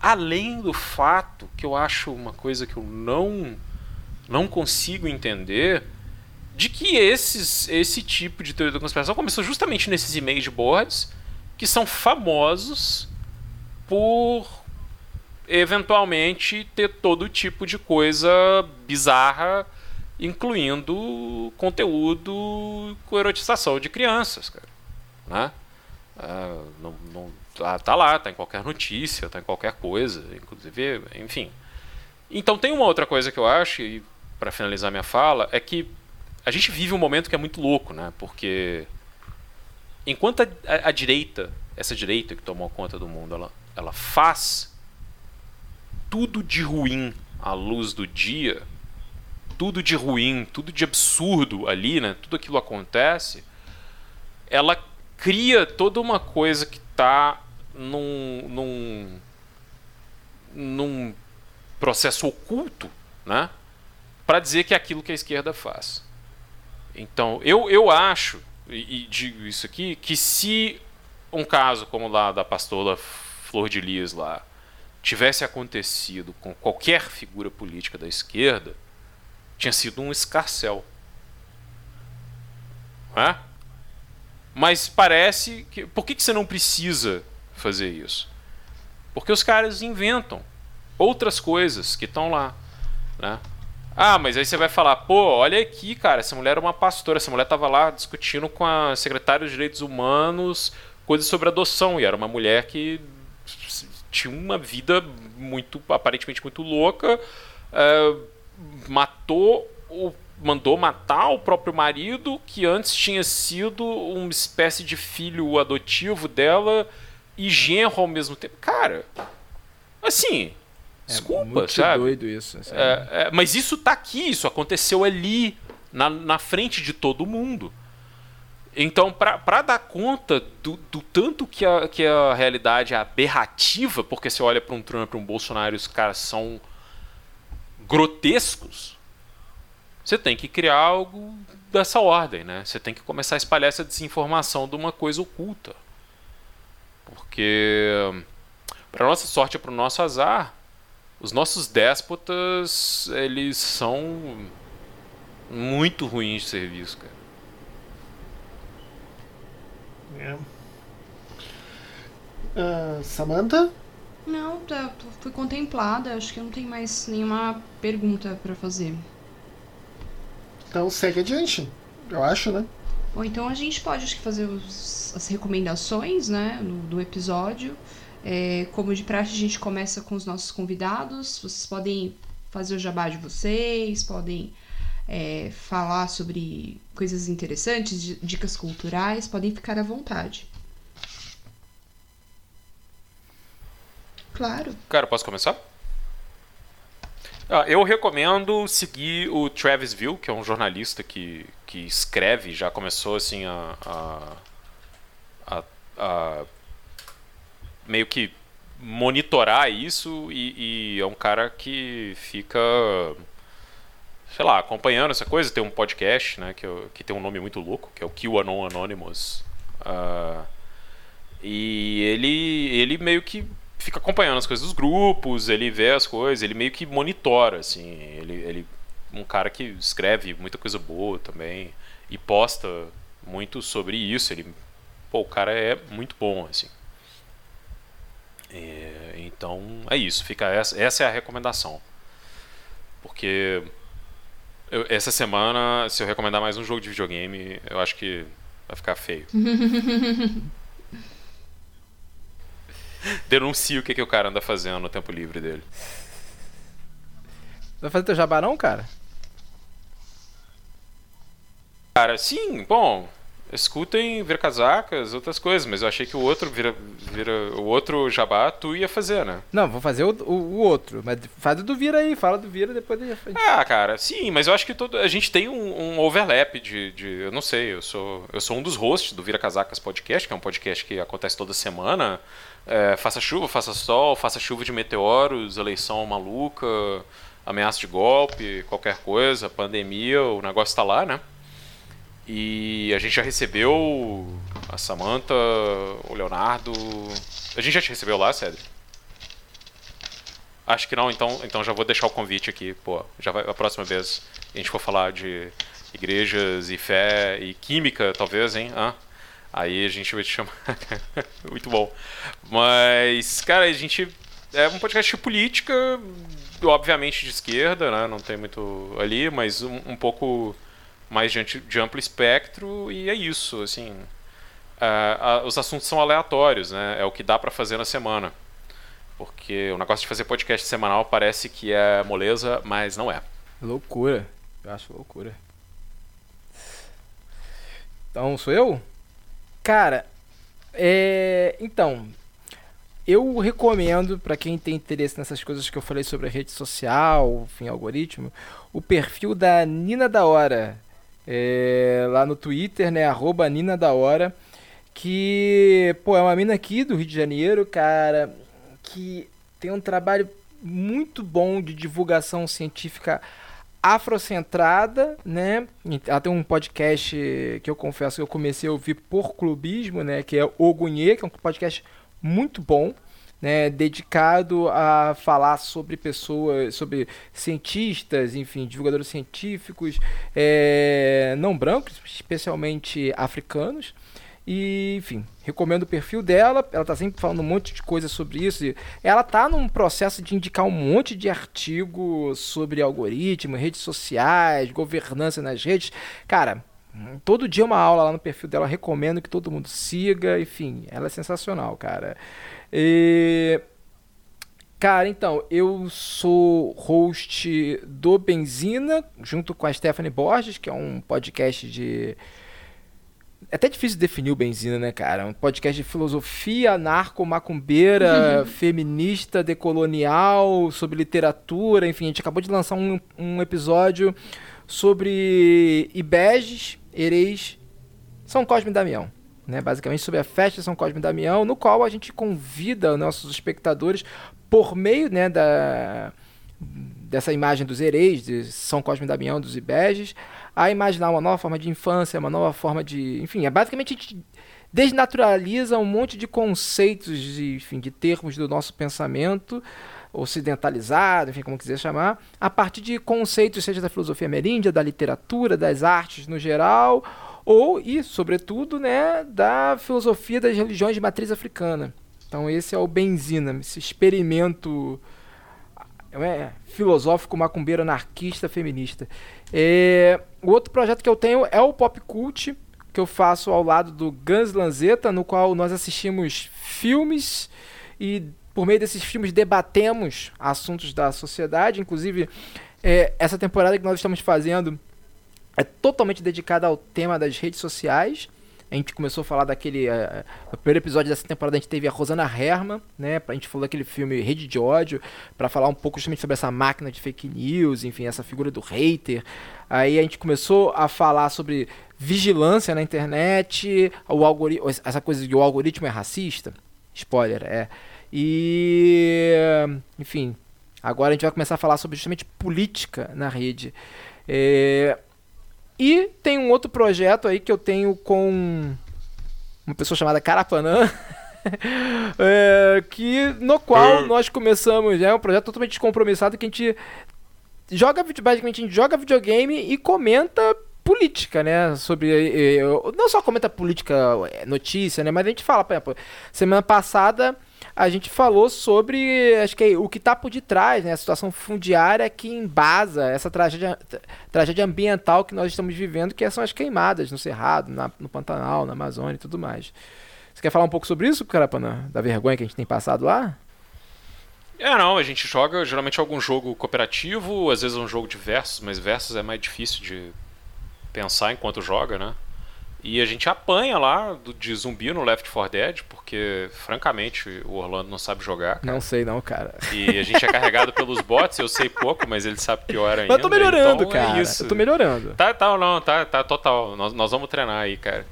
S3: Além do fato que eu acho uma coisa que eu não, não consigo entender, de que esses, esse tipo de teoria da conspiração começou justamente nesses de boards que são famosos por eventualmente ter todo tipo de coisa bizarra incluindo conteúdo com erotização de crianças, cara. Né? Ah, não, não, tá, tá, lá, tá em qualquer notícia, tá em qualquer coisa, inclusive, enfim. Então tem uma outra coisa que eu acho, e para finalizar minha fala, é que a gente vive um momento que é muito louco, né? Porque enquanto a, a, a direita, essa direita que tomou conta do mundo, ela, ela faz tudo de ruim à luz do dia, tudo de ruim, tudo de absurdo ali, né? Tudo aquilo acontece, ela cria toda uma coisa que está num, num, num processo oculto, né? Para dizer que é aquilo que a esquerda faz. Então, eu, eu acho, e, e digo isso aqui, que se um caso como lá da pastora Flor de Lis lá tivesse acontecido com qualquer figura política da esquerda, tinha sido um escarcel. É? Mas parece que. Por que, que você não precisa fazer isso? Porque os caras inventam outras coisas que estão lá. Né? Ah, mas aí você vai falar, pô, olha aqui, cara, essa mulher é uma pastora, essa mulher estava lá discutindo com a secretária de Direitos Humanos coisas sobre adoção, e era uma mulher que tinha uma vida muito, aparentemente muito louca, uh, matou o mandou matar o próprio marido, que antes tinha sido uma espécie de filho adotivo dela e genro ao mesmo tempo. Cara, assim, é desculpa, muito sabe?
S4: doido isso.
S3: É, é, mas isso tá aqui, isso aconteceu ali, na, na frente de todo mundo. Então, para dar conta do, do, tanto que a, que a realidade é aberrativa, porque você olha para um Trump, para um Bolsonaro, os caras são grotescos, você tem que criar algo dessa ordem, né? Você tem que começar a espalhar essa desinformação de uma coisa oculta. Porque, para nossa sorte e para o nosso azar, os nossos déspotas, eles são muito ruins de serviço, cara.
S2: Uh, Samantha?
S1: Não, tá, fui contemplada. Acho que não tem mais nenhuma pergunta para fazer.
S2: Então segue adiante, eu acho, né?
S1: Ou então a gente pode acho que fazer os, as recomendações, né, no, do episódio. É, como de praxe, a gente começa com os nossos convidados. Vocês podem fazer o jabá de vocês, podem é, falar sobre coisas interessantes, dicas culturais, podem ficar à vontade. Claro.
S3: Cara, posso começar? Ah, eu recomendo seguir o Travis Ville, que é um jornalista que, que escreve, já começou assim a, a, a, a meio que monitorar isso e, e, é um cara que fica sei lá, acompanhando essa coisa, tem um podcast, né, que, que tem um nome muito louco, que é o QAnon Anonymous. Uh, e ele, ele meio que fica acompanhando as coisas dos grupos, ele vê as coisas, ele meio que monitora, assim. Ele, ele um cara que escreve muita coisa boa também e posta muito sobre isso. Ele, pô, o cara é muito bom, assim. É, então é isso, fica essa, essa é a recomendação. Porque eu, essa semana, se eu recomendar mais um jogo de videogame, eu acho que vai ficar feio. Denuncie o que, que o cara anda fazendo no tempo livre dele.
S4: Vai fazer teu jabarão, cara?
S3: Cara, sim, bom. Escutem Vira Casacas, outras coisas, mas eu achei que o outro vira, vira o outro jabá tu ia fazer, né?
S4: Não, vou fazer o, o, o outro, mas faz o do Vira aí, fala do Vira depois.
S3: Ah, cara, sim, mas eu acho que todo, a gente tem um, um, overlap de, de, eu não sei, eu sou eu sou um dos hosts do Vira Casacas podcast, que é um podcast que acontece toda semana. É, faça chuva, faça sol, faça chuva de meteoros, eleição maluca, ameaça de golpe, qualquer coisa, pandemia, o negócio está lá, né? E a gente já recebeu a Samantha, o Leonardo. A gente já te recebeu lá, Cedric? Acho que não, então, então já vou deixar o convite aqui. Pô, já vai, a próxima vez a gente for falar de igrejas e fé e química, talvez, hein? Ah, Aí a gente vai te chamar. Muito bom. Mas, cara, a gente. é um podcast de política, obviamente de esquerda, né? Não tem muito ali, mas um, um pouco mais de, de, amplo espectro e é isso, assim. Uh, uh, os assuntos são aleatórios, né? É o que dá para fazer na semana. Porque o negócio de fazer podcast semanal parece que é moleza, mas não é.
S4: Loucura. Eu acho loucura. Então, sou eu? Cara, é. Então, eu recomendo para quem tem interesse nessas coisas que eu falei sobre a rede social, enfim, algoritmo, o perfil da Nina da Hora. É, lá no Twitter, né? Arroba Nina da Hora. Que, pô, é uma mina aqui do Rio de Janeiro, cara, que tem um trabalho muito bom de divulgação científica afrocentrada, né? Ela tem um podcast que eu confesso que eu comecei a ouvir por clubismo, né? Que é O Gunhê, que é um podcast muito bom, né? Dedicado a falar sobre pessoas, sobre cientistas, enfim, divulgadores científicos é, não brancos, especialmente africanos. E, enfim, recomendo o perfil dela. Ela tá sempre falando um monte de coisa sobre isso. Ela tá num processo de indicar um monte de artigo sobre algoritmo, redes sociais, governança nas redes. Cara, todo dia uma aula lá no perfil dela. Recomendo que todo mundo siga. Enfim, ela é sensacional, cara. E. Cara, então, eu sou host do Benzina, junto com a Stephanie Borges, que é um podcast de é até difícil definir o Benzina, né, cara? Um podcast de filosofia anarco-macumbeira, uhum. feminista, decolonial, sobre literatura, enfim. A gente acabou de lançar um, um episódio sobre Ibeges, Ereis, São Cosme e Damião. Né, basicamente sobre a festa de São Cosme e Damião, no qual a gente convida nossos espectadores por meio né, da, dessa imagem dos hereis, de São Cosme e Damião, dos Ibeges, a imaginar uma nova forma de infância, uma nova forma de. Enfim, é basicamente a gente desnaturaliza um monte de conceitos, de, enfim, de termos do nosso pensamento ocidentalizado, enfim, como quiser chamar, a partir de conceitos, seja da filosofia ameríndia, da literatura, das artes no geral, ou, e, sobretudo, né, da filosofia das religiões de matriz africana. Então, esse é o Benzina, esse experimento é, filosófico, macumbeiro, anarquista, feminista. É, o outro projeto que eu tenho é o Pop Cult, que eu faço ao lado do Gans Lanzetta, no qual nós assistimos filmes e por meio desses filmes debatemos assuntos da sociedade. Inclusive, é, essa temporada que nós estamos fazendo é totalmente dedicada ao tema das redes sociais. A gente começou a falar daquele. Uh, no primeiro episódio dessa temporada a gente teve a Rosana Herman, né? A gente falou daquele filme Rede de Ódio, para falar um pouco justamente sobre essa máquina de fake news, enfim, essa figura do hater. Aí a gente começou a falar sobre vigilância na internet, o algoritmo, essa coisa de o algoritmo é racista. Spoiler, é. E. Enfim, agora a gente vai começar a falar sobre justamente política na rede. É, e tem um outro projeto aí que eu tenho com uma pessoa chamada Carapanã. é, que no qual nós começamos, é um projeto totalmente descompromissado que a gente joga basicamente a gente joga videogame e comenta política, né? Sobre não só comenta política, é, notícia, né? Mas a gente fala, por exemplo, semana passada a gente falou sobre acho que é o que está por detrás, né? A situação fundiária que embasa essa tragédia, tragédia ambiental que nós estamos vivendo, que são as queimadas no Cerrado, na, no Pantanal, na Amazônia e tudo mais. Você quer falar um pouco sobre isso, Carapana? Da vergonha que a gente tem passado lá?
S3: É, não, a gente joga geralmente algum jogo cooperativo, às vezes um jogo de versus, mas versus é mais difícil de pensar enquanto joga, né? E a gente apanha lá de zumbi no Left 4 Dead, porque, francamente, o Orlando não sabe jogar.
S4: Cara. Não sei não, cara.
S3: E a gente é carregado pelos bots, eu sei pouco, mas ele sabe pior ainda.
S4: Mas eu tô melhorando, então, é cara. É isso. Eu tô melhorando.
S3: Tá, tá, não, tá, tá total. Nós, nós vamos treinar aí, cara.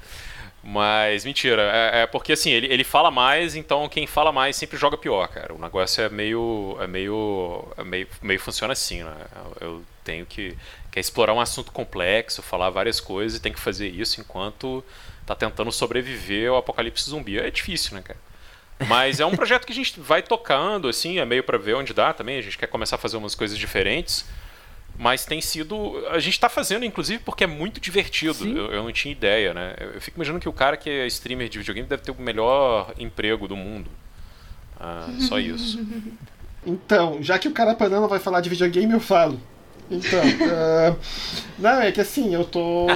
S3: Mas mentira, é, é, porque assim, ele, ele fala mais, então quem fala mais sempre joga pior, cara. O negócio é meio. é meio. É meio, meio funciona assim, né? Eu tenho que quer explorar um assunto complexo, falar várias coisas e tem que fazer isso enquanto tá tentando sobreviver ao apocalipse zumbi. É difícil, né, cara? Mas é um projeto que a gente vai tocando, assim, é meio para ver onde dá também. A gente quer começar a fazer umas coisas diferentes. Mas tem sido. A gente tá fazendo, inclusive, porque é muito divertido. Eu, eu, não tinha ideia, né? Eu fico imaginando que o cara que é streamer de videogame deve ter o melhor emprego do mundo. Ah, só isso.
S2: Então, já que o cara Carapanã vai falar de videogame, eu falo. Então, uh, não, é que assim, eu tô.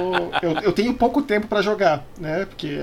S2: Eu, eu tenho pouco tempo para jogar, né? Porque,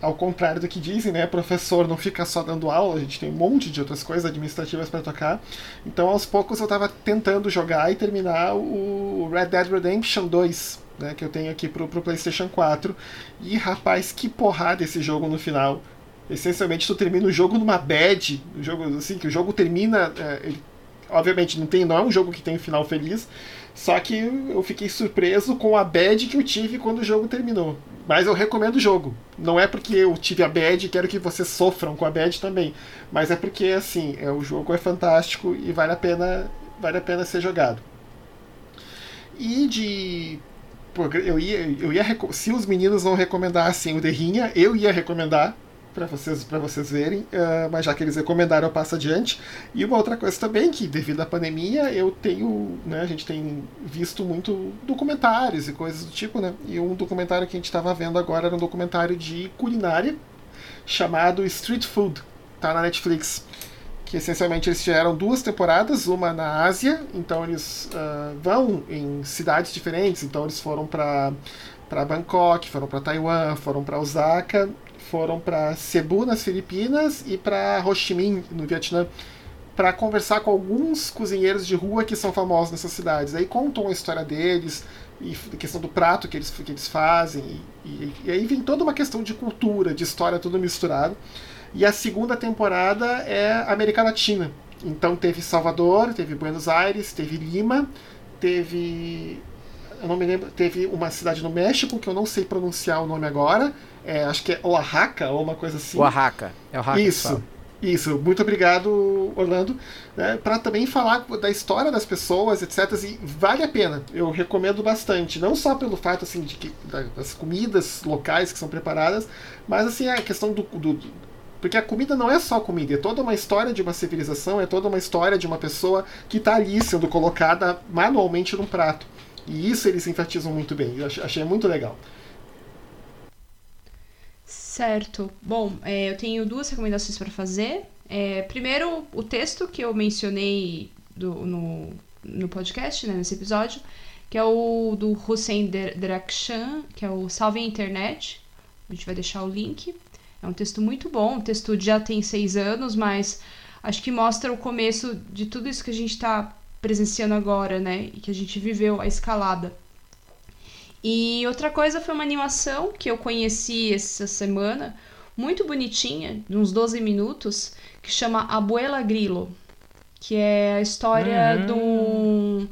S2: ao contrário do que dizem, né? Professor não fica só dando aula, a gente tem um monte de outras coisas administrativas para tocar. Então, aos poucos, eu tava tentando jogar e terminar o Red Dead Redemption 2, né? Que eu tenho aqui pro, pro PlayStation 4. E, rapaz, que porrada esse jogo no final essencialmente tu termina o jogo numa bad, o jogo assim que o jogo termina, é, ele obviamente não tem não é um jogo que tem um final feliz, só que eu fiquei surpreso com a bad que eu tive quando o jogo terminou. Mas eu recomendo o jogo. Não é porque eu tive a bad e quero que vocês sofram com a bad também, mas é porque assim, é, o jogo é fantástico e vale a pena vale a pena ser jogado. E de eu ia, eu ia se os meninos não recomendassem o Derrinha, eu ia recomendar para vocês, vocês verem, uh, mas já que eles recomendaram, eu passo adiante. E uma outra coisa também, que devido à pandemia, eu tenho, né, a gente tem visto muito documentários e coisas do tipo, né? E um documentário que a gente estava vendo agora era um documentário de culinária chamado Street Food, tá na Netflix. Que essencialmente eles tiveram duas temporadas, uma na Ásia, então eles uh, vão em cidades diferentes, então eles foram para para Bangkok, foram para Taiwan, foram para Osaka foram para Cebu, nas Filipinas, e para Ho Chi Minh, no Vietnã, para conversar com alguns cozinheiros de rua que são famosos nessas cidades. Aí contam a história deles, e a questão do prato que eles, que eles fazem, e, e, e aí vem toda uma questão de cultura, de história, tudo misturado. E a segunda temporada é América Latina. Então teve Salvador, teve Buenos Aires, teve Lima, teve eu não me lembro, teve uma cidade no México que eu não sei pronunciar o nome agora, é, acho que é Oaxaca ou uma coisa assim.
S4: Oaxaca, é Oaxaca.
S2: Isso. Isso, muito obrigado, Orlando, né, para também falar da história das pessoas, etc. E vale a pena, eu recomendo bastante, não só pelo fato assim de que das comidas locais que são preparadas, mas assim a questão do, do porque a comida não é só comida, é toda uma história de uma civilização, é toda uma história de uma pessoa que está ali sendo colocada manualmente num prato. E isso eles enfatizam muito bem, eu achei muito legal.
S1: Certo. Bom, é, eu tenho duas recomendações para fazer. É, primeiro, o texto que eu mencionei do, no, no podcast, né, nesse episódio, que é o do Hussein Drakshan, que é o Salve a Internet. A gente vai deixar o link. É um texto muito bom. O texto já tem seis anos, mas acho que mostra o começo de tudo isso que a gente está presenciando agora, né? E que a gente viveu, a escalada. E outra coisa foi uma animação que eu conheci essa semana, muito bonitinha, de uns 12 minutos, que chama Abuela Grilo, que é a história uhum. de um,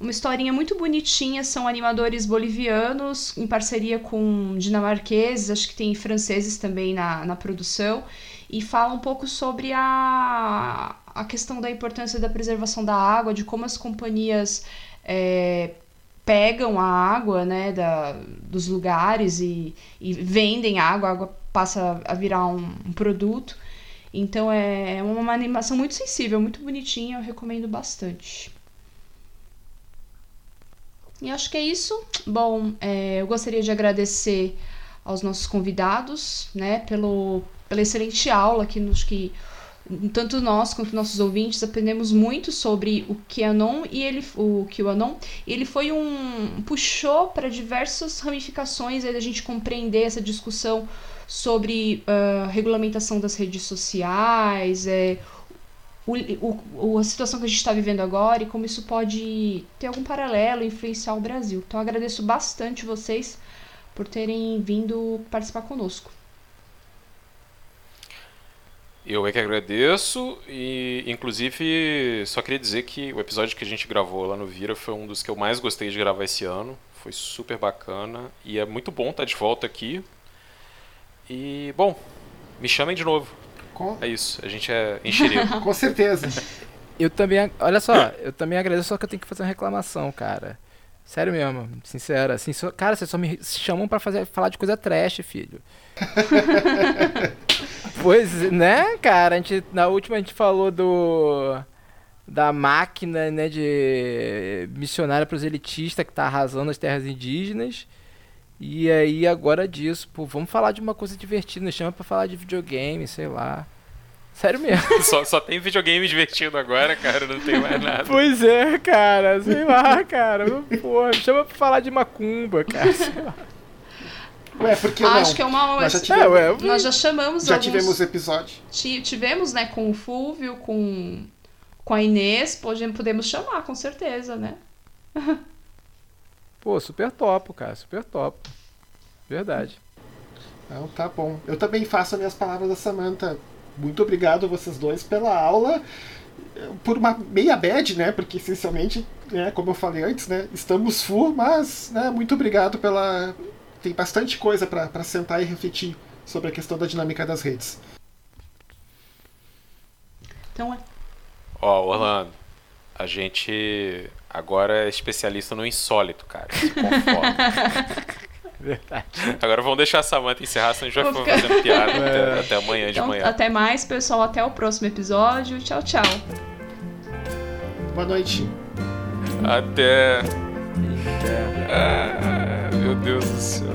S1: uma historinha muito bonitinha, são animadores bolivianos em parceria com dinamarqueses, acho que tem franceses também na, na produção, e fala um pouco sobre a, a questão da importância da preservação da água, de como as companhias é, pegam a água né, da, dos lugares e, e vendem água, a água passa a virar um, um produto. Então é, é uma animação muito sensível, muito bonitinha, eu recomendo bastante. E acho que é isso. Bom, é, eu gostaria de agradecer aos nossos convidados, né, pelo, pela excelente aula que nos que tanto nós quanto nossos ouvintes aprendemos muito sobre o QAnon e ele o QAnon e ele foi um puxou para diversas ramificações aí da gente compreender essa discussão sobre uh, regulamentação das redes sociais é, o, o, a situação que a gente está vivendo agora e como isso pode ter algum paralelo influenciar o Brasil. Então agradeço bastante vocês por terem vindo participar conosco
S3: eu é que agradeço e, inclusive, só queria dizer que o episódio que a gente gravou lá no Vira foi um dos que eu mais gostei de gravar esse ano. Foi super bacana e é muito bom estar de volta aqui. E, bom, me chamem de novo. Com... É isso, a gente é enxerido.
S2: Com certeza.
S4: Eu também, olha só, eu também agradeço, só que eu tenho que fazer uma reclamação, cara. Sério mesmo, sincera. Assim, só, cara, vocês só me chamam para fazer, falar de coisa trash, filho. pois, né, cara? A gente, na última a gente falou do da máquina, né, de missionária para os elitistas que tá arrasando as terras indígenas. E aí agora disso, pô, vamos falar de uma coisa divertida, chama para falar de videogame, sei lá. Sério mesmo.
S3: Só, só tem videogame divertido agora, cara, não tem mais nada.
S4: Pois é, cara. Sei lá, cara. Porra, chama pra falar de macumba, cara. Sei lá.
S2: Ué, por que
S1: Acho
S2: não?
S1: que é uma.
S2: Nós já
S4: É,
S2: tivemos,
S4: ué, eu-
S1: Nós já chamamos
S2: já
S1: alguns-
S2: tivemos episódio.
S1: Ti- Tivemos, né, com o Fúvio, com, com a Inês, pode- podemos chamar, com certeza, né?
S4: Pô, super topo, cara. Super topo. Verdade.
S2: Então tá bom. Eu também faço as minhas palavras da Samantha. Muito obrigado a vocês dois pela aula. Por uma meia bad, né? Porque essencialmente, né, como eu falei antes, né? Estamos full, mas né, muito obrigado pela. Tem bastante coisa pra pra sentar e refletir sobre a questão da dinâmica das redes.
S1: Então é.
S3: Ó, Orlando, a gente agora é especialista no insólito, cara. Se.
S4: Verdade.
S3: Agora vamos deixar a Samantha encerrar, senão a gente vai
S1: Vou ficar
S3: fazendo piada
S4: É.
S3: até, até amanhã de
S1: Então,
S3: manhã.
S1: até mais, pessoal. Até o próximo episódio. Tchau, tchau.
S2: Boa noite.
S3: Até. Ah, meu Deus do céu.